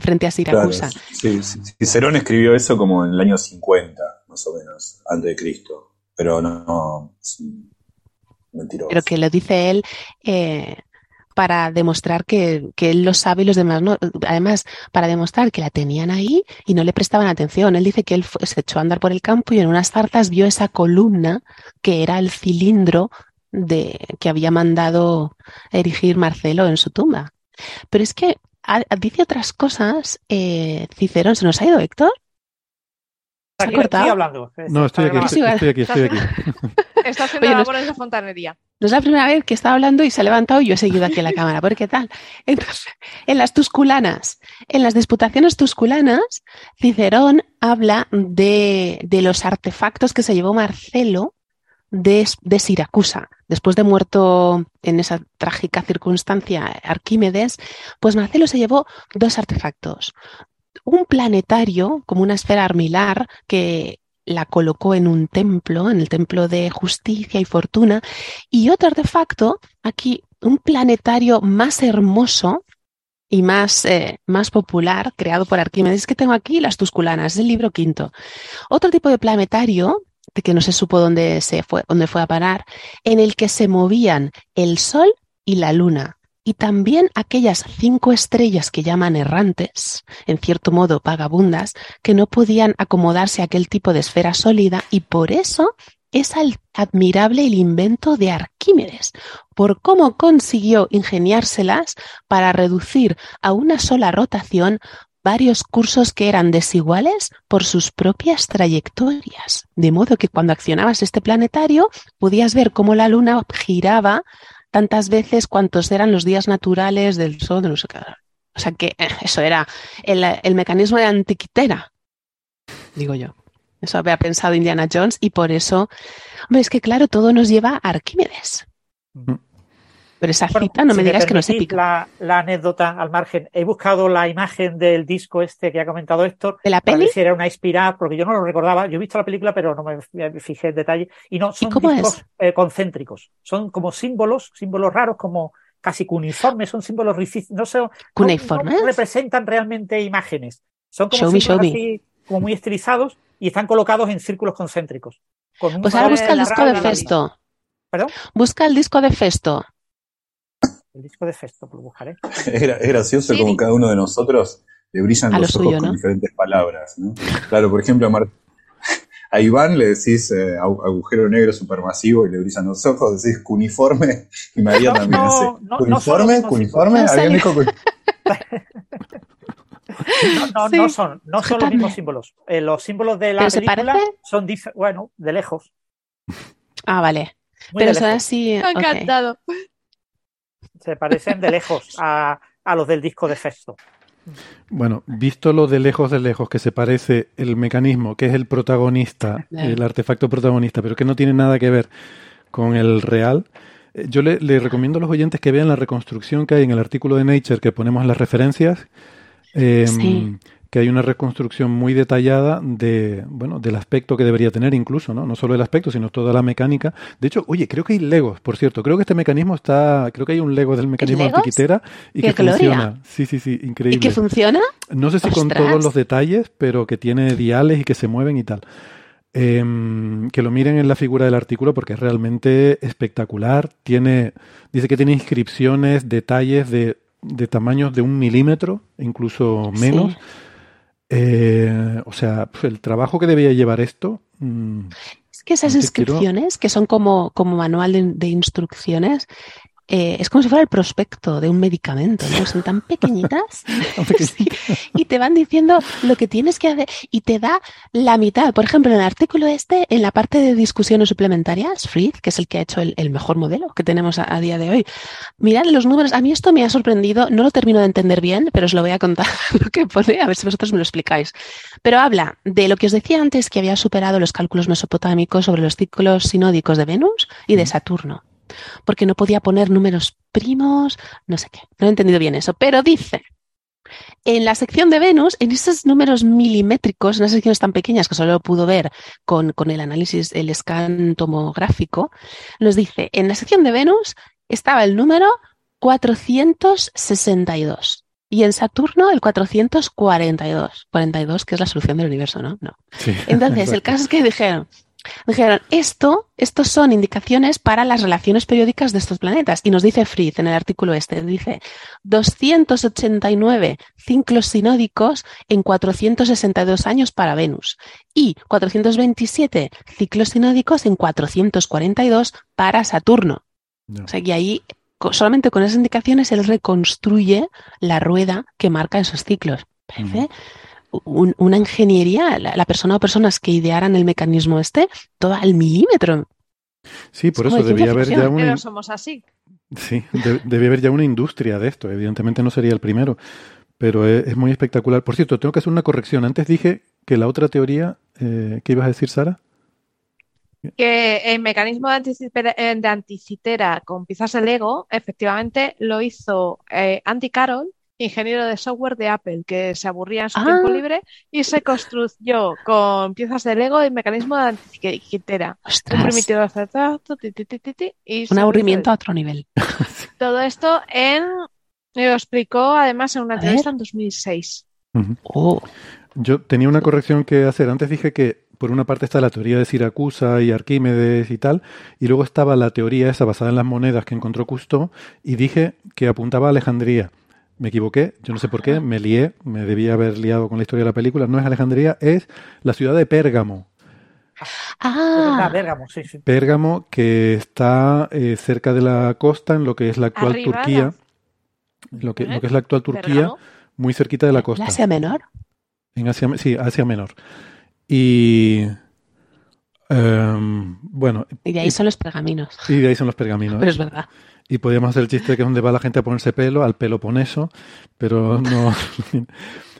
frente a Claro, Siracusa. sí, sí. Cicerón escribió eso como en el año 50, más o menos, antes de Cristo. Pero no, mentiroso. pero que lo dice él eh, para demostrar que, que él lo sabe y los demás no. Además, para demostrar que la tenían ahí y no le prestaban atención. Él dice que él fue- se echó a andar por el campo y en unas zarzas vio esa columna que era el cilindro de, que había mandado erigir Marcelo en su tumba. Pero es que dice otras cosas, eh, Cicerón, ¿se nos ha ido Héctor? ¿Se ha Aquí, cortado? hablando. No, estoy aquí, estoy, aquí, estoy aquí. <laughs> Está haciendo Oye, labores de fontanería. No es la primera vez que está hablando y se ha levantado y yo he seguido aquí en la <laughs> cámara. ¿Por qué tal? Entonces, en las tusculanas, en las disputaciones tusculanas, Cicerón habla de, de los artefactos que se llevó Marcelo de, de Siracusa. Después de muerto en esa trágica circunstancia Arquímedes, pues Marcelo se llevó dos artefactos. Un planetario, como una esfera armilar, que la colocó en un templo, en el templo de justicia y fortuna, y otro artefacto, aquí un planetario más hermoso y más, eh, más popular, creado por Arquímedes, que tengo aquí las Tusculanas, es el libro quinto. Otro tipo de planetario, que no se supo dónde, se fue, dónde fue a parar, en el que se movían el Sol y la Luna. Y también aquellas cinco estrellas que llaman errantes, en cierto modo vagabundas, que no podían acomodarse a aquel tipo de esfera sólida y por eso es admirable el invento de Arquímedes, por cómo consiguió ingeniárselas para reducir a una sola rotación varios cursos que eran desiguales por sus propias trayectorias. De modo que cuando accionabas este planetario, podías ver cómo la Luna giraba tantas veces cuantos eran los días naturales del Sol, de no sé qué. O sea que eh, eso era el, el mecanismo de antiquitera, digo yo. Eso había pensado Indiana Jones y por eso, hombre, es que claro, todo nos lleva a Arquímedes. Mm. Pero esa Bueno, cita no si me digas que no es épica. La, la anécdota al margen. He buscado la imagen del disco este que ha comentado Héctor. ¿De la peli? si era una inspirada, porque yo no lo recordaba. Yo he visto la película, pero no me fijé en detalle. Y no, son cómo discos eh, concéntricos. Son como símbolos, símbolos raros, como casi cuneiformes, son símbolos no sé, no- ¿Cuneiformes? no representan realmente imágenes. Son como Show me, así, como muy estilizados y están colocados en círculos concéntricos. Con Pues ahora busca el disco de. Festo. ¿Perdón? Busca el disco de Festo. El disco de Festo, lo buscaré. Es, gra- <laughs> es gracioso Sí. como cada uno de nosotros le brillan A los lo ojos suyo, con ¿no? diferentes palabras. ¿no? Claro, por ejemplo, a, Mar- <laughs> a Iván le decís eh, agu- agujero negro supermasivo y le brillan los ojos, decís cuniforme y María No, también hace. no, no ¿Cuniforme? ¿Cuniforme? sale. dijo cu- <laughs> No, no, Sí. no son, no son los mismos símbolos. Eh, los símbolos de la ¿Pero se película parece? son, bueno, de lejos. Ah, vale. muy Pero son así. Me ha ok. encantado. Se parecen de lejos a, a los del disco de Festo. Bueno, visto lo de lejos de lejos que se parece el mecanismo, que es el protagonista, el artefacto protagonista, pero que no tiene nada que ver con el real, eh, yo le, le recomiendo a los oyentes que vean la reconstrucción que hay en el artículo de Nature que ponemos en las referencias, eh, Sí. Que hay una reconstrucción muy detallada de, bueno, del aspecto que debería tener incluso, ¿no? No solo el aspecto, sino toda la mecánica. De hecho, oye, creo que hay Legos, por cierto. Creo que este mecanismo está, creo que hay un Lego del mecanismo Legos? antiquitera y ¡Qué que gloria! funciona. Sí, sí, sí, increíble. ¿Y que funciona? No sé si con todos los detalles, pero que tiene diales y que se mueven y tal. Em, que lo miren en la figura del artículo porque es realmente espectacular. Tiene, dice que tiene inscripciones, detalles de, de tamaños de un milímetro, incluso menos. Sí. Eh, o sea, pf, el trabajo que debía llevar esto. mm, Es que esas quiero- inscripciones, que son como, como manual de, de instrucciones, eh, es como si fuera el prospecto de un medicamento, ¿no? Son tan pequeñitas <laughs> <laughs> Sí, y te van diciendo lo que tienes que hacer y te da la mitad. Por ejemplo, en el artículo este, en la parte de discusiones suplementarias, Fried, que es el que ha hecho el, el mejor modelo que tenemos a, a día de hoy, mirad los números. A mí esto me ha sorprendido, no lo termino de entender bien, pero os lo voy a contar <laughs> lo que pone, a ver si vosotros me lo explicáis. Pero habla de lo que os decía antes, que había superado los cálculos mesopotámicos sobre los ciclos sinódicos de Venus y de Saturno porque no podía poner números primos, no sé qué. No he entendido bien eso, pero dice, en la sección de Venus, en esos números milimétricos, en esas secciones tan pequeñas que solo pudo ver con, con el análisis, el scan tomográfico, nos dice, en la sección de Venus estaba el número 462 y en Saturno el 442, 42 que es la solución del universo, ¿no? No. sí, Entonces, <laughs> el caso es que dijeron, dijeron, esto, estos son indicaciones para las relaciones periódicas de estos planetas. Y nos dice Fritz en el artículo este, dice 289 ciclos sinódicos en 462 años para Venus y 427 ciclos sinódicos en 442 para Saturno. No. O sea, que ahí solamente con esas indicaciones él reconstruye la rueda que marca esos ciclos. Parece un- una ingeniería, la, la persona o personas que idearan el mecanismo este, todo al milímetro. Sí, por Es eso debía haber ya una, Pero somos así. Sí, de- debe haber ya una industria de esto. Evidentemente no sería el primero, pero es, es muy espectacular. Por cierto, tengo que hacer una corrección. Antes dije que la otra teoría, eh, ¿qué ibas a decir, Sara? Que el mecanismo de, anticipera- eh, de anticitera con piezas de Lego, efectivamente lo hizo eh, Andy Carroll, ingeniero de software de Apple, que se aburría en su Ah. tiempo libre y se construyó con piezas de Lego el mecanismo de anticitera. Un Ostras, primitivo de acetato, ti, ti, ti, ti, ti, y se un lo aburrimiento a otro nivel. <laughs> Todo esto en, me lo explicó además en una A entrevista en 2006. Ujú. Oh, Yo tenía una corrección que hacer. Antes dije que por una parte está la teoría de Siracusa y Arquímedes y tal, y luego estaba la teoría esa basada en las monedas que encontró Cousteau, y dije que apuntaba a Alejandría. Me equivoqué, yo no sé por qué, me lié, me debía haber liado con la historia de la película. No es Alejandría, es la ciudad de Pérgamo. Ah, ah, Bérgamo, sí, sí. Pérgamo, que está eh, cerca de la costa, en lo que es la actual Arriba, Turquía. Lo que, lo que es la actual Turquía, Pérgamo. muy cerquita de la costa. ¿En Asia Menor? En Asia, sí, Asia Menor. Y em, bueno. Y de ahí son los pergaminos. Y de ahí son los pergaminos. Pero <laughs> es verdad. Y podríamos hacer el chiste de que es donde va la gente a ponerse pelo, al Peloponeso, pero no.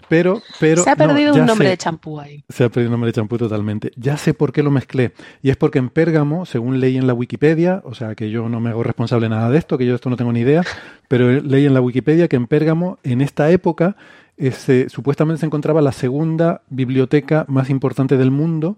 Pero, pero. Se ha perdido no, un nombre sé. de champú ahí. Se ha perdido el nombre de champú totalmente. Ya sé por qué lo mezclé. Y es porque en Pérgamo, según leí en la Wikipedia, o sea que yo no me hago responsable nada de esto, que yo de esto no tengo ni idea, pero leí en la Wikipedia que en Pérgamo, en esta época, ese- supuestamente se encontraba la segunda biblioteca más importante del mundo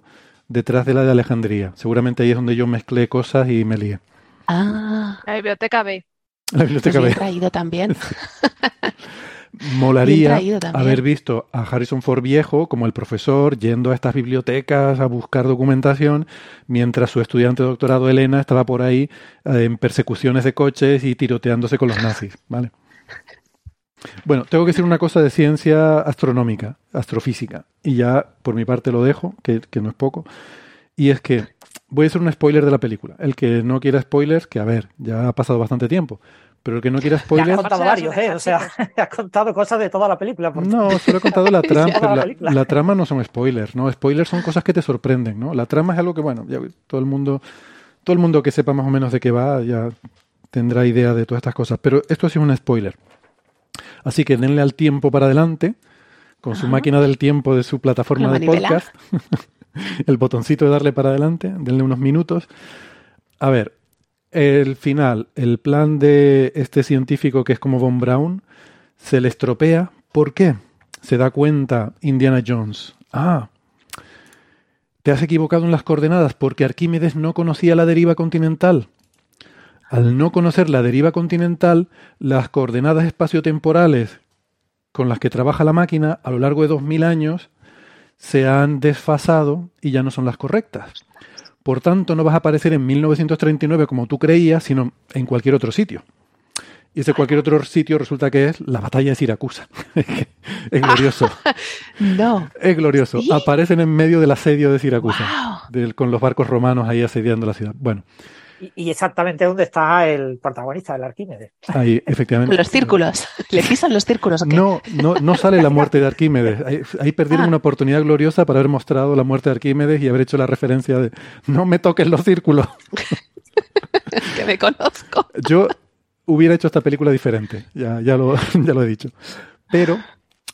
detrás de la de Alejandría. Seguramente ahí es donde yo mezclé cosas y me lié. Ah, La biblioteca B. La pues biblioteca bien B. traído también. <laughs> Molaría haber visto a Harrison Ford viejo como el profesor yendo a estas bibliotecas a buscar documentación, mientras su estudiante de doctorado Elena estaba por ahí eh, en persecuciones de coches y tiroteándose con los nazis, ¿vale? Bueno, tengo que decir una cosa de ciencia astronómica, astrofísica, y ya por mi parte lo dejo, que, que no es poco, y es que voy a hacer un spoiler de la película. El que no quiera spoilers, que a ver, ya ha pasado bastante tiempo, pero el que no quiera <laughs> Ya has spoilers... contado varios, ¿eh? O sea, <laughs> has contado cosas de toda la película. No, <laughs> solo he contado la trama. Pero la trama no son spoilers, ¿no? Spoilers son cosas que te sorprenden, ¿no? La trama es algo que, bueno, ya todo el mundo, todo el mundo que sepa más o menos de qué va, ya tendrá idea de todas estas cosas. Pero esto sí es un spoiler. Así que denle al tiempo para adelante, con su máquina del tiempo de su plataforma La de podcast. <laughs> el botoncito de darle para adelante, denle unos minutos. A ver, el final, el plan de este científico que es como Von Braun, se le estropea. ¿Por qué? Se da cuenta Indiana Jones. Ah, te has equivocado en las coordenadas porque Arquímedes no conocía la deriva continental. Al no conocer la deriva continental, las coordenadas espaciotemporales con las que trabaja la máquina a lo largo de 2000 años se han desfasado y ya no son las correctas. Por tanto, no vas a aparecer en 1939 como tú creías, sino en cualquier otro sitio. Y ese cualquier otro sitio resulta que es la batalla de Siracusa. <laughs> es glorioso. <laughs> No. Es glorioso. ¿Sí? Aparecen en medio del asedio de Siracusa. Wow. del- con los barcos romanos ahí asediando la ciudad. Bueno, Y, y exactamente dónde está el protagonista del Arquímedes. ahí efectivamente. Los círculos. ¿Le pisan los círculos no, no sale la muerte de Arquímedes. Ahí, ahí perdieron Ah. una oportunidad gloriosa para haber mostrado la muerte de Arquímedes y haber hecho la referencia de no me toques los círculos. <laughs> que me conozco. Yo hubiera hecho esta película diferente, ya, ya, lo, <laughs> ya lo he dicho. Pero,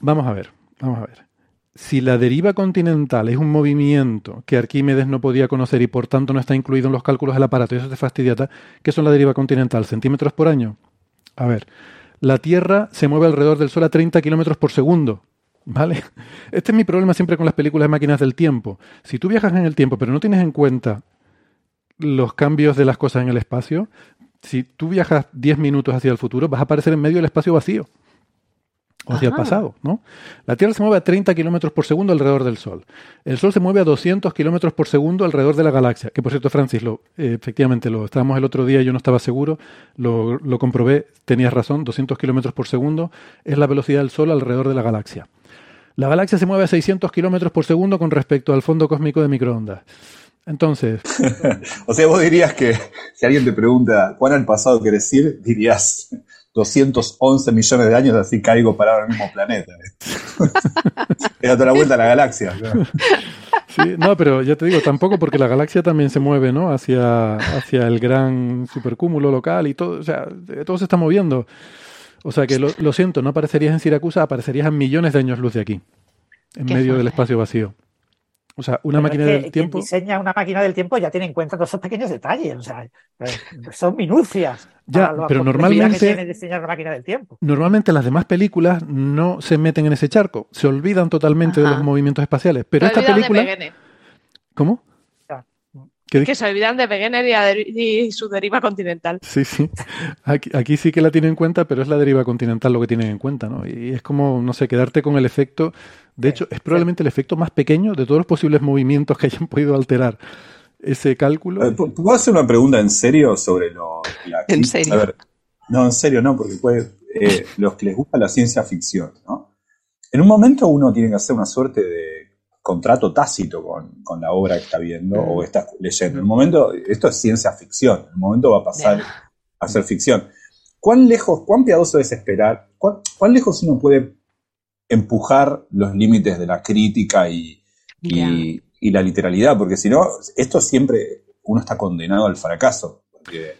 vamos a ver, vamos a ver. Si la deriva continental es un movimiento que Arquímedes no podía conocer y por tanto no está incluido en los cálculos del aparato, y eso te fastidia, ¿qué son la deriva continental? ¿Centímetros por año? A ver, la Tierra se mueve alrededor del Sol a 30 kilómetros por segundo. ¿Vale? <laughs> Este es mi problema siempre con las películas de máquinas del tiempo. Si tú viajas en el tiempo pero no tienes en cuenta los cambios de las cosas en el espacio, si tú viajas 10 minutos hacia el futuro, vas a aparecer en medio del espacio vacío. O hacia el pasado, ¿no? La Tierra se mueve a 30 kilómetros por segundo alrededor del Sol. El Sol se mueve a 200 kilómetros por segundo alrededor de la galaxia. Que por cierto, Francis, lo, eh, efectivamente, lo estábamos el otro día y yo no estaba seguro, lo, lo comprobé, tenías razón, 200 kilómetros por segundo es la velocidad del Sol alrededor de la galaxia. La galaxia se mueve a 600 kilómetros por segundo con respecto al fondo cósmico de microondas. Entonces, <laughs> O sea, vos dirías que si alguien te pregunta cuán al pasado querés ir, dirías 211 millones de años, así caigo parado en el mismo planeta. He dado la vuelta a la galaxia. claro. Sí, no, pero ya te digo, tampoco porque la galaxia también se mueve, ¿no? Hacia, hacia el gran supercúmulo local y todo, o sea, todo se está moviendo. O sea que lo, lo siento, no aparecerías en Siracusa, aparecerías a millones de años luz de aquí, en Qué medio del espacio vacío. O sea, una Pero máquina es que del quien tiempo. diseña una máquina del tiempo ya tiene en cuenta todos esos pequeños detalles. O sea, eh, son minucias. Ya, pero normalmente- que tiene diseñar una máquina del tiempo. Normalmente las demás películas no se meten en ese charco, se olvidan totalmente de los movimientos espaciales. Pero Se esta de película. Wegener. ¿Cómo? ¿Qué Que se olvidan de Wegener y, a deri- y su deriva continental. Sí, sí. Aquí, aquí sí que la tienen en cuenta, pero es la deriva continental lo que tienen en cuenta, ¿no? Y es como, no sé, quedarte con el efecto. De hecho, es probablemente el efecto más pequeño de todos los posibles movimientos que hayan podido alterar ese cálculo. Eh, ¿pu- ¿Puedo hacer una pregunta en serio sobre lo, la ¿En serio? A ver, no, en serio no, porque puede, eh, los que les gusta la ciencia ficción, ¿no? En un momento uno tiene que hacer una suerte de contrato tácito con, con la obra que está viendo o está leyendo. En un momento, esto es ciencia ficción, en un momento va a pasar a ser ficción. ¿Cuán lejos, cuán piadoso es esperar? ¿Cuán, cuán lejos uno puede empujar los límites de la crítica y, y, y la literalidad, porque si no, esto siempre uno está condenado al fracaso.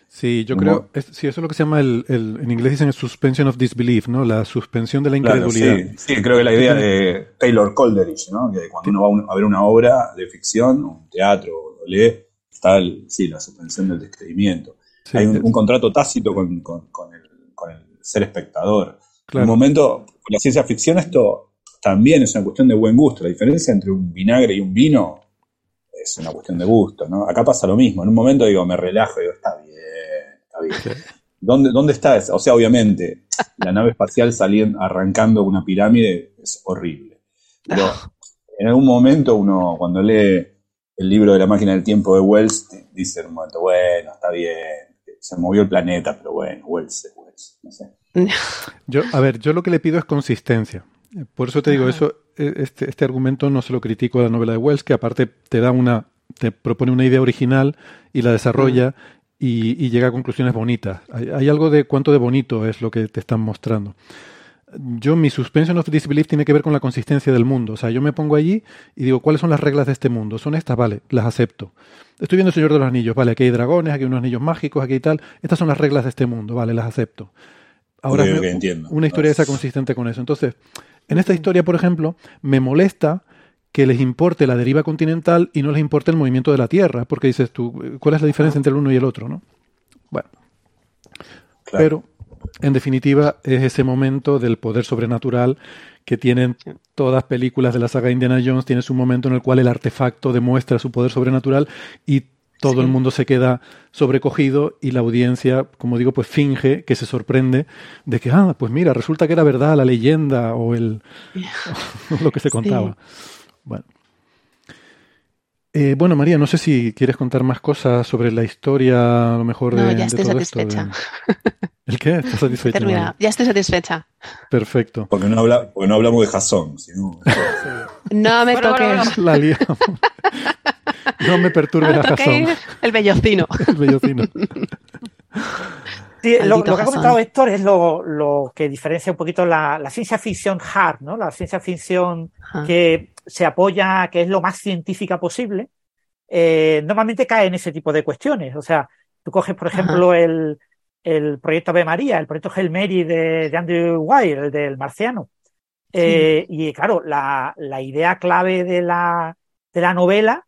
Sí, yo creo, es, sí, eso es lo que se llama el, el- en inglés dicen el suspension of disbelief, ¿no? La suspensión de la Claro, incredulidad. sí, sí, creo que la idea de Taylor Coleridge, ¿no? que cuando uno va a, un- a ver una obra de ficción, un teatro, lo lee, está el- sí, la suspensión del descreimiento. Sí, Hay un, contrato tácito con, con- con el, con el ser espectador. claro. En un momento, la ciencia ficción, esto también es una cuestión de buen gusto. La diferencia entre un vinagre y un vino es una cuestión de gusto, ¿no? Acá pasa lo mismo. En un momento digo, me relajo y digo, está bien, está bien. ¿Dónde, ¿Dónde está? eso? O sea, obviamente, la nave espacial saliendo, arrancando una pirámide es horrible. Pero en algún momento uno, cuando lee el libro de la máquina del tiempo de Wells, dice en un momento, bueno, está bien, se movió el planeta, pero bueno, Wells es Wells, no sé. <laughs> Yo, a ver, yo lo que le pido es consistencia. Por eso te digo, eso, este, este argumento no se lo critico a la novela de Wells, que aparte te da una, te propone una idea original y la desarrolla y, y llega a conclusiones bonitas. Hay, hay algo de cuánto de bonito es lo que te están mostrando. Yo, mi suspension of disbelief tiene que ver con la consistencia del mundo. O sea, yo me pongo allí y digo, ¿cuáles son las reglas de este mundo? ¿Son estas? Vale, las acepto. Estoy viendo el Señor de los Anillos, vale, aquí hay dragones, aquí hay unos anillos mágicos, aquí hay tal. Estas son las reglas de este mundo, vale, las acepto. Ahora me- entiendo. una historia esa consistente con eso. Entonces, en esta historia, por ejemplo, me molesta que les importe la deriva continental y no les importe el movimiento de la Tierra, porque dices tú, ¿cuál es la diferencia entre el uno y el otro, no? Bueno, Claro. pero en definitiva es ese momento del poder sobrenatural que tienen todas películas de la saga Indiana Jones, tiene su momento en el cual el artefacto demuestra su poder sobrenatural y todo Sí. el mundo se queda sobrecogido y la audiencia, como digo, pues finge que se sorprende de que, ah, pues mira, resulta que era verdad la leyenda o el <laughs> <laughs> lo que se Sí. contaba. Bueno. Eh, bueno, María, no sé si quieres contar más cosas sobre la historia, a lo mejor de, No, ya de estoy todo esto. satisfecha. de- ¿El qué? ¿Estás <laughs> satisfecha? Terminado. María? Ya estoy satisfecha. Perfecto. Porque no, habla, porque no hablamos de Jason, sino No me Bueno, toques, bueno, La liamos. <laughs> No me perturbe la razón, el bellocino. <laughs> el bellocino. Sí, lo, que ha comentado Héctor es lo, lo que diferencia un poquito la, la ciencia ficción hard, ¿no? La ciencia ficción Ajá. que se apoya, que es lo más científica posible, eh, normalmente cae en ese tipo de cuestiones. O sea, tú coges, por ejemplo, el, el proyecto Ave María, el proyecto Hail Mary de, de Andrew Weir, el del marciano. Eh, y claro, la, la idea clave de la, de la novela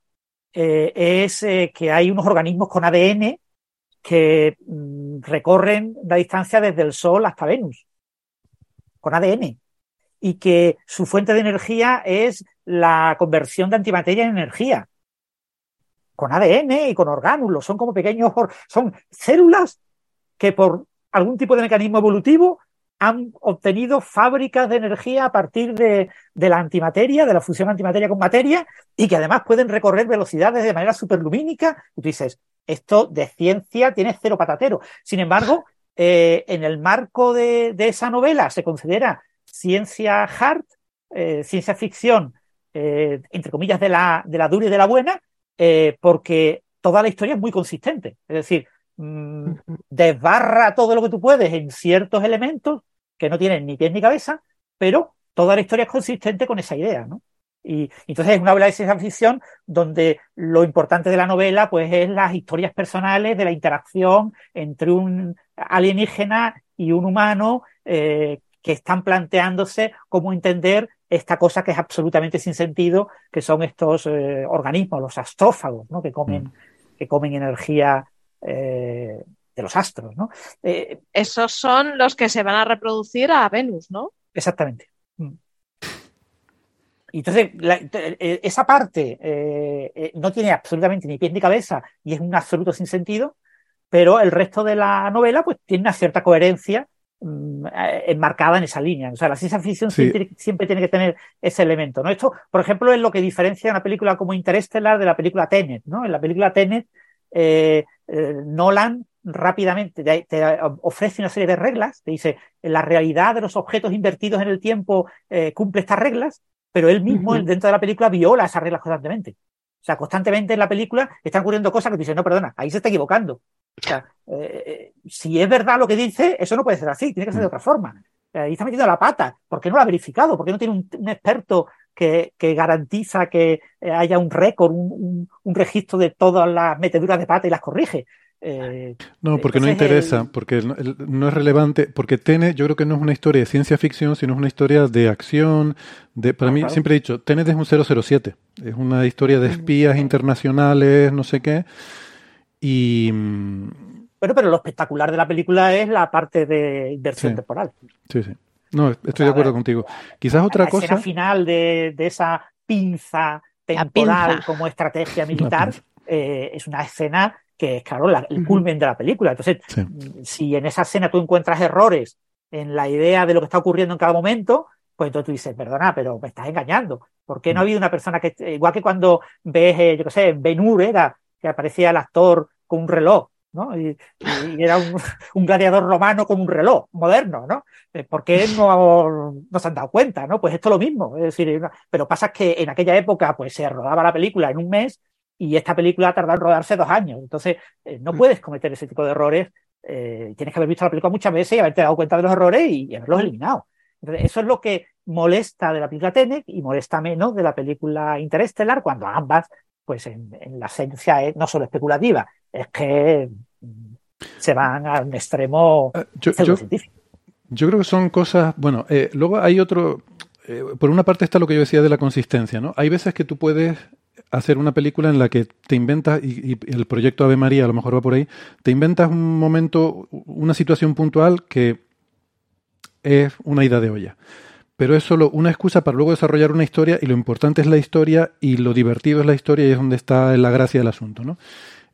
eh, es eh, que hay unos organismos con ADN que mm, recorren la distancia desde el Sol hasta Venus, con ADN, y que su fuente de energía es la conversión de antimateria en energía, con ADN y con orgánulos, son como pequeños, son células que por algún tipo de mecanismo evolutivo han obtenido fábricas de energía a partir de, la antimateria, de la fusión antimateria con materia, y que además pueden recorrer velocidades de manera superlumínica. Y tú dices, esto de ciencia tiene cero patatero. Sin embargo, eh, en el marco de, esa novela se considera ciencia hard, eh, ciencia ficción, eh, entre comillas, de la, de la dura y de la buena, porque toda la historia es muy consistente. Es decir, mm, desbarra todo lo que tú puedes en ciertos elementos que no tienen ni pies ni cabeza, pero toda la historia es consistente con esa idea, ¿no? Y entonces es una novela de ciencia ficción donde lo importante de la novela pues es las historias personales de la interacción entre un alienígena y un humano eh, que están planteándose cómo entender esta cosa que es absolutamente sin sentido, que son estos eh, organismos, los astrófagos, ¿no? que comen, que comen energía eh, de los astros, ¿no? Eh, Esos son los que se van a reproducir a Venus, ¿no? Exactamente. Mm. Y entonces, la- eh, esa parte eh, eh, no tiene absolutamente ni pies ni cabeza y es un absoluto sinsentido, pero el resto de la novela pues tiene una cierta coherencia mm, eh, enmarcada en esa línea. O sea, la ciencia ficción Sí. siempre, siempre tiene que tener ese elemento, ¿no? Esto, por ejemplo, es lo que diferencia una película como Interstellar de la película Tenet, ¿no? En la película Tenet, eh, eh, Nolan rápidamente te, te ofrece una serie de reglas, te dice, la realidad de los objetos invertidos en el tiempo eh, cumple estas reglas, pero él mismo dentro de la película viola esas reglas constantemente. O sea, constantemente en la película están ocurriendo cosas que tú dices, no, perdona, ahí se está equivocando. O sea, eh, si es verdad lo que dice, eso no puede ser así, tiene que ser de otra forma. ahí está metiendo la pata. ¿Por qué no lo ha verificado? ¿Por qué no tiene un, un experto que, que, garantiza que eh, haya un récord, un, un, un, registro de todas las meteduras de pata y las corrige? Eh, no, porque no interesa, el... porque no, no, es relevante, porque Tenet yo creo que no es una historia de ciencia ficción, sino es una historia de acción. De, para ah, mí, claro. siempre he dicho, Tenet es un 007, es una historia de espías internacionales, no sé qué. Y. Bueno, pero lo espectacular de la película es la parte de inversión sí. temporal. Sí, sí. No, estoy de acuerdo contigo. Quizás otra la cosa. escena final de, de esa pinza temporal pinza. como estrategia militar eh, es una escena que es, claro, la, el culmen de la película. Entonces, Sí. si en esa escena tú encuentras errores en la idea de lo que está ocurriendo en cada momento, pues entonces tú dices, perdona, pero me estás engañando. ¿Por qué no ha habido una persona que, igual que cuando ves, eh, yo qué sé, en Ben Hur era, que aparecía el actor con un reloj, ¿no? Y, y era un, <laughs> un, gladiador romano con un reloj moderno, ¿no? Eh, ¿Por qué no, <laughs> no se han dado cuenta, no? Pues esto es lo mismo. Es decir, pero pasa que en aquella época, pues se rodaba la película en un mes y esta película ha tardado en rodarse dos años. Entonces, eh, no puedes cometer ese tipo de errores. Eh, tienes que haber visto la película muchas veces y haberte dado cuenta de los errores y, y haberlos eliminado. Entonces, eso es lo que molesta de la película Tenet y molesta menos de la película Interestelar, cuando ambas, pues en, en la esencia es no solo especulativa, es que se van a un extremo uh, yo, yo, yo, creo que son cosas, bueno, eh, luego hay otro, eh, por una parte está lo que yo decía de la consistencia, ¿no? Hay veces que tú puedes hacer una película en la que te inventas, y, y, el proyecto Ave María a lo mejor va por ahí, te inventas un momento, una situación puntual que es una ida de olla. Pero es solo una excusa para luego desarrollar una historia y lo importante es la historia y lo divertido es la historia y es donde está la gracia del asunto, ¿no?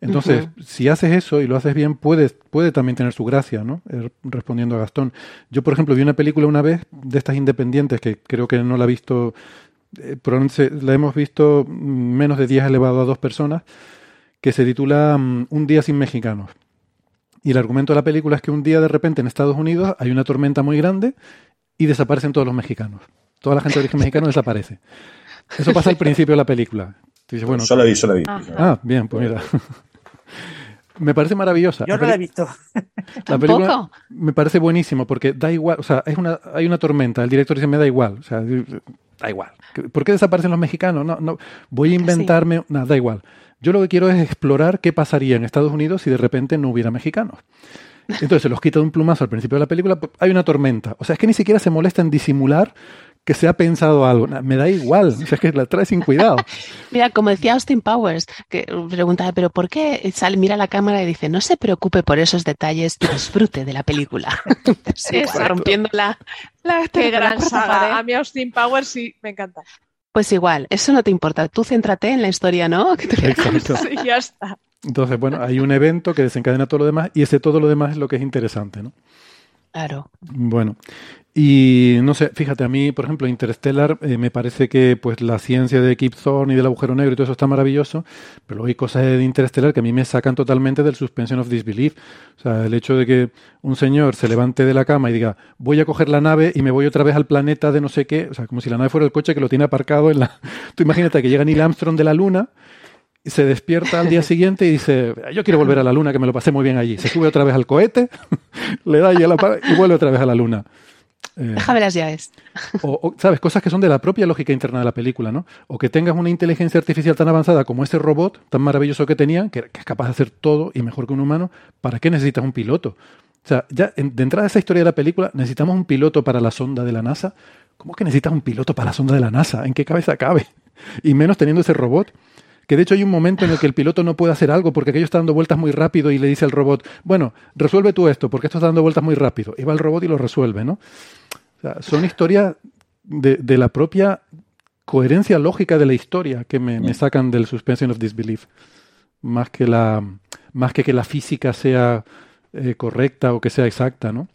Entonces, uh -huh. si haces eso y lo haces bien, puede, puede también tener su gracia, ¿no? Eh, respondiendo a Gastón. Yo, por ejemplo, vi una película una vez de estas independientes que creo que no la he visto, eh, probablemente la hemos visto menos de 10 elevado a dos personas, que se titula um, Un día sin mexicanos. Y el argumento de la película es que un día de repente en Estados Unidos hay una tormenta muy grande y desaparecen todos los mexicanos. Toda la gente de origen <laughs> mexicano desaparece. Eso pasa al principio de la película. Dices, bueno, yo la vi, yo la vi. Ah, bien, pues mira. Me parece maravillosa. Yo no la he visto. <laughs> La película me parece buenísimo porque da igual, o sea, es una, hay una tormenta, el director dice, me da igual, o sea, da igual. ¿Por qué desaparecen los mexicanos? No, no, voy a inventarme, sí. nada, da igual. Yo lo que quiero es explorar qué pasaría en Estados Unidos si de repente no hubiera mexicanos. Entonces se los quita de un plumazo al principio de la película, hay una tormenta. O sea, es que ni siquiera se molesta en disimular que se ha pensado algo. Me da igual, o sea, es que la trae sin cuidado. <laughs> Mira, como decía Austin Powers, que preguntaba, ¿pero por qué? Sale, mira la cámara y dice, no se preocupe por esos detalles y disfrute de la película. <laughs> sí, rompiendo la, la Qué gran saga. A mí Austin Powers sí, me encanta. Pues igual, eso no te importa. Tú céntrate en la historia, ¿no? Exacto. <laughs> sí, ya está. Entonces, bueno, hay un evento que desencadena todo lo demás y ese todo lo demás es lo que es interesante, ¿no? Claro. Bueno, y no sé, fíjate, a mí, por ejemplo, Interstellar, eh, me parece que pues la ciencia de Kip Thorne y del agujero negro y todo eso está maravilloso, pero luego hay cosas de Interstellar que a mí me sacan totalmente del suspension of disbelief. O sea, el hecho de que un señor se levante de la cama y diga, voy a coger la nave y me voy otra vez al planeta de no sé qué, o sea, como si la nave fuera el coche que lo tiene aparcado en la... <laughs> Tú imagínate que llega Neil Armstrong de la Luna y se despierta al día siguiente y dice, yo quiero volver a la luna, que me lo pasé muy bien allí. Se sube otra vez al cohete, <laughs> le da y, a la, y vuelve otra vez a la luna. Eh, Déjame las llaves. O, o, ¿sabes? Cosas que son de la propia lógica interna de la película, ¿no? O que tengas una inteligencia artificial tan avanzada como ese robot tan maravilloso que tenían, que, que es capaz de hacer todo y mejor que un humano, ¿para qué necesitas un piloto? O sea, ya en, de entrada a esa historia de la película, necesitamos un piloto para la sonda de la NASA. ¿Cómo que necesitas un piloto para la sonda de la NASA? ¿En qué cabeza cabe? <laughs> Y menos teniendo ese robot que de hecho hay un momento en el que el piloto no puede hacer algo porque aquello está dando vueltas muy rápido y le dice al robot, bueno, resuelve tú esto porque esto está dando vueltas muy rápido. Y va el robot y lo resuelve, ¿no? O sea, son historias de, de, la propia coherencia lógica de la historia que me, me, sacan del suspension of disbelief. Más que, la, más que que la física sea eh, correcta o que sea exacta, ¿no?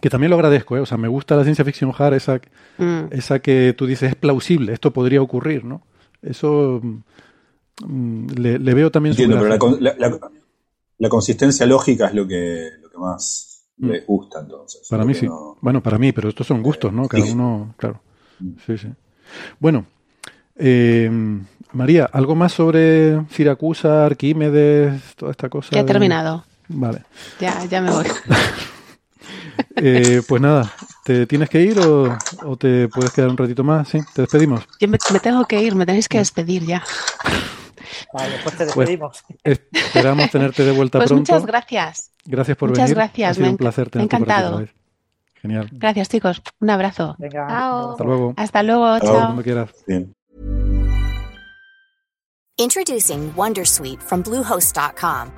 Que también lo agradezco, ¿eh? O sea, me gusta la ciencia ficción hard, esa, mm. esa que tú dices es plausible, esto podría ocurrir, ¿no? Eso le, le, veo también Entiendo, pero la, la, la, consistencia lógica es lo que, lo que más mm. Les gusta entonces. Para mí sí. No... Bueno, para mí, pero estos son gustos, ¿no? Cada uno, claro. Mm. Sí, sí. Bueno, eh, María, ¿algo más sobre Siracusa, Arquímedes, toda esta cosa? Ya he terminado. Vale. Ya, ya me voy. <laughs> eh, pues nada, ¿te tienes que ir o, o te puedes quedar un ratito más? Sí, te despedimos. Yo me, me tengo que ir, me tenéis que despedir ya. <laughs> Vale, pues te Pues, despedimos. Esperamos tenerte de vuelta <laughs> Pues pronto. muchas gracias. Gracias por muchas venir. gracias, Ha sido me un placer tenerte por aquí encantado. otra vez. Genial. Gracias, chicos. Un abrazo. Venga, Chao. Hasta luego. Hasta luego. Chao. Chao. Cuando quieras. Bien. Introducing Wondersuite from Bluehost.com.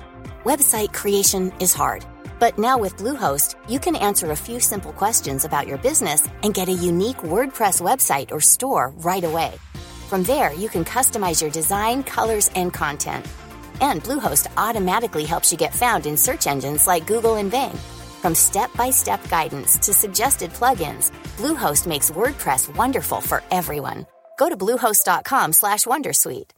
Website creation is hard, but now with Bluehost, you can answer a few simple questions about your business and get a unique WordPress website or store right away. From there, you can customize your design, colors, and content. And Bluehost automatically helps you get found in search engines like Google and Bing. From step-by-step guidance to suggested plugins, Bluehost makes WordPress wonderful for everyone. Go to bluehost.com/wondersuite.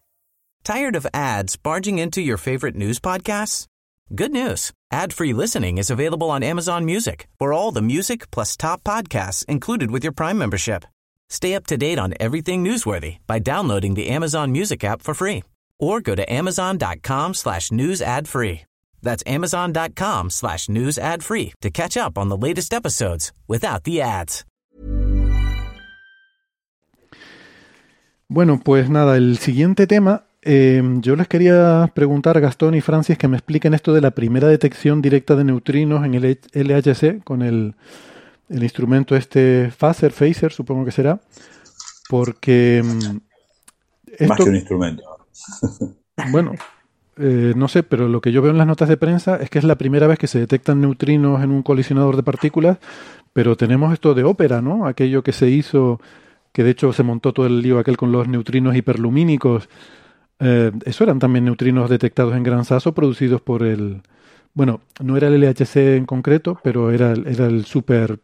Tired of ads barging into your favorite news podcasts? Good news. Ad-free listening is available on Amazon Music for all the music plus top podcasts included with your Prime membership. Stay up to date on everything newsworthy by downloading the Amazon Music app for free or go to amazon.com slash news ad free. That's amazon.com slash news ad free to catch up on the latest episodes without the ads. Bueno, pues nada, el siguiente tema, eh, yo les quería preguntar a Gastón y Francis que me expliquen esto de la primera detección directa de neutrinos en el LHC con el, el instrumento este Phaser, Phaser, supongo que será, porque mm, Más que un instrumento. <laughs> bueno, eh, no sé, pero lo que yo veo en las notas de prensa es que es la primera vez que se detectan neutrinos en un colisionador de partículas, pero tenemos esto de ópera, ¿no? Aquello que se hizo, que de hecho se montó todo el lío aquel con los neutrinos hiperlumínicos. Eh, eso eran también neutrinos detectados en gran saso producidos por el... Bueno, no era el LHC en concreto, pero era, era el super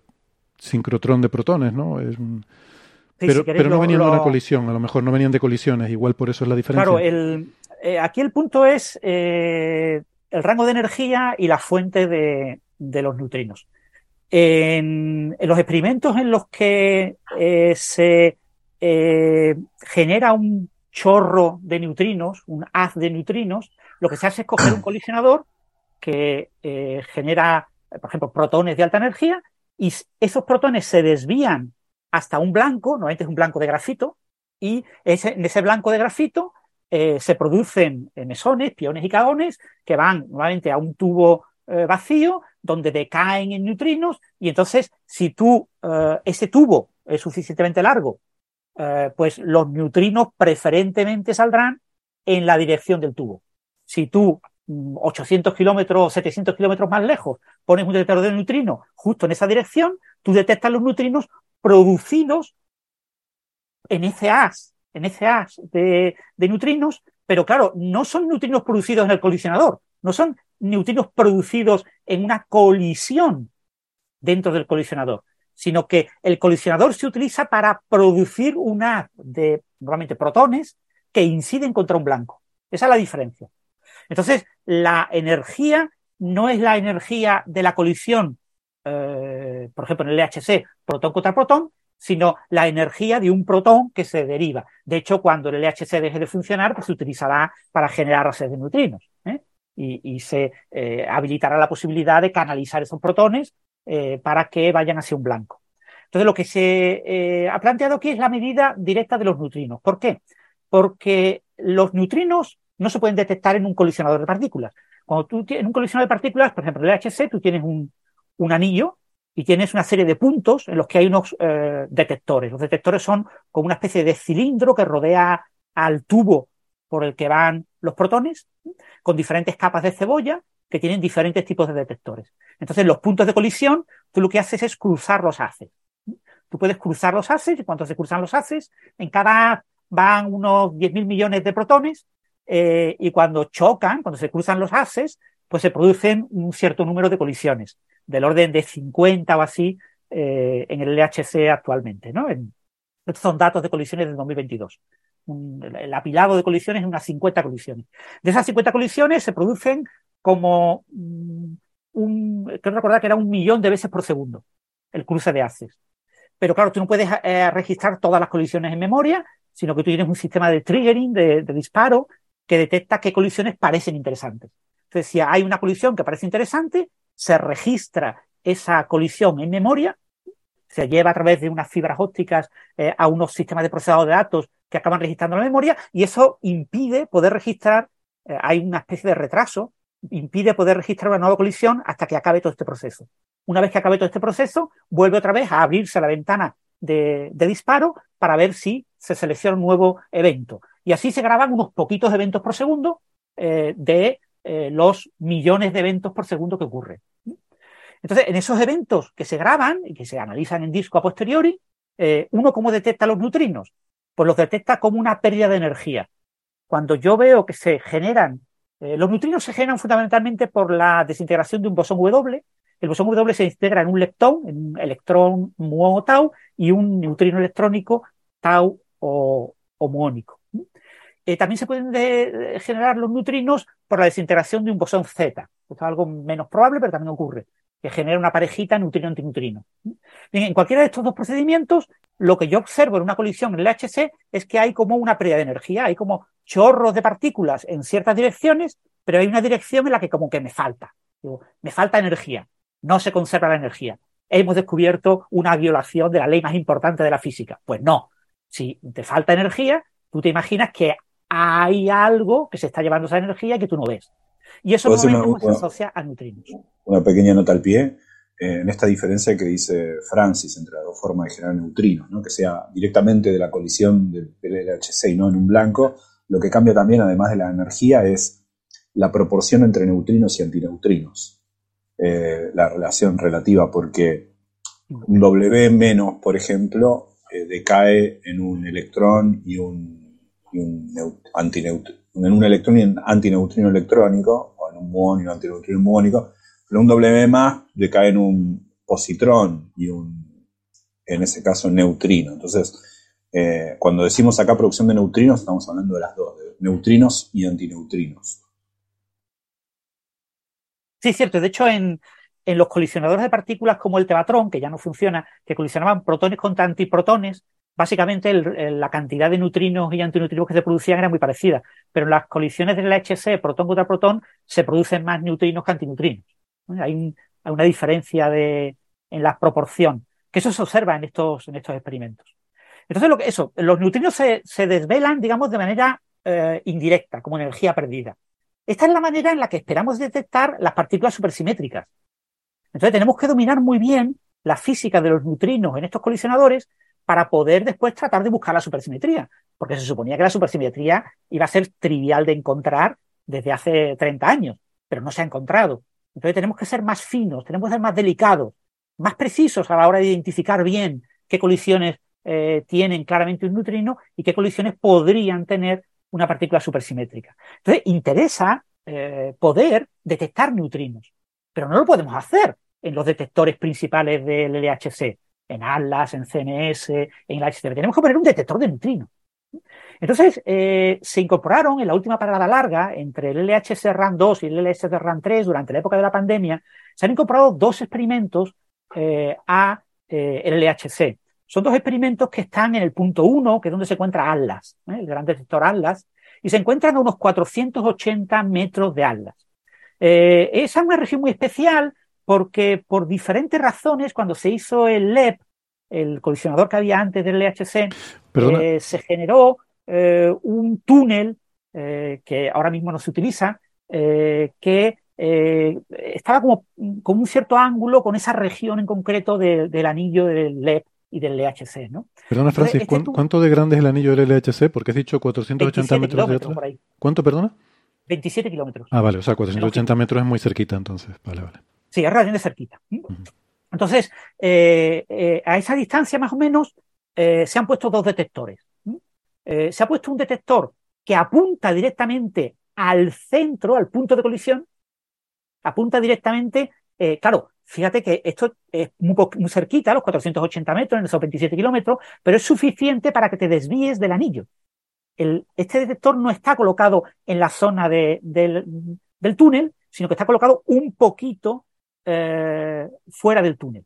sincrotrón de protones, ¿no? Es un- Sí, pero, si queréis pero no lo- venían de una lo- colisión, a lo mejor no venían de colisiones, igual por eso es la diferencia. Claro, el, eh, aquí el punto es eh, el rango de energía y la fuente de, de los neutrinos. En, en los experimentos en los que eh, se genera un chorro de neutrinos, un haz de neutrinos, lo que se hace es coger un <coughs> colisionador que genera, por ejemplo, protones de alta energía y esos protones se desvían hasta un blanco, normalmente es un blanco de grafito, y ese, en ese blanco de grafito eh, se producen mesones, piones y caones que van normalmente a un tubo eh, vacío donde decaen en neutrinos y entonces si tú eh, ese tubo es suficientemente largo, pues los neutrinos preferentemente saldrán en la dirección del tubo. Si tú 800 kilómetros o 700 kilómetros más lejos pones un detector de neutrinos justo en esa dirección, tú detectas los neutrinos producidos en ese haz, en ese de neutrinos, pero claro, no son neutrinos producidos en el colisionador, no son neutrinos producidos en una colisión dentro del colisionador, sino que el colisionador se utiliza para producir un haz de normalmente protones que inciden contra un blanco. Esa es la diferencia. Entonces, la energía no es la energía de la colisión, eh, por ejemplo, en el LHC, protón contra protón, sino la energía de un protón que se deriva. De hecho, cuando el LHC deje de funcionar, pues se utilizará para generar redes de neutrinos. ¿eh? Y, se eh, habilitará la posibilidad de canalizar esos protones para que vayan hacia un blanco. Entonces, lo que se ha planteado aquí es la medida directa de los neutrinos. ¿Por qué? Porque los neutrinos no se pueden detectar en un colisionador de partículas. Cuando tú tienes un colisionador de partículas, por ejemplo, el LHC, tú tienes un, un anillo y tienes una serie de puntos en los que hay unos eh, detectores. Los detectores son como una especie de cilindro que rodea al tubo por el que van los protones, con diferentes capas de cebolla que tienen diferentes tipos de detectores. Entonces, los puntos de colisión, tú lo que haces es cruzar los haces. Tú puedes cruzar los haces y cuando se cruzan los haces, en cada van unos 10.000 millones de protones eh, y cuando chocan, cuando se cruzan los haces, pues se producen un cierto número de colisiones, del orden de 50 o así eh, en el LHC actualmente. ¿no? En, estos son datos de colisiones del 2022. Un, el apilado de colisiones es unas 50 colisiones. De esas 50 colisiones se producen como mm, un, creo recordar que era un millón de veces por segundo el cruce de haces. Pero claro, tú no puedes eh, registrar todas las colisiones en memoria, sino que tú tienes un sistema de triggering, de, de disparo, que detecta qué colisiones parecen interesantes. Entonces, si hay una colisión que parece interesante, se registra esa colisión en memoria se lleva a través de unas fibras ópticas eh, a unos sistemas de procesado de datos que acaban registrando la memoria y eso impide poder registrar, eh, hay una especie de retraso, impide poder registrar una nueva colisión hasta que acabe todo este proceso. Una vez que acabe todo este proceso, vuelve otra vez a abrirse la ventana de, de disparo para ver si se selecciona un nuevo evento. Y así se graban unos poquitos eventos por segundo eh, de eh, los millones de eventos por segundo que ocurren. Entonces, en esos eventos que se graban y que se analizan en disco a posteriori, eh, uno cómo detecta los neutrinos? Pues los detecta como una pérdida de energía. Cuando yo veo que se generan, los neutrinos se generan fundamentalmente por la desintegración de un bosón W. El bosón W se integra en un leptón, en un electrón muón tau, y un neutrino electrónico tau o, o muónico. Eh, también se pueden de, generar los neutrinos por la desintegración de un bosón Z. Esto es algo menos probable, pero también ocurre que genera una parejita neutrino-antineutrino. Bien, en cualquiera de estos dos procedimientos, lo que yo observo en una colisión en el LHC es que hay como una pérdida de energía, hay como chorros de partículas en ciertas direcciones, pero hay una dirección en la que como que me falta. Digo, me falta energía, no se conserva la energía. Hemos descubierto una violación de la ley más importante de la física. Pues no, si te falta energía, tú te imaginas que hay algo que se está llevando esa energía que tú no ves. Y eso normalmente una, se asocia a neutrinos. Una pequeña nota al pie. Eh, en esta diferencia que dice Francis entre las dos formas de generar neutrinos, ¿no? que sea directamente de la colisión del, del LHC y no en un blanco, lo que cambia también, además de la energía, es la proporción entre neutrinos y antineutrinos. Eh, la relación relativa, porque un W menos, por ejemplo, eh, decae en un electrón y un, y un en un electrón y un antineutrino electrónico, o en un muón y un antineutrino muónico, pero un W más decae en un positrón y un, en ese caso, neutrino. Entonces, eh, cuando decimos acá producción de neutrinos, estamos hablando de las dos, de neutrinos y antineutrinos. Sí, cierto. De hecho, en, en los colisionadores de partículas como el tevatrón, que ya no funciona, que colisionaban protones contra antiprotones, básicamente el, la cantidad de neutrinos y antineutrinos que se producían era muy parecida, pero en las colisiones del LHC protón contra protón se producen más neutrinos que antineutrinos. Hay, un, hay una diferencia de, en la proporción, que eso se observa en estos, en estos experimentos. Entonces, lo que, eso, los neutrinos se, se desvelan, digamos, de manera eh, indirecta, como energía perdida. Esta es la manera en la que esperamos detectar las partículas supersimétricas. Entonces, tenemos que dominar muy bien la física de los neutrinos en estos colisionadores para poder después tratar de buscar la supersimetría, porque se suponía que la supersimetría iba a ser trivial de encontrar desde hace 30 años, pero no se ha encontrado. Entonces tenemos que ser más finos, tenemos que ser más delicados, más precisos a la hora de identificar bien qué colisiones eh, tienen claramente un neutrino y qué colisiones podrían tener una partícula supersimétrica. Entonces interesa eh, poder detectar neutrinos, pero no lo podemos hacer en los detectores principales del LHC en Atlas, en CNS, en la HCR. Tenemos que poner un detector de neutrinos. Entonces, eh, se incorporaron en la última parada larga entre el LHC RAN 2 y el LHC RAN 3 durante la época de la pandemia, se han incorporado dos experimentos eh, a eh, el LHC. Son dos experimentos que están en el punto 1, que es donde se encuentra Atlas, ¿eh? el gran detector Atlas, y se encuentran a unos 480 metros de Atlas. Eh, esa es una región muy especial porque por diferentes razones, cuando se hizo el LEP, el colisionador que había antes del LHC, eh, se generó eh, un túnel que ahora mismo no se utiliza, que estaba como con un cierto ángulo con esa región en concreto de, del anillo del LEP y del LHC, ¿no? Perdona, Francis, Entonces, este ¿cuánto de grande es el anillo del LHC? Porque has dicho 480 metros de atrás. ¿Cuánto, perdona? 27 kilómetros. Ah, vale, o sea, 480 metros es muy cerquita entonces. Vale, vale. Sí, es relativamente cerquita. Entonces, eh, eh, a esa distancia más o menos eh, se han puesto dos detectores. Se ha puesto un detector que apunta directamente al centro, al punto de colisión, apunta directamente, claro, fíjate que esto es muy, muy cerquita, los 480 metros, en esos 27 kilómetros, pero es suficiente para que te desvíes del anillo. Este detector no está colocado en la zona de, del, túnel, sino que está colocado un poquito eh, fuera del túnel.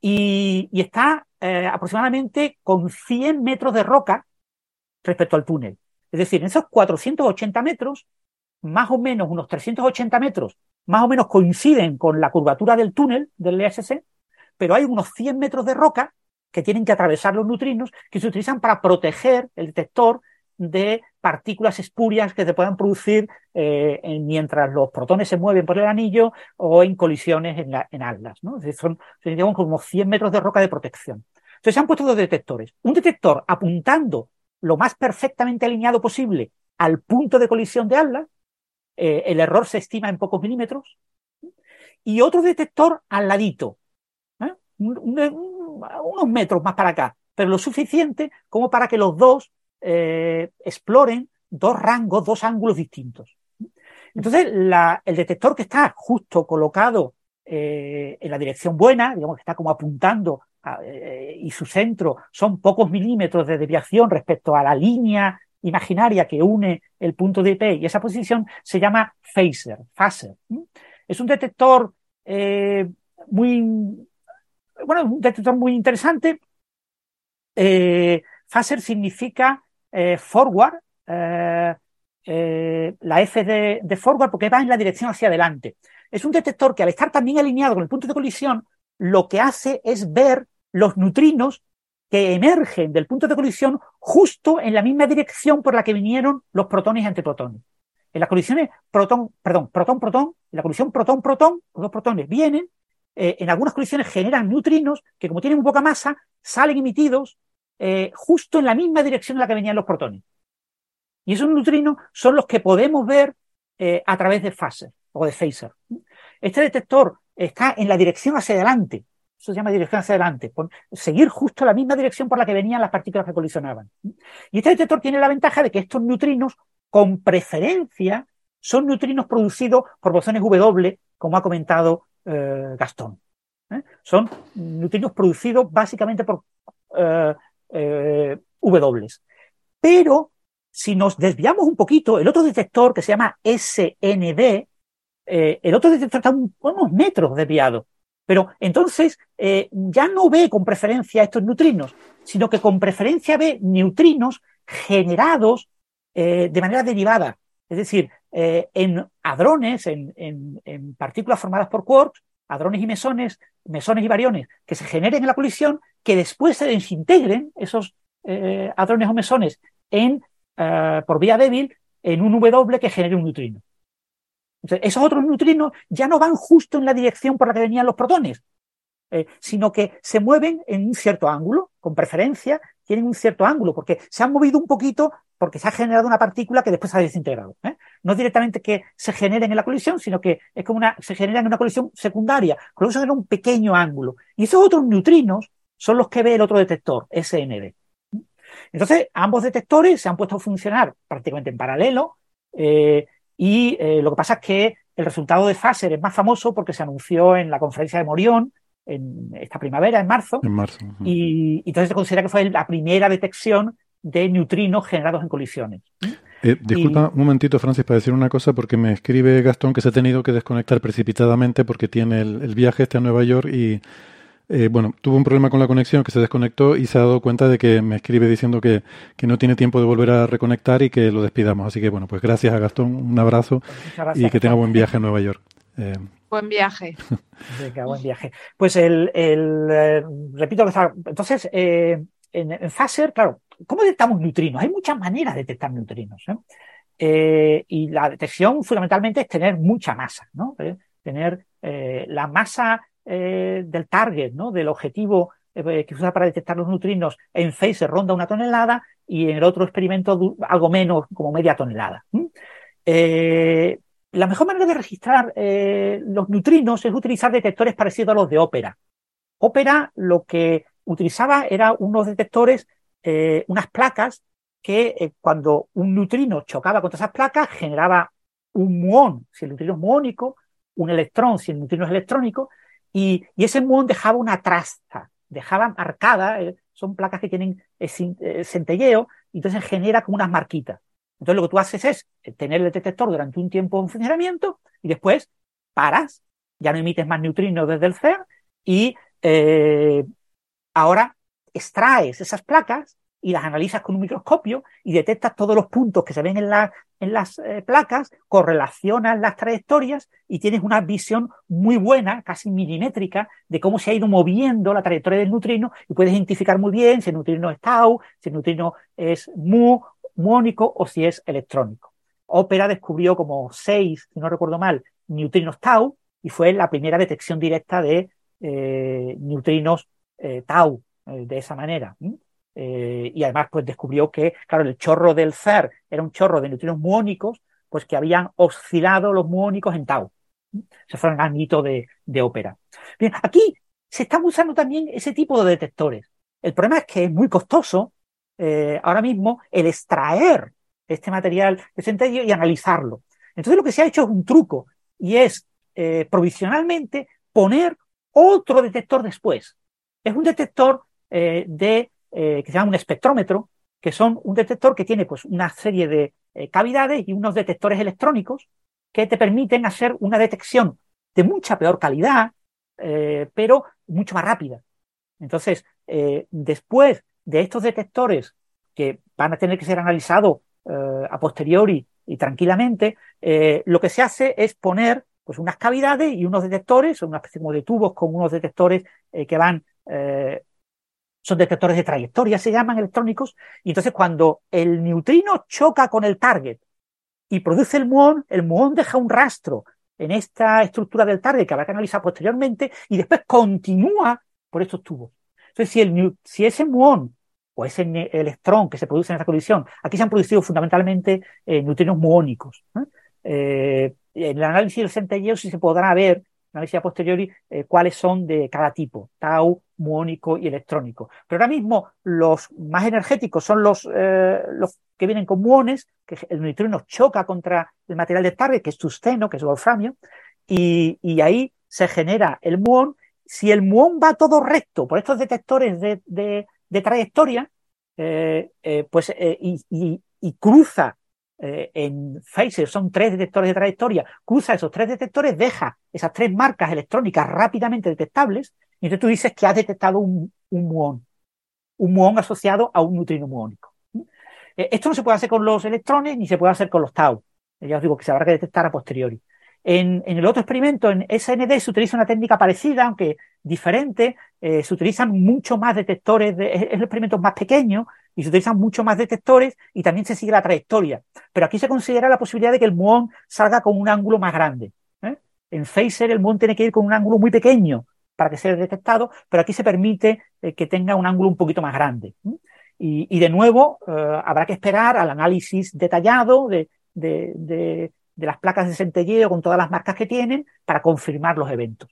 Y, y está eh, aproximadamente con 100 metros de roca respecto al túnel. Es decir, en esos 480 metros, más o menos unos 380 metros, más o menos coinciden con la curvatura del túnel del LHC, pero hay unos 100 metros de roca que tienen que atravesar los neutrinos que se utilizan para proteger el detector de partículas espurias que se puedan producir eh, en- mientras los protones se mueven por el anillo o en colisiones en, la- en atlas. ¿no? Es son digamos, como 100 metros de roca de protección. Entonces se han puesto dos detectores. Un detector apuntando lo más perfectamente alineado posible al punto de colisión de atlas, eh, el error se estima en pocos milímetros, y otro detector al ladito, ¿eh? Un- un- un- unos metros más para acá, pero lo suficiente como para que los dos eh, exploren dos rangos, dos ángulos distintos. Entonces, la- el detector que está justo colocado en la dirección buena, digamos que está como apuntando y su centro son pocos milímetros de desviación respecto a la línea imaginaria que une el punto de IP y esa posición, se llama phaser, phaser. Es un detector eh, muy, bueno, un detector muy interesante. Eh, phaser significa eh, forward, eh, la F de forward porque va en la dirección hacia adelante. Es un detector que al estar también alineado con el punto de colisión, lo que hace es ver los neutrinos que emergen del punto de colisión justo en la misma dirección por la que vinieron los protones y antiprotones. En las colisiones protón, perdón, protón-protón, en la colisión protón-protón, los dos protones vienen, eh, en algunas colisiones generan neutrinos que como tienen poca masa, salen emitidos eh, justo en la misma dirección en la que venían los protones. Y esos neutrinos son los que podemos ver eh, a través de phaser o de phaser. Este detector está en la dirección hacia adelante. Eso se llama dirección hacia adelante. Seguir justo la misma dirección por la que venían las partículas que colisionaban. Y este detector tiene la ventaja de que estos neutrinos, con preferencia, son neutrinos producidos por bosones W, como ha comentado eh, Gastón. ¿eh? Son neutrinos producidos básicamente por eh, eh, W. Pero si nos desviamos un poquito, el otro detector que se llama SND, el otro detector está un- unos metros desviado. Pero entonces eh, ya no ve con preferencia estos neutrinos, sino que con preferencia ve neutrinos generados eh, de manera derivada. Es decir, eh, en hadrones, en, en- en partículas formadas por quarks, hadrones y mesones, mesones y variones, que se generen en la colisión, que después se desintegren esos hadrones o mesones en, por vía débil en un W que genere un neutrino. Entonces, esos otros neutrinos ya no van justo en la dirección por la que venían los protones, eh, sino que se mueven en un cierto ángulo, con preferencia, tienen un cierto ángulo, porque se han movido un poquito porque se ha generado una partícula que después se ha desintegrado. ¿eh? No directamente que se generen en la colisión, sino que es como una, se generan en una colisión secundaria, con eso genera un pequeño ángulo. Y esos otros neutrinos son los que ve el otro detector, SND. Entonces, ambos detectores se han puesto a funcionar prácticamente en paralelo eh, y eh, lo que pasa es que el resultado de Phaser es más famoso porque se anunció en la conferencia de Morión en esta primavera, en marzo, En marzo. y, y entonces se considera que fue la primera detección de neutrinos generados en colisiones. Eh, disculpa un momentito, Francis, para decir una cosa, porque me escribe Gastón que se ha tenido que desconectar precipitadamente porque tiene el, el viaje este a Nueva York y, eh, bueno, tuvo un problema con la conexión que se desconectó y se ha dado cuenta de que me escribe diciendo que, que no tiene tiempo de volver a reconectar y que lo despidamos. Así que, bueno, pues gracias a Gastón, un abrazo y que tenga buen viaje a Nueva York. Eh, Buen viaje. <laughs> Venga, buen viaje. Pues el, el, eh, repito que está, entonces, eh, en, en Phaser, claro, ¿cómo detectamos neutrinos? Hay muchas maneras de detectar neutrinos. ¿eh? Eh, y la detección fundamentalmente es tener mucha masa, ¿no? Eh, tener eh, la masa eh, del target, ¿no? Del objetivo eh, que se usa para detectar los neutrinos en Phaser ronda una tonelada y en el otro experimento algo menos, como media tonelada. Eh, la mejor manera de registrar los neutrinos es utilizar detectores parecidos a los de Opera. Opera lo que utilizaba era unos detectores, unas placas que cuando un neutrino chocaba contra esas placas generaba un muón, si el neutrino es muónico, un electrón, si el neutrino es electrónico, y, ese muón dejaba una traza, dejaba marcada, eh, son placas que tienen eh, eh, centelleo, y entonces genera como unas marquitas. Entonces lo que tú haces es tener el detector durante un tiempo en funcionamiento y después paras, ya no emites más neutrinos desde el CERN y ahora extraes esas placas y las analizas con un microscopio y detectas todos los puntos que se ven en, en las eh, placas, correlacionas las trayectorias y tienes una visión muy buena, casi milimétrica, de cómo se ha ido moviendo la trayectoria del neutrino y puedes identificar muy bien si el neutrino es tau, si el neutrino es mu, muónico o si es electrónico. Opera descubrió como seis, si no recuerdo mal, neutrinos tau y fue la primera detección directa de eh, neutrinos eh, tau de esa manera. Eh, y además pues descubrió que, claro, el chorro del CER era un chorro de neutrinos muónicos, pues que habían oscilado los muónicos en tau. Se fue un gran hito de, ópera. Bien, aquí se están usando también ese tipo de detectores. El problema es que es muy costoso eh, ahora mismo el extraer este material de centello y analizarlo. Entonces lo que se ha hecho es un truco y es eh, provisionalmente poner otro detector después. Es un detector de eh, que se llama un espectrómetro, que son un detector que tiene pues una serie de eh, cavidades y unos detectores electrónicos que te permiten hacer una detección de mucha peor calidad, eh, pero mucho más rápida. Entonces, después de estos detectores que van a tener que ser analizados a posteriori y tranquilamente, lo que se hace es poner pues unas cavidades y unos detectores, una especie de tubos con unos detectores que van son detectores de trayectoria, se llaman electrónicos, y entonces cuando el neutrino choca con el target y produce el muón, el muón deja un rastro en esta estructura del target que habrá que analizar posteriormente y después continúa por estos tubos. Entonces, si, el, si ese muón o ese electrón que se produce en esta colisión, aquí se han producido fundamentalmente eh, neutrinos muónicos. Eh, en el análisis del centelleo sí se podrá ver análisis a posteriori, eh, cuáles son de cada tipo, tau, muónico y electrónico. Pero ahora mismo los más energéticos son los, eh, los que vienen con muones, que el neutrino choca contra el material de target, que es tusteno, que es wolframio, y, y ahí se genera el muón. Si el muón va todo recto por estos detectores de, de, trayectoria, eh, pues, y cruza eh, en Phaser son tres detectores de trayectoria, cruza esos tres detectores, deja esas tres marcas electrónicas rápidamente detectables, y entonces tú dices que has detectado un, muón, un muón asociado a un neutrino muónico. Eh, esto no se puede hacer con los electrones ni se puede hacer con los tau. Ya os digo que se habrá que detectar a posteriori. En, el otro experimento, en SND, se utiliza una técnica parecida, aunque diferente. Eh, se utilizan mucho más detectores, de, es, el experimento más pequeño y se utilizan mucho más detectores y también se sigue la trayectoria. Pero aquí se considera la posibilidad de que el muón salga con un ángulo más grande. ¿eh? En phaser el muón tiene que ir con un ángulo muy pequeño para que sea detectado, pero aquí se permite eh, que tenga un ángulo un poquito más grande. Y, de nuevo, habrá que esperar al análisis detallado de, de, de las placas de centelleo con todas las marcas que tienen para confirmar los eventos.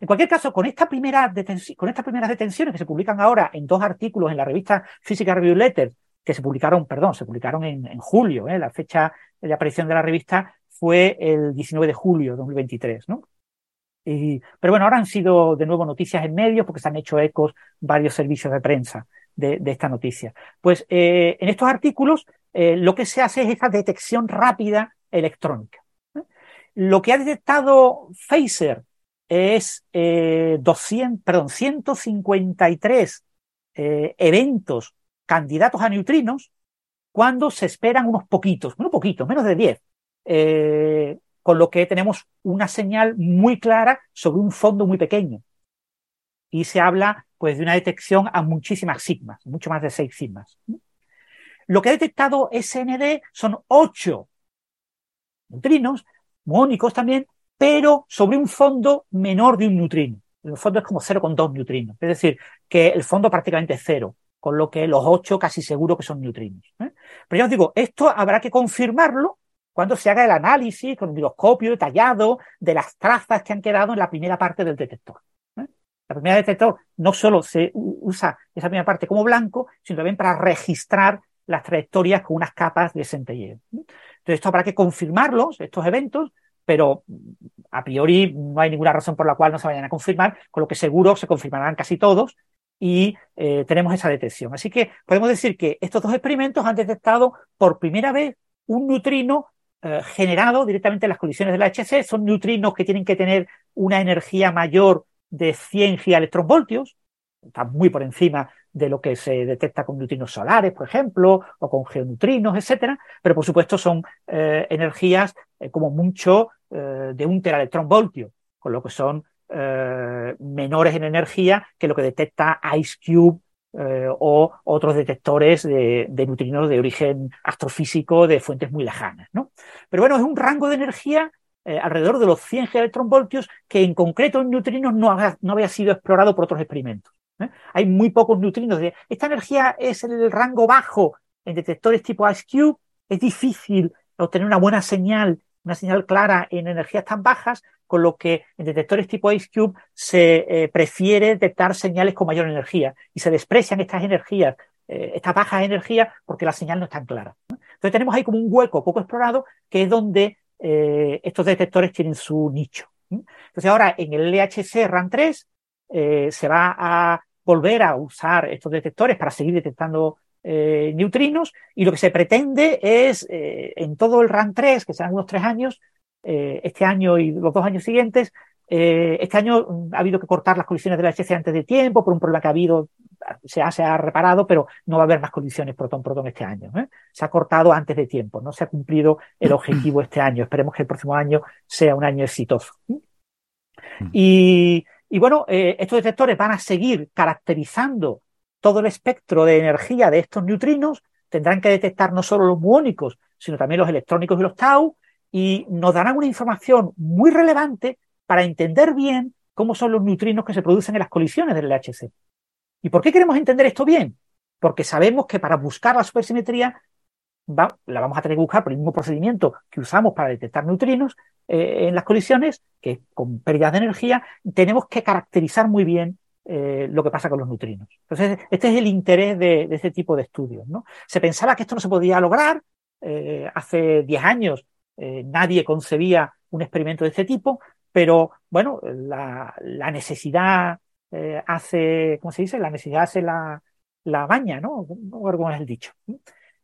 En cualquier caso, con, esta primera con estas primeras detenciones que se publican ahora en dos artículos en la revista Physical Review Letters, que se publicaron, perdón, se publicaron en, julio, ¿eh? la fecha de aparición de la revista fue el 19 de julio de 2023, ¿no? pero bueno, ahora han sido de nuevo noticias en medios porque se han hecho ecos varios servicios de prensa de, esta noticia. Pues eh, en estos artículos eh, lo que se hace es esta detección rápida electrónica. Lo que ha detectado Phaser es 200, eh, perdón, 153 eh, eventos candidatos a neutrinos cuando se esperan unos poquitos, unos poquitos, menos de 10, eh, con lo que tenemos una señal muy clara sobre un fondo muy pequeño. Y se habla pues de una detección a muchísimas sigmas, mucho más de 6 sigmas. Lo que ha detectado SND son 8 neutrinos, muónicos también, pero sobre un fondo menor de un neutrino. El fondo es como 0,2 neutrinos, es decir, que el fondo prácticamente es cero, con lo que los 8 casi seguro que son neutrinos. ¿eh? Pero ya os digo, esto habrá que confirmarlo cuando se haga el análisis con un microscopio detallado de las trazas que han quedado en la primera parte del detector. ¿eh? La primera detector no solo se usa esa primera parte como blanco, sino también para registrar las trayectorias con unas capas de centelleo. Entonces, esto habrá que confirmarlos, estos eventos, pero a priori no hay ninguna razón por la cual no se vayan a confirmar, con lo que seguro se confirmarán casi todos y eh, tenemos esa detección. Así que podemos decir que estos dos experimentos han detectado por primera vez un neutrino eh, generado directamente en las colisiones de la HC. Son neutrinos que tienen que tener una energía mayor de 100 gigaelectronvoltios, está muy por encima de lo que se detecta con neutrinos solares, por ejemplo, o con geoneutrinos, etcétera, pero por supuesto son eh, energías eh, como mucho eh, de un teraelectronvoltio, con lo que son menores en energía que lo que detecta IceCube o otros detectores de, de, neutrinos de origen astrofísico de fuentes muy lejanas. ¿no? Pero bueno, es un rango de energía alrededor de los 100 electronvoltios que en concreto en neutrinos no, había sido explorado por otros experimentos. ¿eh? Hay muy pocos neutrinos. Esta energía es el rango bajo en detectores tipo IceCube. Es difícil obtener una buena señal, una señal clara en energías tan bajas, con lo que en detectores tipo IceCube se eh, prefiere detectar señales con mayor energía y se desprecian estas energías, eh, estas bajas energías, porque la señal no es tan clara. Entonces tenemos ahí como un hueco poco explorado que es donde estos detectores tienen su nicho. Entonces ahora en el LHC RAN 3 se va a volver a usar estos detectores para seguir detectando eh, neutrinos y lo que se pretende es eh, en todo el RAN 3, que serán unos tres años, eh, este año y los dos años siguientes, este año mm, ha habido que cortar las colisiones de la HC antes de tiempo por un problema que ha habido, se ha, se ha reparado, pero no va a haber más colisiones protón-protón este año. Se ha cortado antes de tiempo, no se ha cumplido el <clears throat> objetivo este año. Esperemos que el próximo año sea un año exitoso. Mm. Y, y bueno, estos detectores van a seguir caracterizando todo el espectro de energía de estos neutrinos, tendrán que detectar no solo los muónicos, sino también los electrónicos y los tau, y nos darán una información muy relevante para entender bien cómo son los neutrinos que se producen en las colisiones del LHC. ¿Y por qué queremos entender esto bien? Porque sabemos que para buscar la supersimetría la vamos a tener que buscar por el mismo procedimiento que usamos para detectar neutrinos eh, en las colisiones, que con pérdidas de energía, tenemos que caracterizar muy bien eh, lo que pasa con los neutrinos. Entonces, este es el interés de, este tipo de estudios. ¿no? Se pensaba que esto no se podía lograr. Eh, hace 10 años nadie concebía un experimento de este tipo, pero bueno, la, necesidad hace, ¿cómo se dice? La necesidad hace la, la baña, ¿no? No recuerdo cómo el dicho.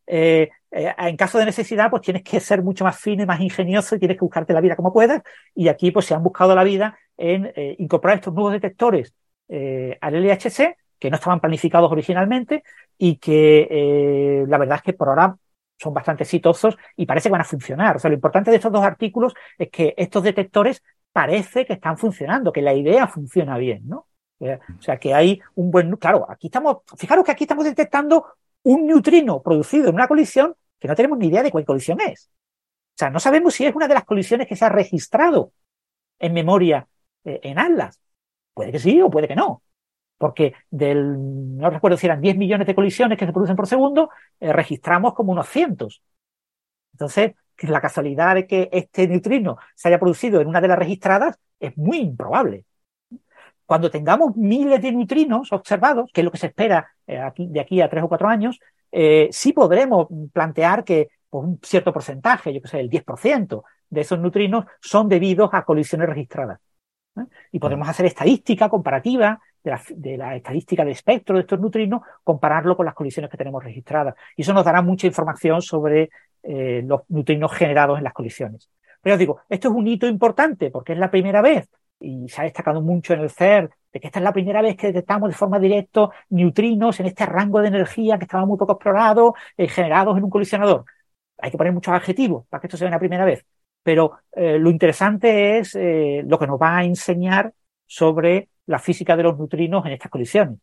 Eh, eh, en caso de necesidad, pues tienes que ser mucho más fino y más ingenioso y tienes que buscarte la vida como puedas. Y aquí, pues se han buscado la vida en eh, incorporar estos nuevos detectores al LHC, que no estaban planificados originalmente y que la verdad es que por ahora son bastante exitosos y parece que van a funcionar. O sea, lo importante de estos dos artículos es que estos detectores parece que están funcionando, que la idea funciona bien, ¿no? O sea, que hay un buen... Claro, aquí estamos... Fijaros que aquí estamos detectando un neutrino producido en una colisión que no tenemos ni idea de cuál colisión es. O sea, no sabemos si es una de las colisiones que se ha registrado en memoria eh, en Atlas. Puede que sí o puede que no. Porque del, no recuerdo si eran 10 millones de colisiones que se producen por segundo, eh, registramos como unos cientos. Entonces, la casualidad de que este neutrino se haya producido en una de las registradas es muy improbable. Cuando tengamos miles de neutrinos observados, que es lo que se espera eh, de aquí a tres o cuatro años, eh, sí podremos plantear que pues, un cierto porcentaje, yo que sé, el 10% de esos neutrinos son debidos a colisiones registradas. ¿Eh? Y podemos hacer estadística comparativa de la, estadística de espectro de estos neutrinos, compararlo con las colisiones que tenemos registradas. Y eso nos dará mucha información sobre los neutrinos generados en las colisiones. Pero os digo, esto es un hito importante porque es la primera vez y se ha destacado mucho en el CER, de que esta es la primera vez que detectamos de forma directa neutrinos en este rango de energía que estaba muy poco explorado, eh, generados en un colisionador. Hay que poner muchos adjetivos para que esto sea una primera vez. Pero eh, lo interesante es eh, lo que nos va a enseñar sobre la física de los neutrinos en estas colisiones.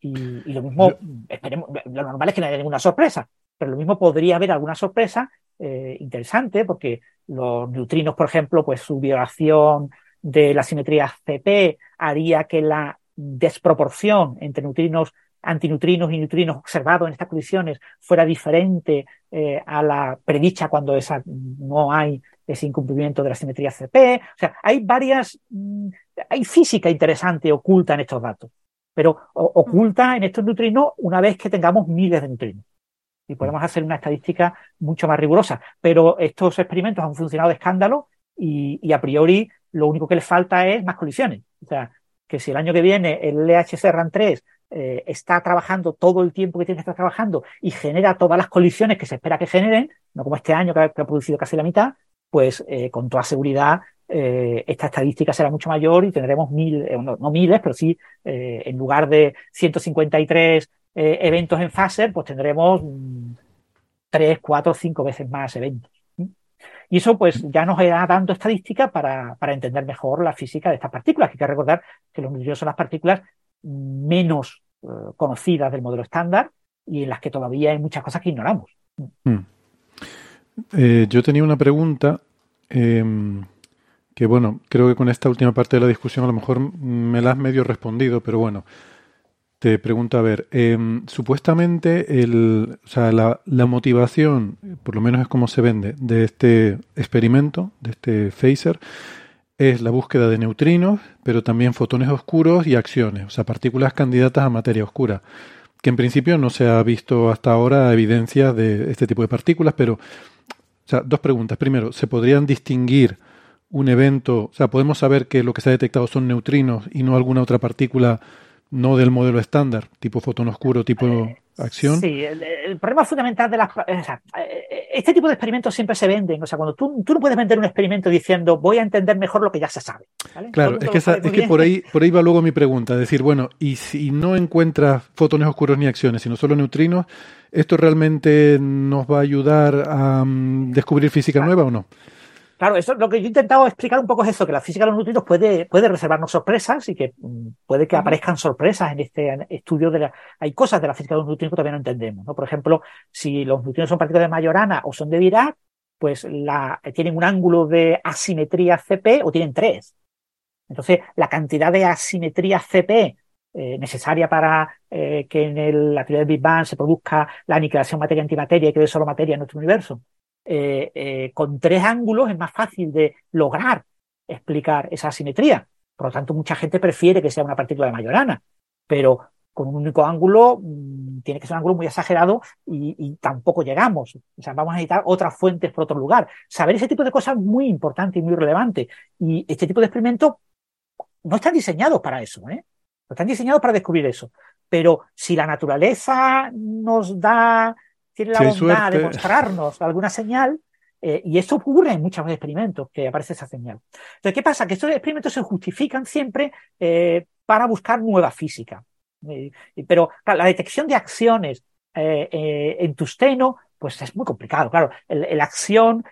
Y, lo mismo, esperemos, lo normal es que no haya ninguna sorpresa, pero lo mismo podría haber alguna sorpresa interesante, porque los neutrinos, por ejemplo, pues su violación de la simetría CP haría que la desproporción entre neutrinos, antineutrinos y neutrinos observados en estas condiciones fuera diferente eh, a la predicha cuando esa, no hay ese incumplimiento de la simetría CP. O sea, hay varias, mm, hay física interesante oculta en estos datos, pero oculta en estos neutrinos una vez que tengamos miles de neutrinos. Y podemos hacer una estadística mucho más rigurosa. Pero estos experimentos han funcionado de escándalo y a priori lo único que le falta es más colisiones. O sea, que si el año que viene el LHC RAN 3 eh, está trabajando todo el tiempo que tiene que estar trabajando y genera todas las colisiones que se espera que generen, no como este año que ha, producido casi la mitad, pues eh, con toda seguridad eh, esta estadística será mucho mayor y tendremos mil, eh, no, no, miles, pero sí, en lugar de 153 eh, eventos en Phaser, pues tendremos mm, tres, cuatro, cinco veces más eventos. Y eso pues ya nos da dando estadística para, para, entender mejor la física de estas partículas. Hay que recordar que los neutrinos son las partículas menos conocidas del modelo estándar y en las que todavía hay muchas cosas que ignoramos. Hmm. Eh, yo tenía una pregunta eh, que, bueno, creo que con esta última parte de la discusión a lo mejor me la has medio respondido, pero bueno, te pregunto, a ver, eh, supuestamente el, o sea, la, la, motivación, por lo menos es como se vende, de este experimento, de este phaser, es la búsqueda de neutrinos, pero también fotones oscuros y acciones, o sea, partículas candidatas a materia oscura, que en principio no se ha visto hasta ahora evidencia de este tipo de partículas, pero, o sea, dos preguntas. Primero, ¿se podrían distinguir un evento, o sea, podemos saber que lo que se ha detectado son neutrinos y no alguna otra partícula no del modelo estándar, tipo fotón oscuro, tipo eh, acción. Sí, el, el, problema fundamental de las... O sea, este tipo de experimentos siempre se venden. O sea, cuando tú, tú, no puedes vender un experimento diciendo voy a entender mejor lo que ya se sabe. ¿vale? Claro, es que, esa, es que por, ahí, por ahí va luego mi pregunta. Decir, bueno, y si no encuentras fotones oscuros ni acciones, sino solo neutrinos, ¿esto realmente nos va a ayudar a um, descubrir física claro. nueva o no? Claro, eso lo que yo he intentado explicar un poco es eso, que la física de los neutrinos puede, puede reservarnos sorpresas y que puede que aparezcan sorpresas en este estudio de la... Hay cosas de la física de los neutrinos que todavía no entendemos, ¿no? Por ejemplo, si los neutrinos son partículas de Majorana o son de Dirac, pues la, tienen un ángulo de asimetría CP o tienen tres. Entonces, la cantidad de asimetría CP eh, necesaria para eh, que en el, la teoría del Big Bang se produzca la aniquilación materia-antimateria y quede solo materia en nuestro universo, eh, eh, con tres ángulos es más fácil de lograr explicar esa asimetría. Por lo tanto, mucha gente prefiere que sea una partícula de Majorana, pero con un único ángulo mmm, tiene que ser un ángulo muy exagerado y, y, tampoco llegamos. O sea, vamos a necesitar otras fuentes por otro lugar. Saber ese tipo de cosas es muy importante y muy relevante. Y este tipo de experimentos no están diseñados para eso, ¿eh? No están diseñados para descubrir eso. Pero si la naturaleza nos da tiene la bondad de mostrarnos alguna señal, eh, y esto ocurre en muchos experimentos que aparece esa señal. Entonces, ¿qué pasa? Que estos experimentos se justifican siempre eh, para buscar nueva física. Eh, pero claro, la detección de acciones en tusteno, pues es muy complicado. Claro, la acción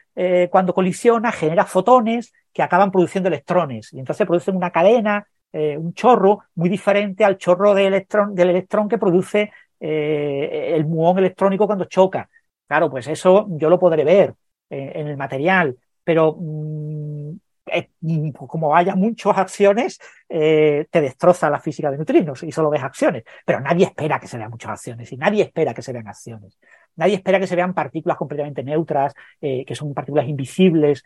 cuando colisiona genera fotones que acaban produciendo electrones y entonces producen una cadena, un chorro muy diferente al chorro de electrón, del electrón que produce eh, el muón electrónico cuando choca. Claro, pues eso yo lo podré ver eh, en el material, pero mmm, eh, como haya muchas acciones, eh, te destroza la física de neutrinos y solo ves acciones. Pero nadie espera que se vean muchas acciones y nadie espera que se vean acciones. Nadie espera que se vean partículas completamente neutras, que son partículas invisibles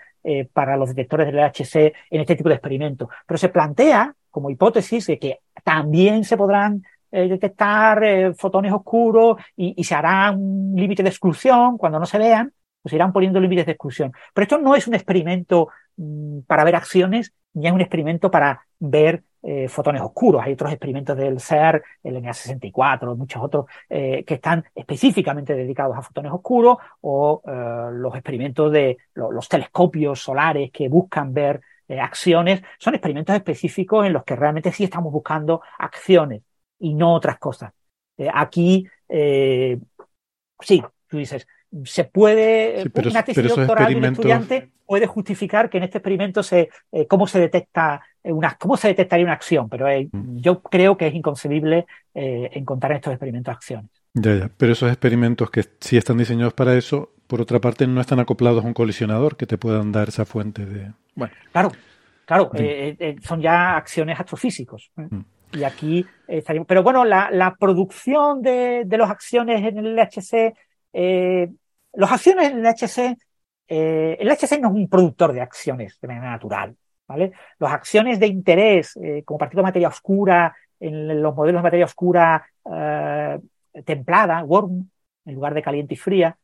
para los detectores del LHC en este tipo de experimentos. Pero se plantea como hipótesis de que también se podrán eh, detectar eh, fotones oscuros y, se hará un límite de exclusión cuando no se vean, pues irán poniendo límites de exclusión. Pero esto no es un experimento mmm, para ver acciones, ni es un experimento para ver eh, fotones oscuros. Hay otros experimentos del CER, el NA64, muchos otros eh, que están específicamente dedicados a fotones oscuros o eh, los experimentos de lo, los telescopios solares que buscan ver acciones. Son experimentos específicos en los que realmente sí estamos buscando acciones y no otras cosas. Eh, aquí, eh, sí, tú dices, se puede, sí, pero, una tesis doctoral de un estudiante puede justificar que en este experimento se, eh, cómo se detecta una, cómo se detectaría una acción, pero eh, mm. yo creo que es inconcebible eh, encontrar en estos experimentos acciones. Ya, ya, pero esos experimentos que sí están diseñados para eso, por otra parte, no están acoplados a un colisionador que te puedan dar esa fuente de. Bueno. Claro, claro, son ya acciones astrofísicos. Mm. Y aquí estaríamos. Pero bueno, la, la producción de, de los acciones en el LHC, eh, los acciones en el LHC, eh, el LHC no es un productor de acciones de manera natural, ¿vale? Las acciones de interés, eh, como partícula de materia oscura, en los modelos de materia oscura eh, templada, warm, en lugar de caliente y fría,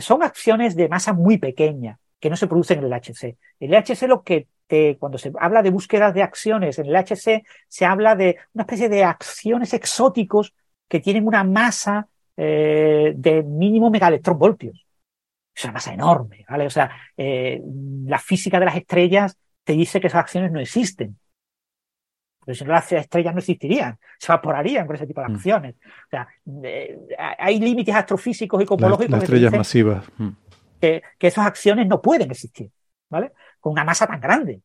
son acciones de masa muy pequeña que no se producen en el LHC. El LHC lo que te, cuando se habla de búsquedas de acciones en el LHC, se habla de una especie de acciones exóticos que tienen una masa eh, de mínimo megaelectronvoltios. Es una masa enorme, ¿vale? O sea, eh, la física de las estrellas te dice que esas acciones no existen. Pero si no, las estrellas no existirían, se evaporarían con ese tipo de Mm. acciones. O sea, eh, hay límites astrofísicos y cosmológicos las te estrellas masivas. Mm. que, que esas acciones no pueden existir, ¿vale? Con una masa tan grande,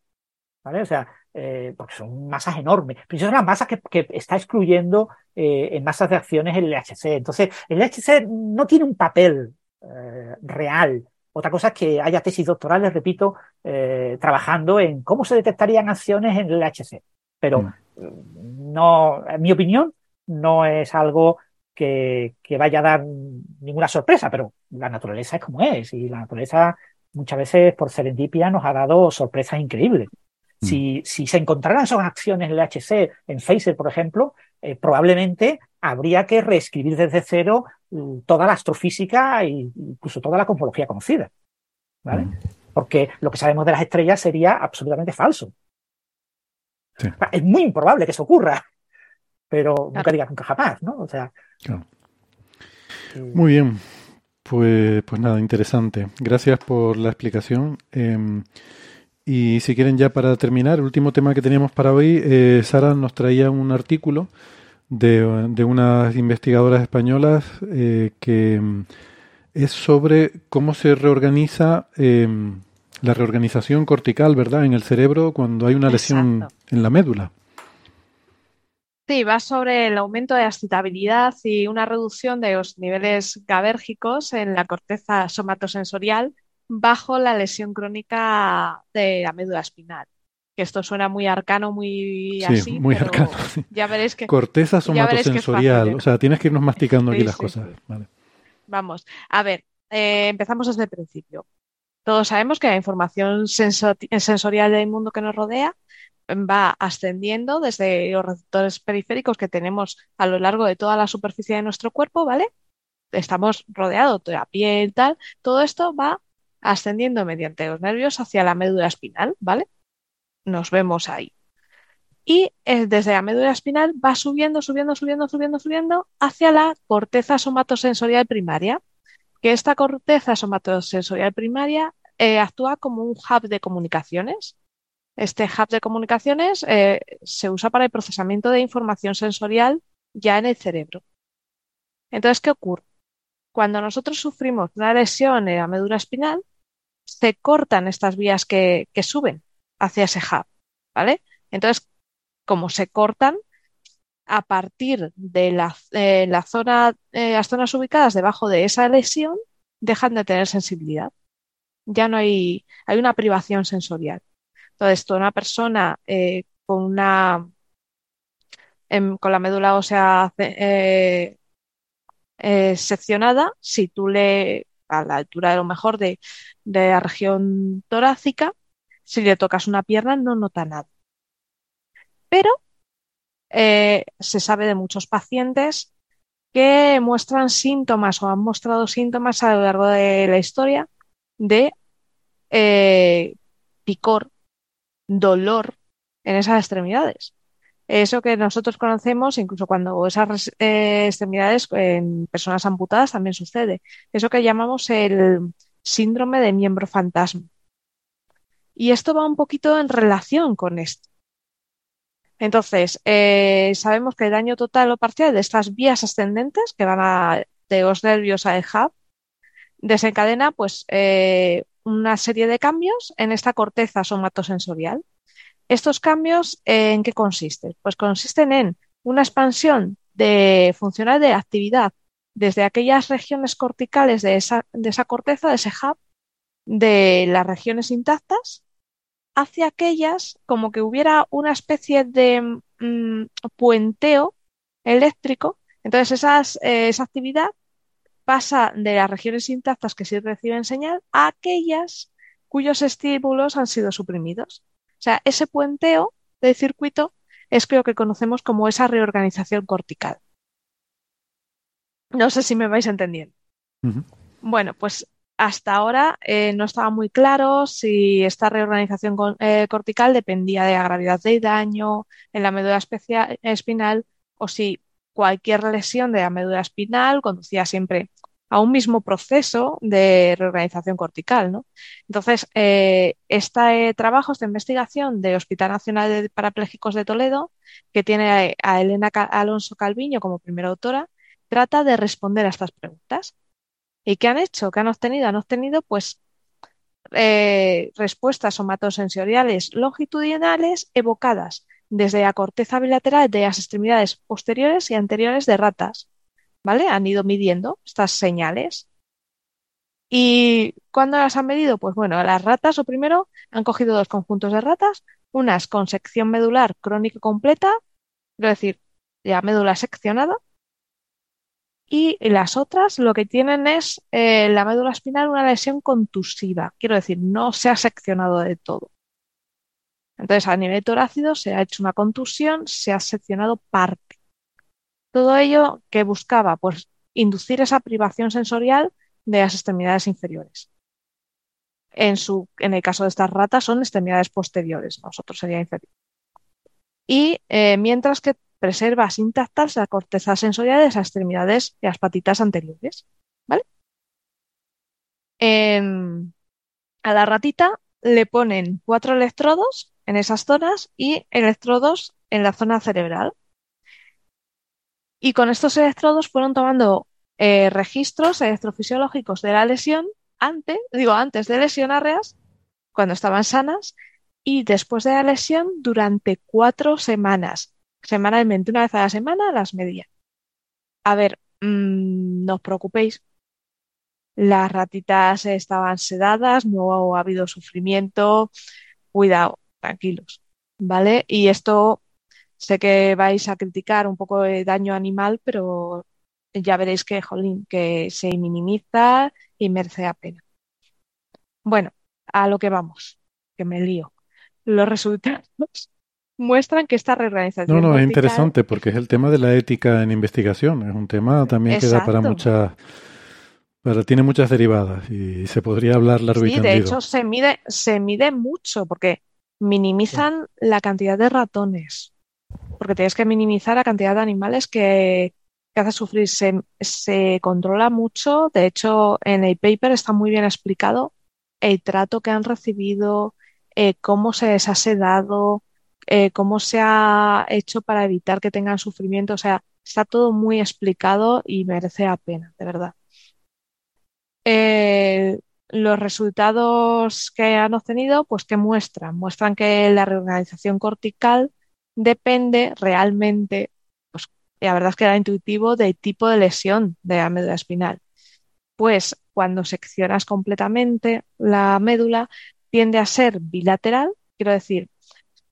¿vale? O sea, eh, porque son masas enormes. Pero son las masas que, que está excluyendo eh, en masas de acciones el LHC. Entonces, el LHC no tiene un papel eh, real. Otra cosa es que haya tesis doctorales, repito, trabajando en cómo se detectarían acciones en el LHC. Pero no, en mi opinión, no es algo que, que vaya a dar ninguna sorpresa, pero la naturaleza es como es y la naturaleza muchas veces por serendipia nos ha dado sorpresas increíbles. Si, si se encontraran esas acciones en el HC, en Phaser, por ejemplo, eh, probablemente habría que reescribir desde cero mm, toda la astrofísica e incluso toda la cosmología conocida. ¿vale? Porque lo que sabemos de las estrellas sería absolutamente falso. Sí. Es muy improbable que eso ocurra, pero nunca diga nunca jamás, ¿no? O sea, Claro. eh, Muy bien. Pues, pues nada, interesante. Gracias por la explicación. Eh, y si quieren ya para terminar, el último tema que teníamos para hoy, eh, Sara nos traía un artículo de, de unas investigadoras españolas eh, que mm, es sobre cómo se reorganiza eh, la reorganización cortical, ¿verdad? En el cerebro cuando hay una lesión Exacto. en la médula. Sí, va sobre el aumento de la excitabilidad y una reducción de los niveles gabérgicos en la corteza somatosensorial bajo la lesión crónica de la médula espinal. Que esto suena muy arcano, muy Sí, así, muy pero arcano. <laughs> sí. ya veréis que Corteza que somatosensorial. ¿eh? O sea, tienes que irnos masticando aquí las cosas. Vale. Vamos, a ver, eh, empezamos desde el principio. Todos sabemos que la información senso- sensorial del mundo que nos rodea va ascendiendo desde los receptores periféricos que tenemos a lo largo de toda la superficie de nuestro cuerpo, ¿vale? Estamos rodeados de la piel, tal. Todo esto va ascendiendo mediante los nervios hacia la médula espinal, ¿vale? Nos vemos ahí. Y eh, desde la médula espinal va subiendo, subiendo, subiendo, subiendo, subiendo hacia la corteza somatosensorial primaria, que esta corteza somatosensorial primaria eh, actúa como un hub de comunicaciones. Este hub de comunicaciones eh, se usa para el procesamiento de información sensorial ya en el cerebro. Entonces, ¿qué ocurre? Cuando nosotros sufrimos una lesión en la médula espinal, se cortan estas vías que, suben hacia ese hub, ¿vale? Entonces, como se cortan, a partir de la, eh, zona, eh, las zonas ubicadas debajo de esa lesión, dejan de tener sensibilidad. Ya no hay, hay una privación sensorial. Entonces, toda una persona eh, con una em, con la médula ósea eh, eh, seccionada, si tú le, a la altura de lo mejor de, de la región torácica, si le tocas una pierna no nota nada. Pero eh, se sabe de muchos pacientes que muestran síntomas o han mostrado síntomas a lo largo de la historia de picor, dolor en esas extremidades. Eso que nosotros conocemos, incluso cuando esas eh, extremidades en personas amputadas también sucede. Eso que llamamos el síndrome de miembro fantasma. Y esto va un poquito en relación con esto. Entonces, eh, sabemos que el daño total o parcial de estas vías ascendentes que van de los nervios al hub desencadena pues eh, una serie de cambios en esta corteza somatosensorial. ¿Estos cambios eh, en qué consisten? Pues consisten en una expansión de funcional de actividad desde aquellas regiones corticales de esa, de esa corteza, de ese hub, de las regiones intactas, hacia aquellas como que hubiera una especie de mm, puenteo eléctrico. Entonces esas, eh, esa actividad pasa de las regiones intactas que sí reciben señal a aquellas cuyos estímulos han sido suprimidos. O sea, ese puenteo del circuito es lo que conocemos como esa reorganización cortical. No sé si me vais entendiendo. Uh -huh. Bueno, pues hasta ahora eh, no estaba muy claro si esta reorganización con, eh, cortical dependía de la gravedad del daño en la médula espinal o si cualquier lesión de la médula espinal conducía siempre a un mismo proceso de reorganización cortical. ¿no? Entonces, eh, este trabajo, esta investigación de Hospital Nacional de Parapléjicos de Toledo, que tiene a, Elena Alonso Calviño como primera autora, trata de responder a estas preguntas. ¿Y qué han hecho? ¿Qué han obtenido? Han obtenido, pues, eh, respuestas somatosensoriales longitudinales evocadas desde la corteza bilateral de las extremidades posteriores y anteriores de ratas. ¿Vale? Han ido midiendo estas señales. ¿Y cuándo las han medido? Pues bueno, las ratas, o primero, han cogido dos conjuntos de ratas, unas con sección medular crónica completa, quiero decir, ya médula seccionada, y las otras lo que tienen es eh, la médula espinal una lesión contusiva, quiero decir, no se ha seccionado de todo. Entonces, a nivel torácido se ha hecho una contusión, se ha seccionado parte. Todo ello que buscaba, pues, inducir esa privación sensorial de las extremidades inferiores. En, su, en el caso de estas ratas son extremidades posteriores, nosotros sería inferior. Y eh, mientras que preservas intactas la corteza sensorial de esas extremidades y las patitas anteriores. ¿Vale? a la ratita le ponen cuatro electrodos en esas zonas y electrodos en la zona cerebral. Y con estos electrodos fueron tomando eh, registros electrofisiológicos de la lesión antes, digo, antes de lesionarlas, cuando estaban sanas, y después de la lesión durante cuatro semanas semanalmente, una vez a la semana, las medía. A ver, mm, no os preocupéis. Las ratitas estaban sedadas, no ha habido sufrimiento. Cuidado, tranquilos. ¿Vale? Y esto sé que vais a criticar un poco de daño animal, pero ya veréis que, jolín, que se minimiza y merece la pena. Bueno, a lo que vamos, que me lío. Los resultados <laughs> muestran que esta reorganización. No, no, es interesante porque es el tema de la ética en investigación. Es un tema también que da para muchas. Pero tiene muchas derivadas y se podría hablar largo y tendido. de hecho se mide, se mide mucho porque minimizan la cantidad de ratones. Porque tienes que minimizar la cantidad de animales que, que hace sufrir. Se, se controla mucho. De hecho, en el paper está muy bien explicado el trato que han recibido, eh, cómo se les ha sedado, eh, cómo se ha hecho para evitar que tengan sufrimiento. O sea, está todo muy explicado y merece la pena, de verdad. Eh, los resultados que han obtenido, pues ¿qué muestran? Muestran que la reorganización cortical depende realmente, pues la verdad es que era intuitivo, del tipo de lesión de la médula espinal. Pues cuando seccionas completamente la médula, tiende a ser bilateral, quiero decir,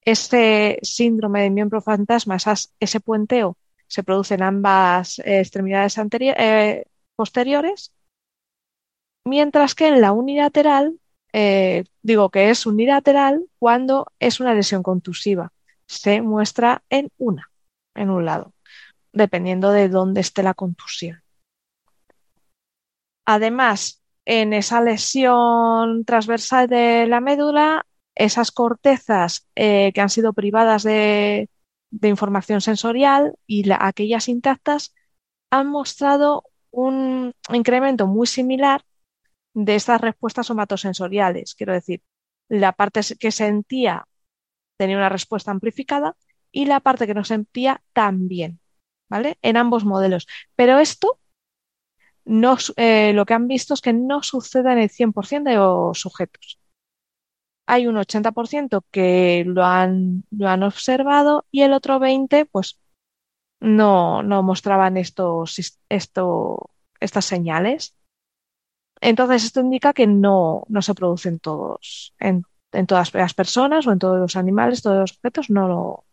este síndrome de miembro fantasma, ese puenteo, se produce en ambas eh, extremidades eh, posteriores, mientras que en la unilateral, eh, digo que es unilateral cuando es una lesión contusiva. Se muestra en una, en un lado, dependiendo de dónde esté la contusión. Además, en esa lesión transversal de la médula esas cortezas eh, que han sido privadas de, información sensorial y aquellas intactas han mostrado un incremento muy similar de estas respuestas somatosensoriales. Quiero decir, la parte que sentía tenía una respuesta amplificada y la parte que no sentía también, ¿vale? En ambos modelos. Pero esto no, eh, lo que han visto es que no sucede en el 100% de los sujetos hay un 80% que lo han, lo han observado y el otro 20% pues no, no mostraban estas señales. Entonces, esto indica que no, no se producen todos, en, en, todas las personas o en todos los animales, todos los objetos, no lo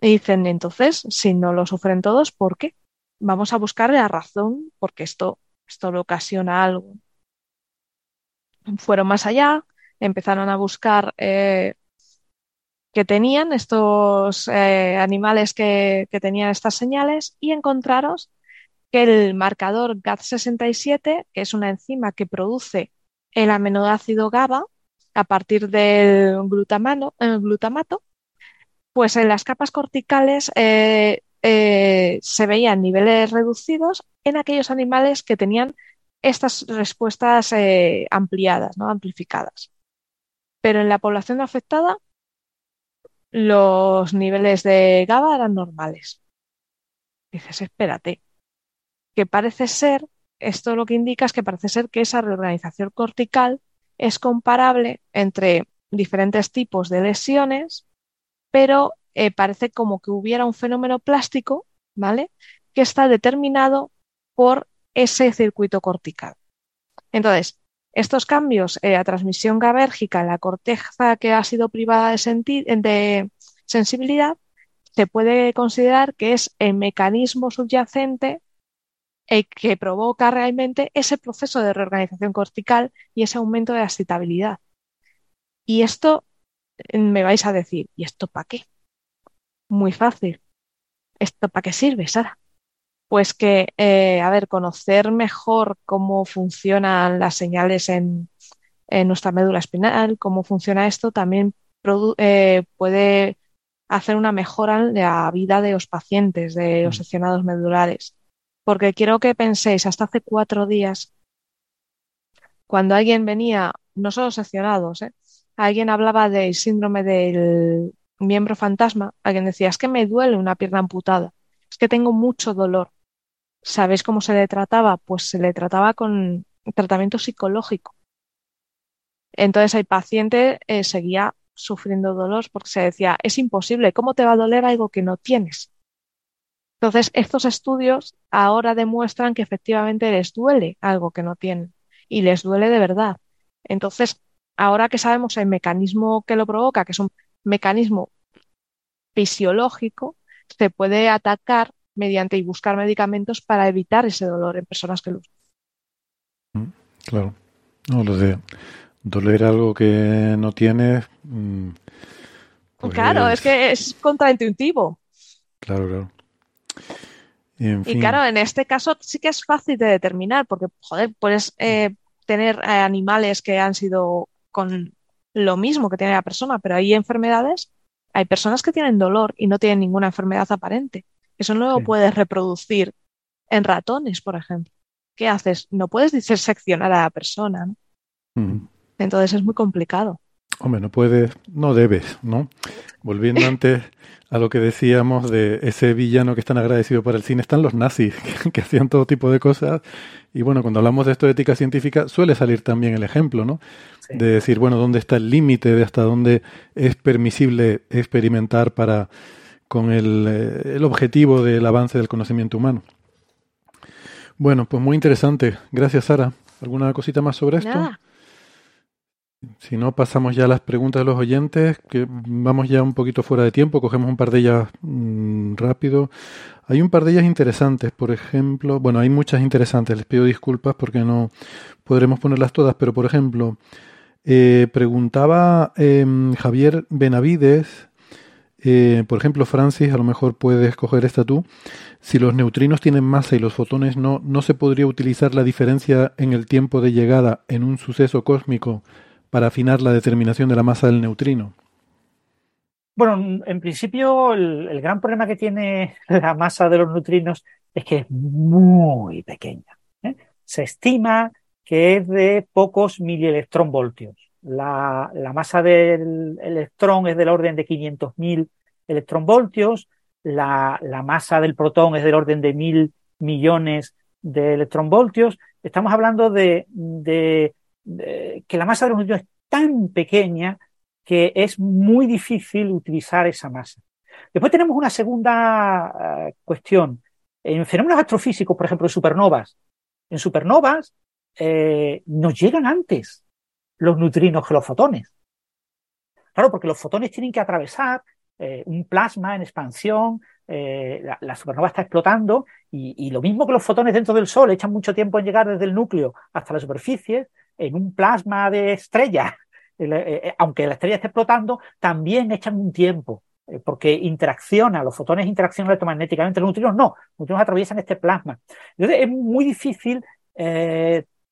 dicen. Entonces, si no lo sufren todos, ¿por qué? Vamos a buscar la razón porque esto, esto le ocasiona algo. Fueron más allá, empezaron a buscar eh, que tenían estos eh, animales que, tenían estas señales y encontraron que el marcador GAT67, que es una enzima que produce el aminoácido GABA a partir del glutamato, pues en las capas corticales eh, eh, se veían niveles reducidos en aquellos animales que tenían estas respuestas eh, ampliadas, ¿no? amplificadas. Pero en la población afectada, los niveles de GABA eran normales. Dices, espérate, que parece ser, esto lo que indica es que parece ser que esa reorganización cortical es comparable entre diferentes tipos de lesiones, pero eh, parece como que hubiera un fenómeno plástico, ¿vale? Que está determinado por ese circuito cortical. Entonces, estos cambios eh, a transmisión gabérgica la corteza que ha sido privada de sensibilidad se puede considerar que es el mecanismo subyacente eh, que provoca realmente ese proceso de reorganización cortical y ese aumento de la excitabilidad. Y esto me vais a decir, ¿y esto para qué? Muy fácil. ¿Esto para qué sirve, Sara? Pues que, eh, a ver, conocer mejor cómo funcionan las señales en, nuestra médula espinal, cómo funciona esto, también eh, puede hacer una mejora en la vida de los pacientes, de los mm. seccionados medulares. Porque quiero que penséis, hasta hace cuatro días, cuando alguien venía, no solo seccionados, ¿eh? alguien hablaba del síndrome del miembro fantasma, alguien decía, es que me duele una pierna amputada, es que tengo mucho dolor. ¿Sabéis cómo se le trataba? Pues se le trataba con tratamiento psicológico. Entonces el paciente eh, seguía sufriendo dolor porque se decía, es imposible, ¿cómo te va a doler algo que no tienes? Entonces, estos estudios ahora demuestran que efectivamente les duele algo que no tienen y les duele de verdad. Entonces, ahora que sabemos el mecanismo que lo provoca, que es un mecanismo fisiológico, se puede atacar mediante y buscar medicamentos para evitar ese dolor en personas que lo mm, Claro. No, lo de doler algo que no tienes. Mm, pues claro, es... que es contraintuitivo. Claro, claro. Y, claro, en este caso sí que es fácil de determinar, porque, joder, puedes eh, tener eh, animales que han sido con lo mismo que tiene la persona, pero hay enfermedades, hay personas que tienen dolor y no tienen ninguna enfermedad aparente. Eso no lo puedes reproducir en ratones, por ejemplo. ¿Qué haces? No puedes diseccionar a la persona. Entonces es muy complicado. Hombre, no puedes, no debes, ¿no? Volviendo antes a lo que decíamos de ese villano que es tan agradecido para el cine, están los nazis, <laughs> que, hacían todo tipo de cosas. Y bueno, cuando hablamos de esto de ética científica, suele salir también el ejemplo, ¿no? De decir, bueno, ¿dónde está el límite de hasta dónde es permisible experimentar para con el, eh, el objetivo del avance del conocimiento humano? Bueno, pues muy interesante. Gracias, Sara. ¿Alguna cosita más sobre esto? Si no, pasamos ya a las preguntas de los oyentes, que vamos ya un poquito fuera de tiempo, cogemos un par de ellas mm, rápido. Hay un par de ellas interesantes, por ejemplo, bueno, hay muchas interesantes, les pido disculpas porque no podremos ponerlas todas, pero por ejemplo, eh, preguntaba em, Javier Benavides, eh, por ejemplo, Francis, a lo mejor puedes escoger esta tú, si los neutrinos tienen masa y los fotones no, ¿no se podría utilizar la diferencia en el tiempo de llegada en un suceso cósmico? Para afinar la determinación de la masa del neutrino? Bueno, en principio el, gran problema que tiene <laughs> la masa de los neutrinos es que es muy pequeña. ¿eh? Se estima que es de pocos milielectronvoltios. La, la masa del electrón es del orden de 500.000 electronvoltios, la, la masa del protón es del orden de mil millones de electronvoltios. Estamos hablando de, de que la masa de los neutrinos es tan pequeña que es muy difícil utilizar esa masa. Después tenemos una segunda eh, cuestión. En fenómenos astrofísicos, por ejemplo, en supernovas, en supernovas eh, nos llegan antes los neutrinos que los fotones. Claro, porque los fotones tienen que atravesar eh, un plasma en expansión, la, supernova está explotando y, y, lo mismo que los fotones dentro del Sol echan mucho tiempo en llegar desde el núcleo hasta la superficie, en un plasma de estrella, <laughs> eh, eh, aunque la estrella esté explotando, también echan un tiempo, eh, porque interacciona, los fotones interaccionan electromagnéticamente, los neutrinos no, los neutrinos atraviesan este plasma. Entonces es muy difícil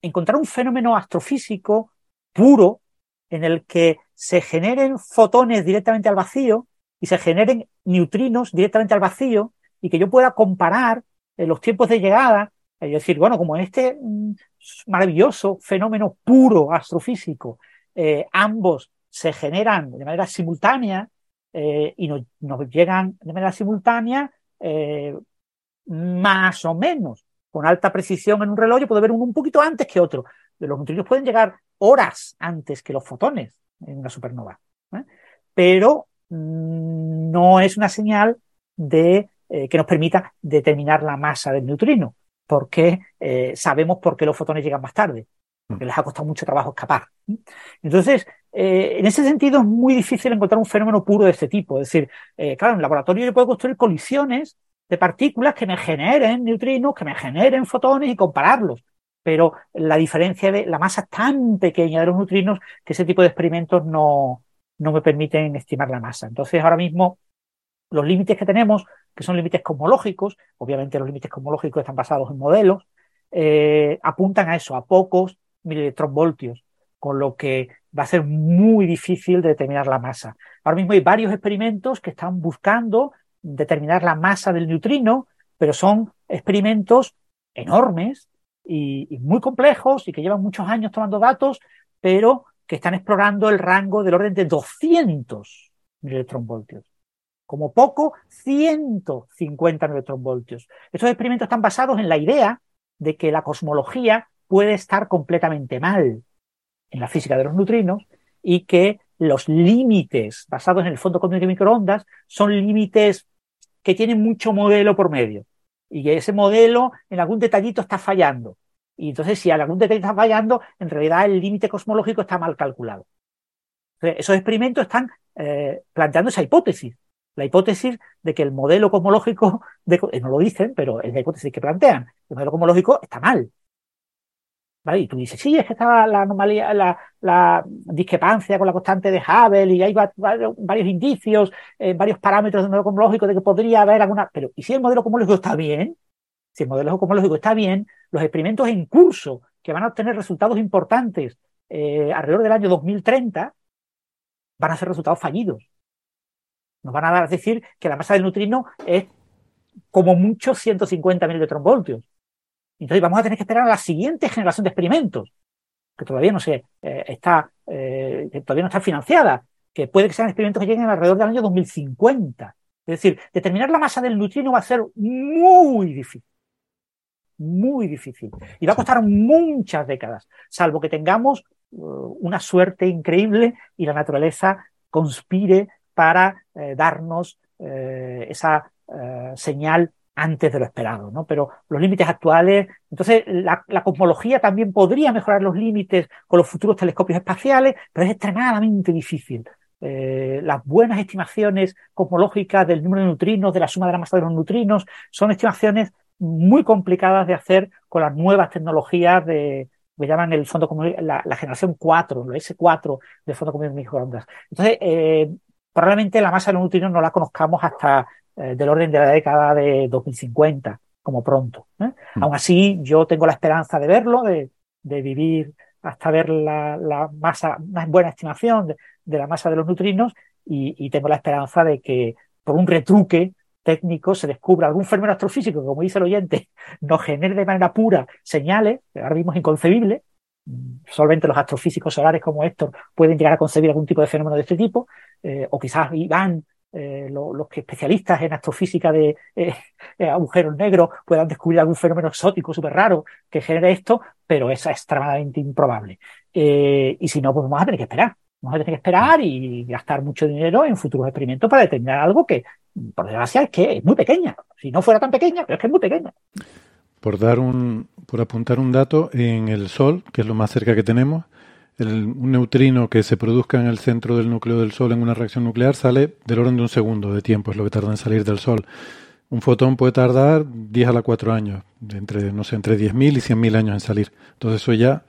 encontrar un fenómeno astrofísico puro en el que se generen fotones directamente al vacío y se generen neutrinos directamente al vacío y que yo pueda comparar los tiempos de llegada, es decir, bueno, como en este mm, maravilloso fenómeno puro astrofísico, eh, ambos se generan de manera simultánea eh, y nos, llegan de manera simultánea más o menos con alta precisión en un reloj, yo puedo ver uno un poquito antes que otro. Los neutrinos pueden llegar horas antes que los fotones en una supernova. Pero mm, no es una señal de eh, que nos permita determinar la masa del neutrino, porque eh, sabemos por qué los fotones llegan más tarde, porque les ha costado mucho trabajo escapar. Entonces, eh, en ese sentido es muy difícil encontrar un fenómeno puro de este tipo. Es decir, claro, en el laboratorio yo puedo construir colisiones de partículas que me generen neutrinos, que me generen fotones y compararlos. Pero la diferencia de la masa tan pequeña de los neutrinos que ese tipo de experimentos no, no me permiten estimar la masa. Entonces, ahora mismo, los límites que tenemos que son límites cosmológicos, obviamente los límites cosmológicos están basados en modelos, eh, apuntan a eso, a pocos milielectronvoltios, con lo que va a ser muy difícil determinar la masa. Ahora mismo hay varios experimentos que están buscando determinar la masa del neutrino, pero son experimentos enormes y, muy complejos y que llevan muchos años tomando datos, pero que están explorando el rango del orden de 200 milielectronvoltios como poco 150 neutronvoltios. Estos experimentos están basados en la idea de que la cosmología puede estar completamente mal en la física de los neutrinos y que los límites basados en el fondo cósmico de microondas son límites que tienen mucho modelo por medio y que ese modelo en algún detallito está fallando. Y entonces, si algún detalle está fallando, en realidad el límite cosmológico está mal calculado. esos experimentos están eh, planteando esa hipótesis la hipótesis de que el modelo cosmológico, <laughs> eh, no lo dicen, pero es la hipótesis que plantean, el modelo cosmológico está mal. ¿Vale? Y tú dices, sí, es que está la anomalía, la, discrepancia con la constante de Hubble y hay varios indicios, eh, varios parámetros del modelo cosmológico de que podría haber alguna. Pero, ¿y si el modelo cosmológico está bien? Si el modelo cosmológico está bien, los experimentos en curso que van a obtener resultados importantes eh, alrededor del año 2030 van a ser resultados fallidos. Nos van a decir que la masa del neutrino es como mucho 150 voltios. Entonces vamos a tener que esperar a la siguiente generación de experimentos, que todavía no se eh, está, eh, todavía no está financiada, que puede que sean experimentos que lleguen alrededor del año 2050. Es decir, determinar la masa del neutrino va a ser muy difícil. Muy difícil. Y va a costar muchas décadas, salvo que tengamos uh, una suerte increíble y la naturaleza conspire para eh, darnos eh, esa eh, señal antes de lo esperado, ¿no? Pero los límites actuales, entonces la, cosmología también podría mejorar los límites con los futuros telescopios espaciales, pero es extremadamente difícil. las buenas estimaciones cosmológicas del número de neutrinos, de la suma de la masa de los neutrinos, son estimaciones muy complicadas de hacer con las nuevas tecnologías de, que llaman el fondo común, la, generación 4, el S4 del fondo común de microondas. Entonces, probablemente la masa de los neutrinos no la conozcamos hasta eh, del orden de la década de 2050, como pronto. ¿eh? Mm. Aún así, yo tengo la esperanza de verlo, de, vivir hasta ver la, masa, una buena estimación de, la masa de los neutrinos y, tengo la esperanza de que por un retruque técnico se descubra algún fenómeno astrofísico que, como dice el oyente, <laughs> nos genere de manera pura señales, que ahora mismo es inconcebible, solamente los astrofísicos solares como Héctor pueden llegar a concebir algún tipo de fenómeno de este tipo, eh, o quizás Iván, eh, los que especialistas en astrofísica de <laughs> eh, agujeros negros puedan descubrir algún fenómeno exótico súper raro que genere esto, pero es extremadamente improbable. y si no, pues vamos a tener que esperar. Vamos a tener que esperar y gastar mucho dinero en futuros experimentos para determinar algo que, por desgracia, es que es muy pequeña. Si no fuera tan pequeña, pero es que es muy pequeña. Por dar un, por apuntar un dato, en el Sol, que es lo más cerca que tenemos, el, un neutrino que se produzca en el centro del núcleo del Sol en una reacción nuclear sale del orden de un segundo de tiempo, es lo que tarda en salir del Sol. Un fotón puede tardar 10 a la 4 años, entre, no sé, entre 10.000 y 100.000 años en salir. Entonces eso ya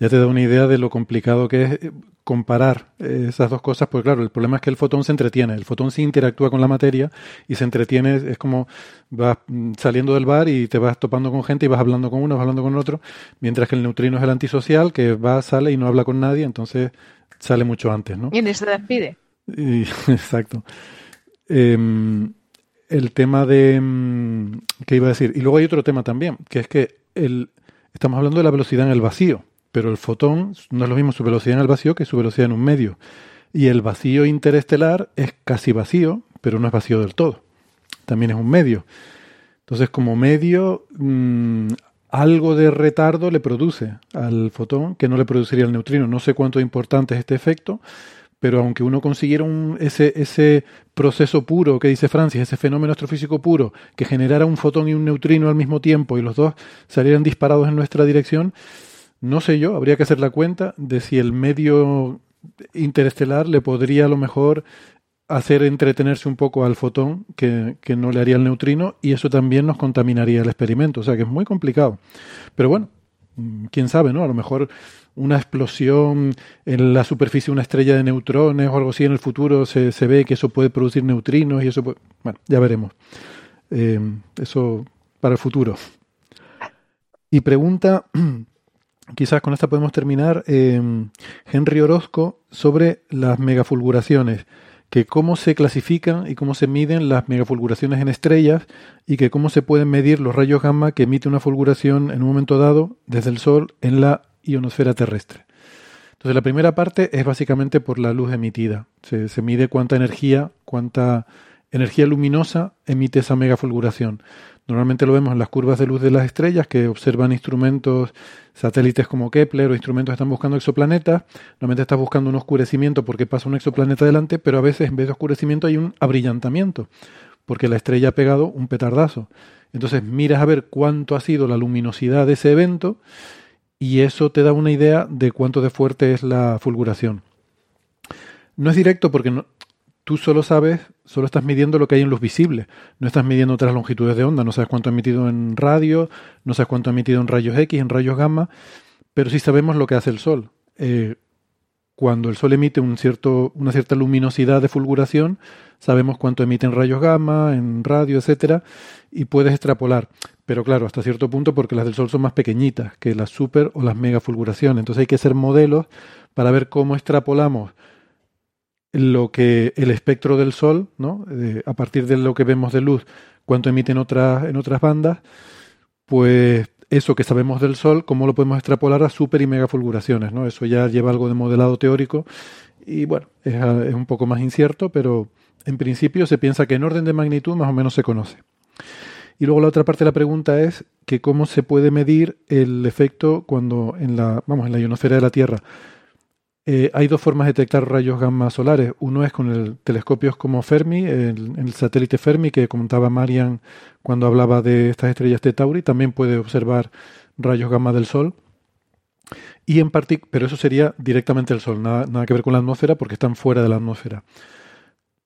ya te da una idea de lo complicado que es eh, comparar eh, esas dos cosas, porque claro, el problema es que el fotón se entretiene, el fotón sí interactúa con la materia y se entretiene, es como vas mm, saliendo del bar y te vas topando con gente y vas hablando con uno, vas hablando con otro, mientras que el neutrino es el antisocial, que va, sale y no habla con nadie, entonces sale mucho antes, ¿no? Y se despide. <laughs> exacto. Em, el tema de... mm, ¿Qué iba a decir? Y luego hay otro tema también, que es que el, estamos hablando de la velocidad en el vacío, pero el fotón no es lo mismo su velocidad en el vacío que su velocidad en un medio. Y el vacío interestelar es casi vacío, pero no es vacío del todo. También es un medio. Entonces, como medio, mm, algo de retardo le produce al fotón que no le produciría el neutrino. No sé cuánto importante es este efecto, pero aunque uno consiguiera un, ese, ese proceso puro que dice Francis, ese fenómeno astrofísico puro, que generara un fotón y un neutrino al mismo tiempo y los dos salieran disparados en nuestra dirección, no sé yo, habría que hacer la cuenta de si el medio interestelar le podría a lo mejor hacer entretenerse un poco al fotón que, que no le haría el neutrino y eso también nos contaminaría el experimento. O sea que es muy complicado. Pero bueno, mm, quién sabe, ¿no? A lo mejor una explosión en la superficie de una estrella de neutrones o algo así en el futuro se, se ve que eso puede producir neutrinos y eso puede... Bueno, ya veremos. Eh, eso para el futuro. Y pregunta, <clears throat> quizás con esta podemos terminar, eh, Henry Orozco sobre las megafulguraciones, que cómo se clasifican y cómo se miden las megafulguraciones en estrellas y que cómo se pueden medir los rayos gamma que emite una fulguración en un momento dado desde el Sol en la ionosfera terrestre. Entonces la primera parte es básicamente por la luz emitida. Se, se mide cuánta energía, cuánta energía luminosa emite esa megafulguración. Normalmente lo vemos en las curvas de luz de las estrellas que observan instrumentos, satélites como Kepler o instrumentos que están buscando exoplanetas. Normalmente estás buscando un oscurecimiento porque pasa un exoplaneta delante, pero a veces en vez de oscurecimiento hay un abrillantamiento porque la estrella ha pegado un petardazo. Entonces miras a ver cuánto ha sido la luminosidad de ese evento y eso te da una idea de cuánto de fuerte es la fulguración. No es directo porque no, tú solo sabes, solo estás midiendo lo que hay en luz visible, no estás midiendo otras longitudes de onda, no sabes cuánto ha emitido en radio, no sabes cuánto ha emitido en rayos X, en rayos gamma, pero sí sabemos lo que hace el Sol. Eh, cuando el Sol emite una cierta luminosidad de fulguración, sabemos cuánto emite en rayos gamma, en radio, etcétera, y puedes extrapolar. Pero claro, hasta cierto punto porque las del Sol son más pequeñitas que las super o las megafulguraciones. Entonces hay que hacer modelos para ver cómo extrapolamos lo que el espectro del Sol, ¿no? Eh, a partir de lo que vemos de luz, cuánto emite en otras, en otras bandas, pues eso que sabemos del Sol, cómo lo podemos extrapolar a super y megafulguraciones, ¿no? Eso ya lleva algo de modelado teórico y bueno, es, es un poco más incierto, pero en principio se piensa que en orden de magnitud más o menos se conoce. Y luego la otra parte de la pregunta es que cómo se puede medir el efecto cuando en la, vamos, en la ionosfera de la Tierra eh, hay dos formas de detectar rayos gamma solares. Uno es con el telescopios como Fermi, el, satélite Fermi que comentaba Marian cuando hablaba de estas estrellas de Tauri, también puede observar rayos gamma del Sol. Y en pero eso sería directamente el Sol, nada, nada que ver con la atmósfera porque están fuera de la atmósfera.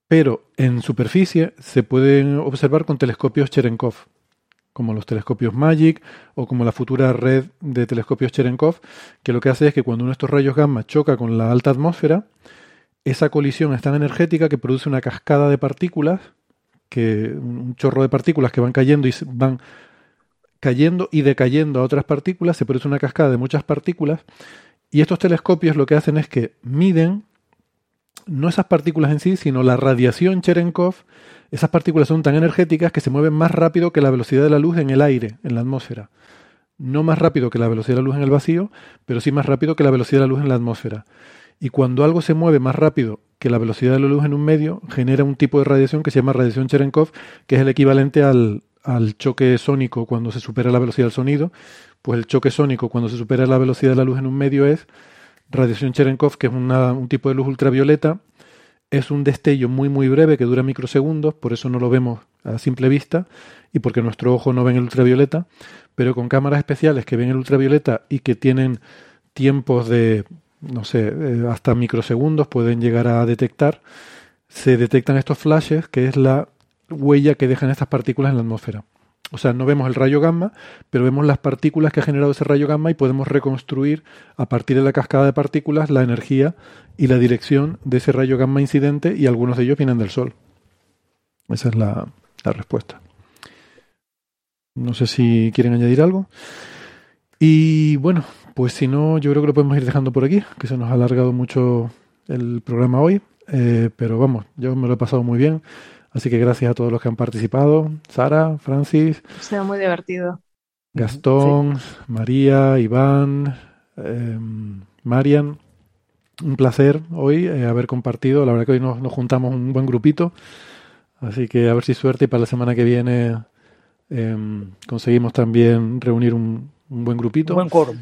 Pero en superficie se pueden observar con telescopios Cherenkov, como los telescopios MAGIC o como la futura red de telescopios Cherenkov, que lo que hace es que cuando uno de estos rayos gamma choca con la alta atmósfera, esa colisión es tan energética que produce una cascada de partículas, que un chorro de partículas que van cayendo y van cayendo y decayendo a otras partículas, se produce una cascada de muchas partículas, y estos telescopios lo que hacen es que miden no esas partículas en sí, sino la radiación Cherenkov. Esas partículas son tan energéticas que se mueven más rápido que la velocidad de la luz en el aire, en la atmósfera. No más rápido que la velocidad de la luz en el vacío, pero sí más rápido que la velocidad de la luz en la atmósfera. Y cuando algo se mueve más rápido que la velocidad de la luz en un medio, genera un tipo de radiación que se llama radiación Cherenkov, que es el equivalente al, choque sónico cuando se supera la velocidad del sonido. Pues el choque sónico cuando se supera la velocidad de la luz en un medio es radiación Cherenkov, que es una, un tipo de luz ultravioleta. Es un destello muy muy breve que dura microsegundos, por eso no lo vemos a simple vista y porque nuestro ojo no ve el ultravioleta, pero con cámaras especiales que ven el ultravioleta y que tienen tiempos de, no sé, eh, hasta microsegundos pueden llegar a detectar, se detectan estos flashes, que es la huella que dejan estas partículas en la atmósfera. O sea, no vemos el rayo gamma, pero vemos las partículas que ha generado ese rayo gamma y podemos reconstruir a partir de la cascada de partículas la energía y la dirección de ese rayo gamma incidente y algunos de ellos vienen del Sol. Esa es la, la respuesta. No sé si quieren añadir algo. Y bueno, pues si no, yo creo que lo podemos ir dejando por aquí, que se nos ha alargado mucho el programa hoy. Eh, pero vamos, yo me lo he pasado muy bien Así que gracias a todos los que han participado. Sara, Francis. Ha sido muy divertido. Gastón, María, Iván, eh, Marian. Un placer hoy eh, haber compartido. La verdad que hoy nos, nos, juntamos un buen grupito. Así que a ver si suerte y para la semana que viene eh, conseguimos también reunir un, un buen grupito. Un buen quórum.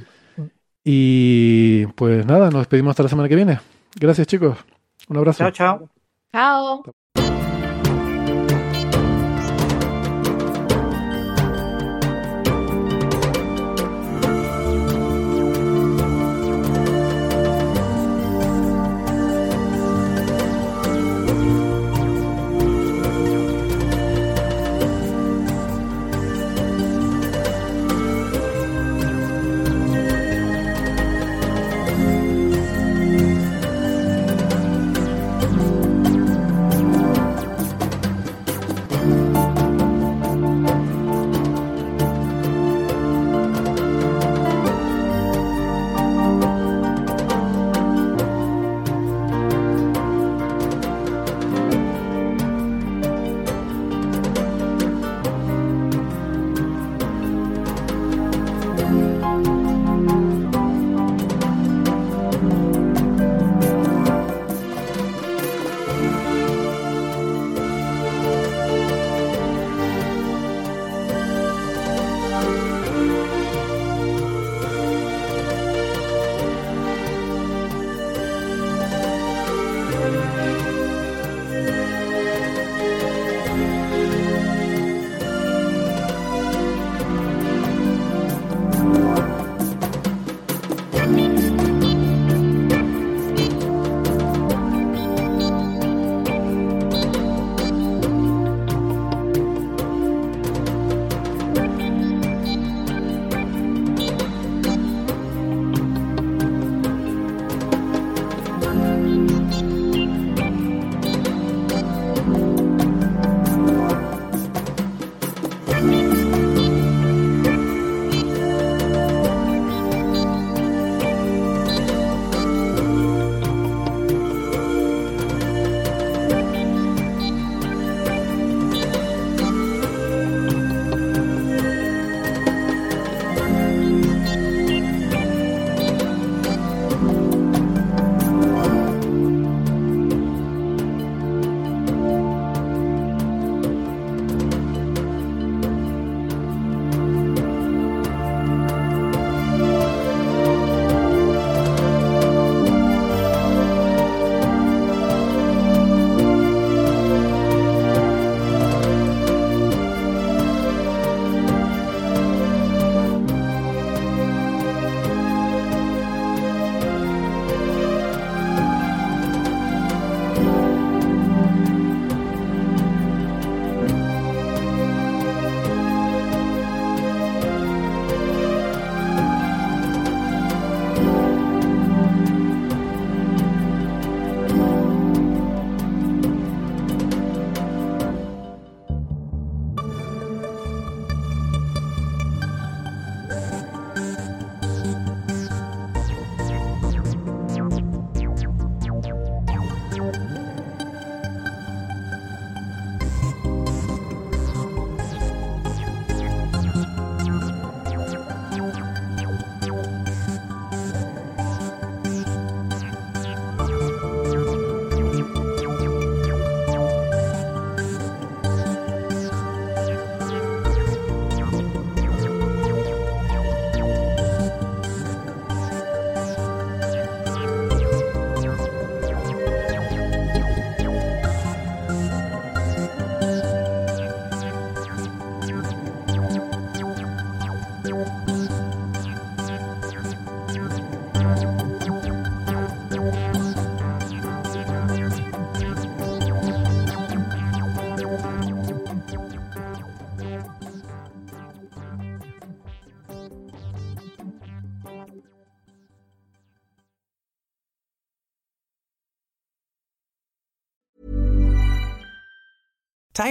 Y pues nada, nos despedimos hasta la semana que viene. Gracias chicos. Un abrazo. Chao, chao. Chao.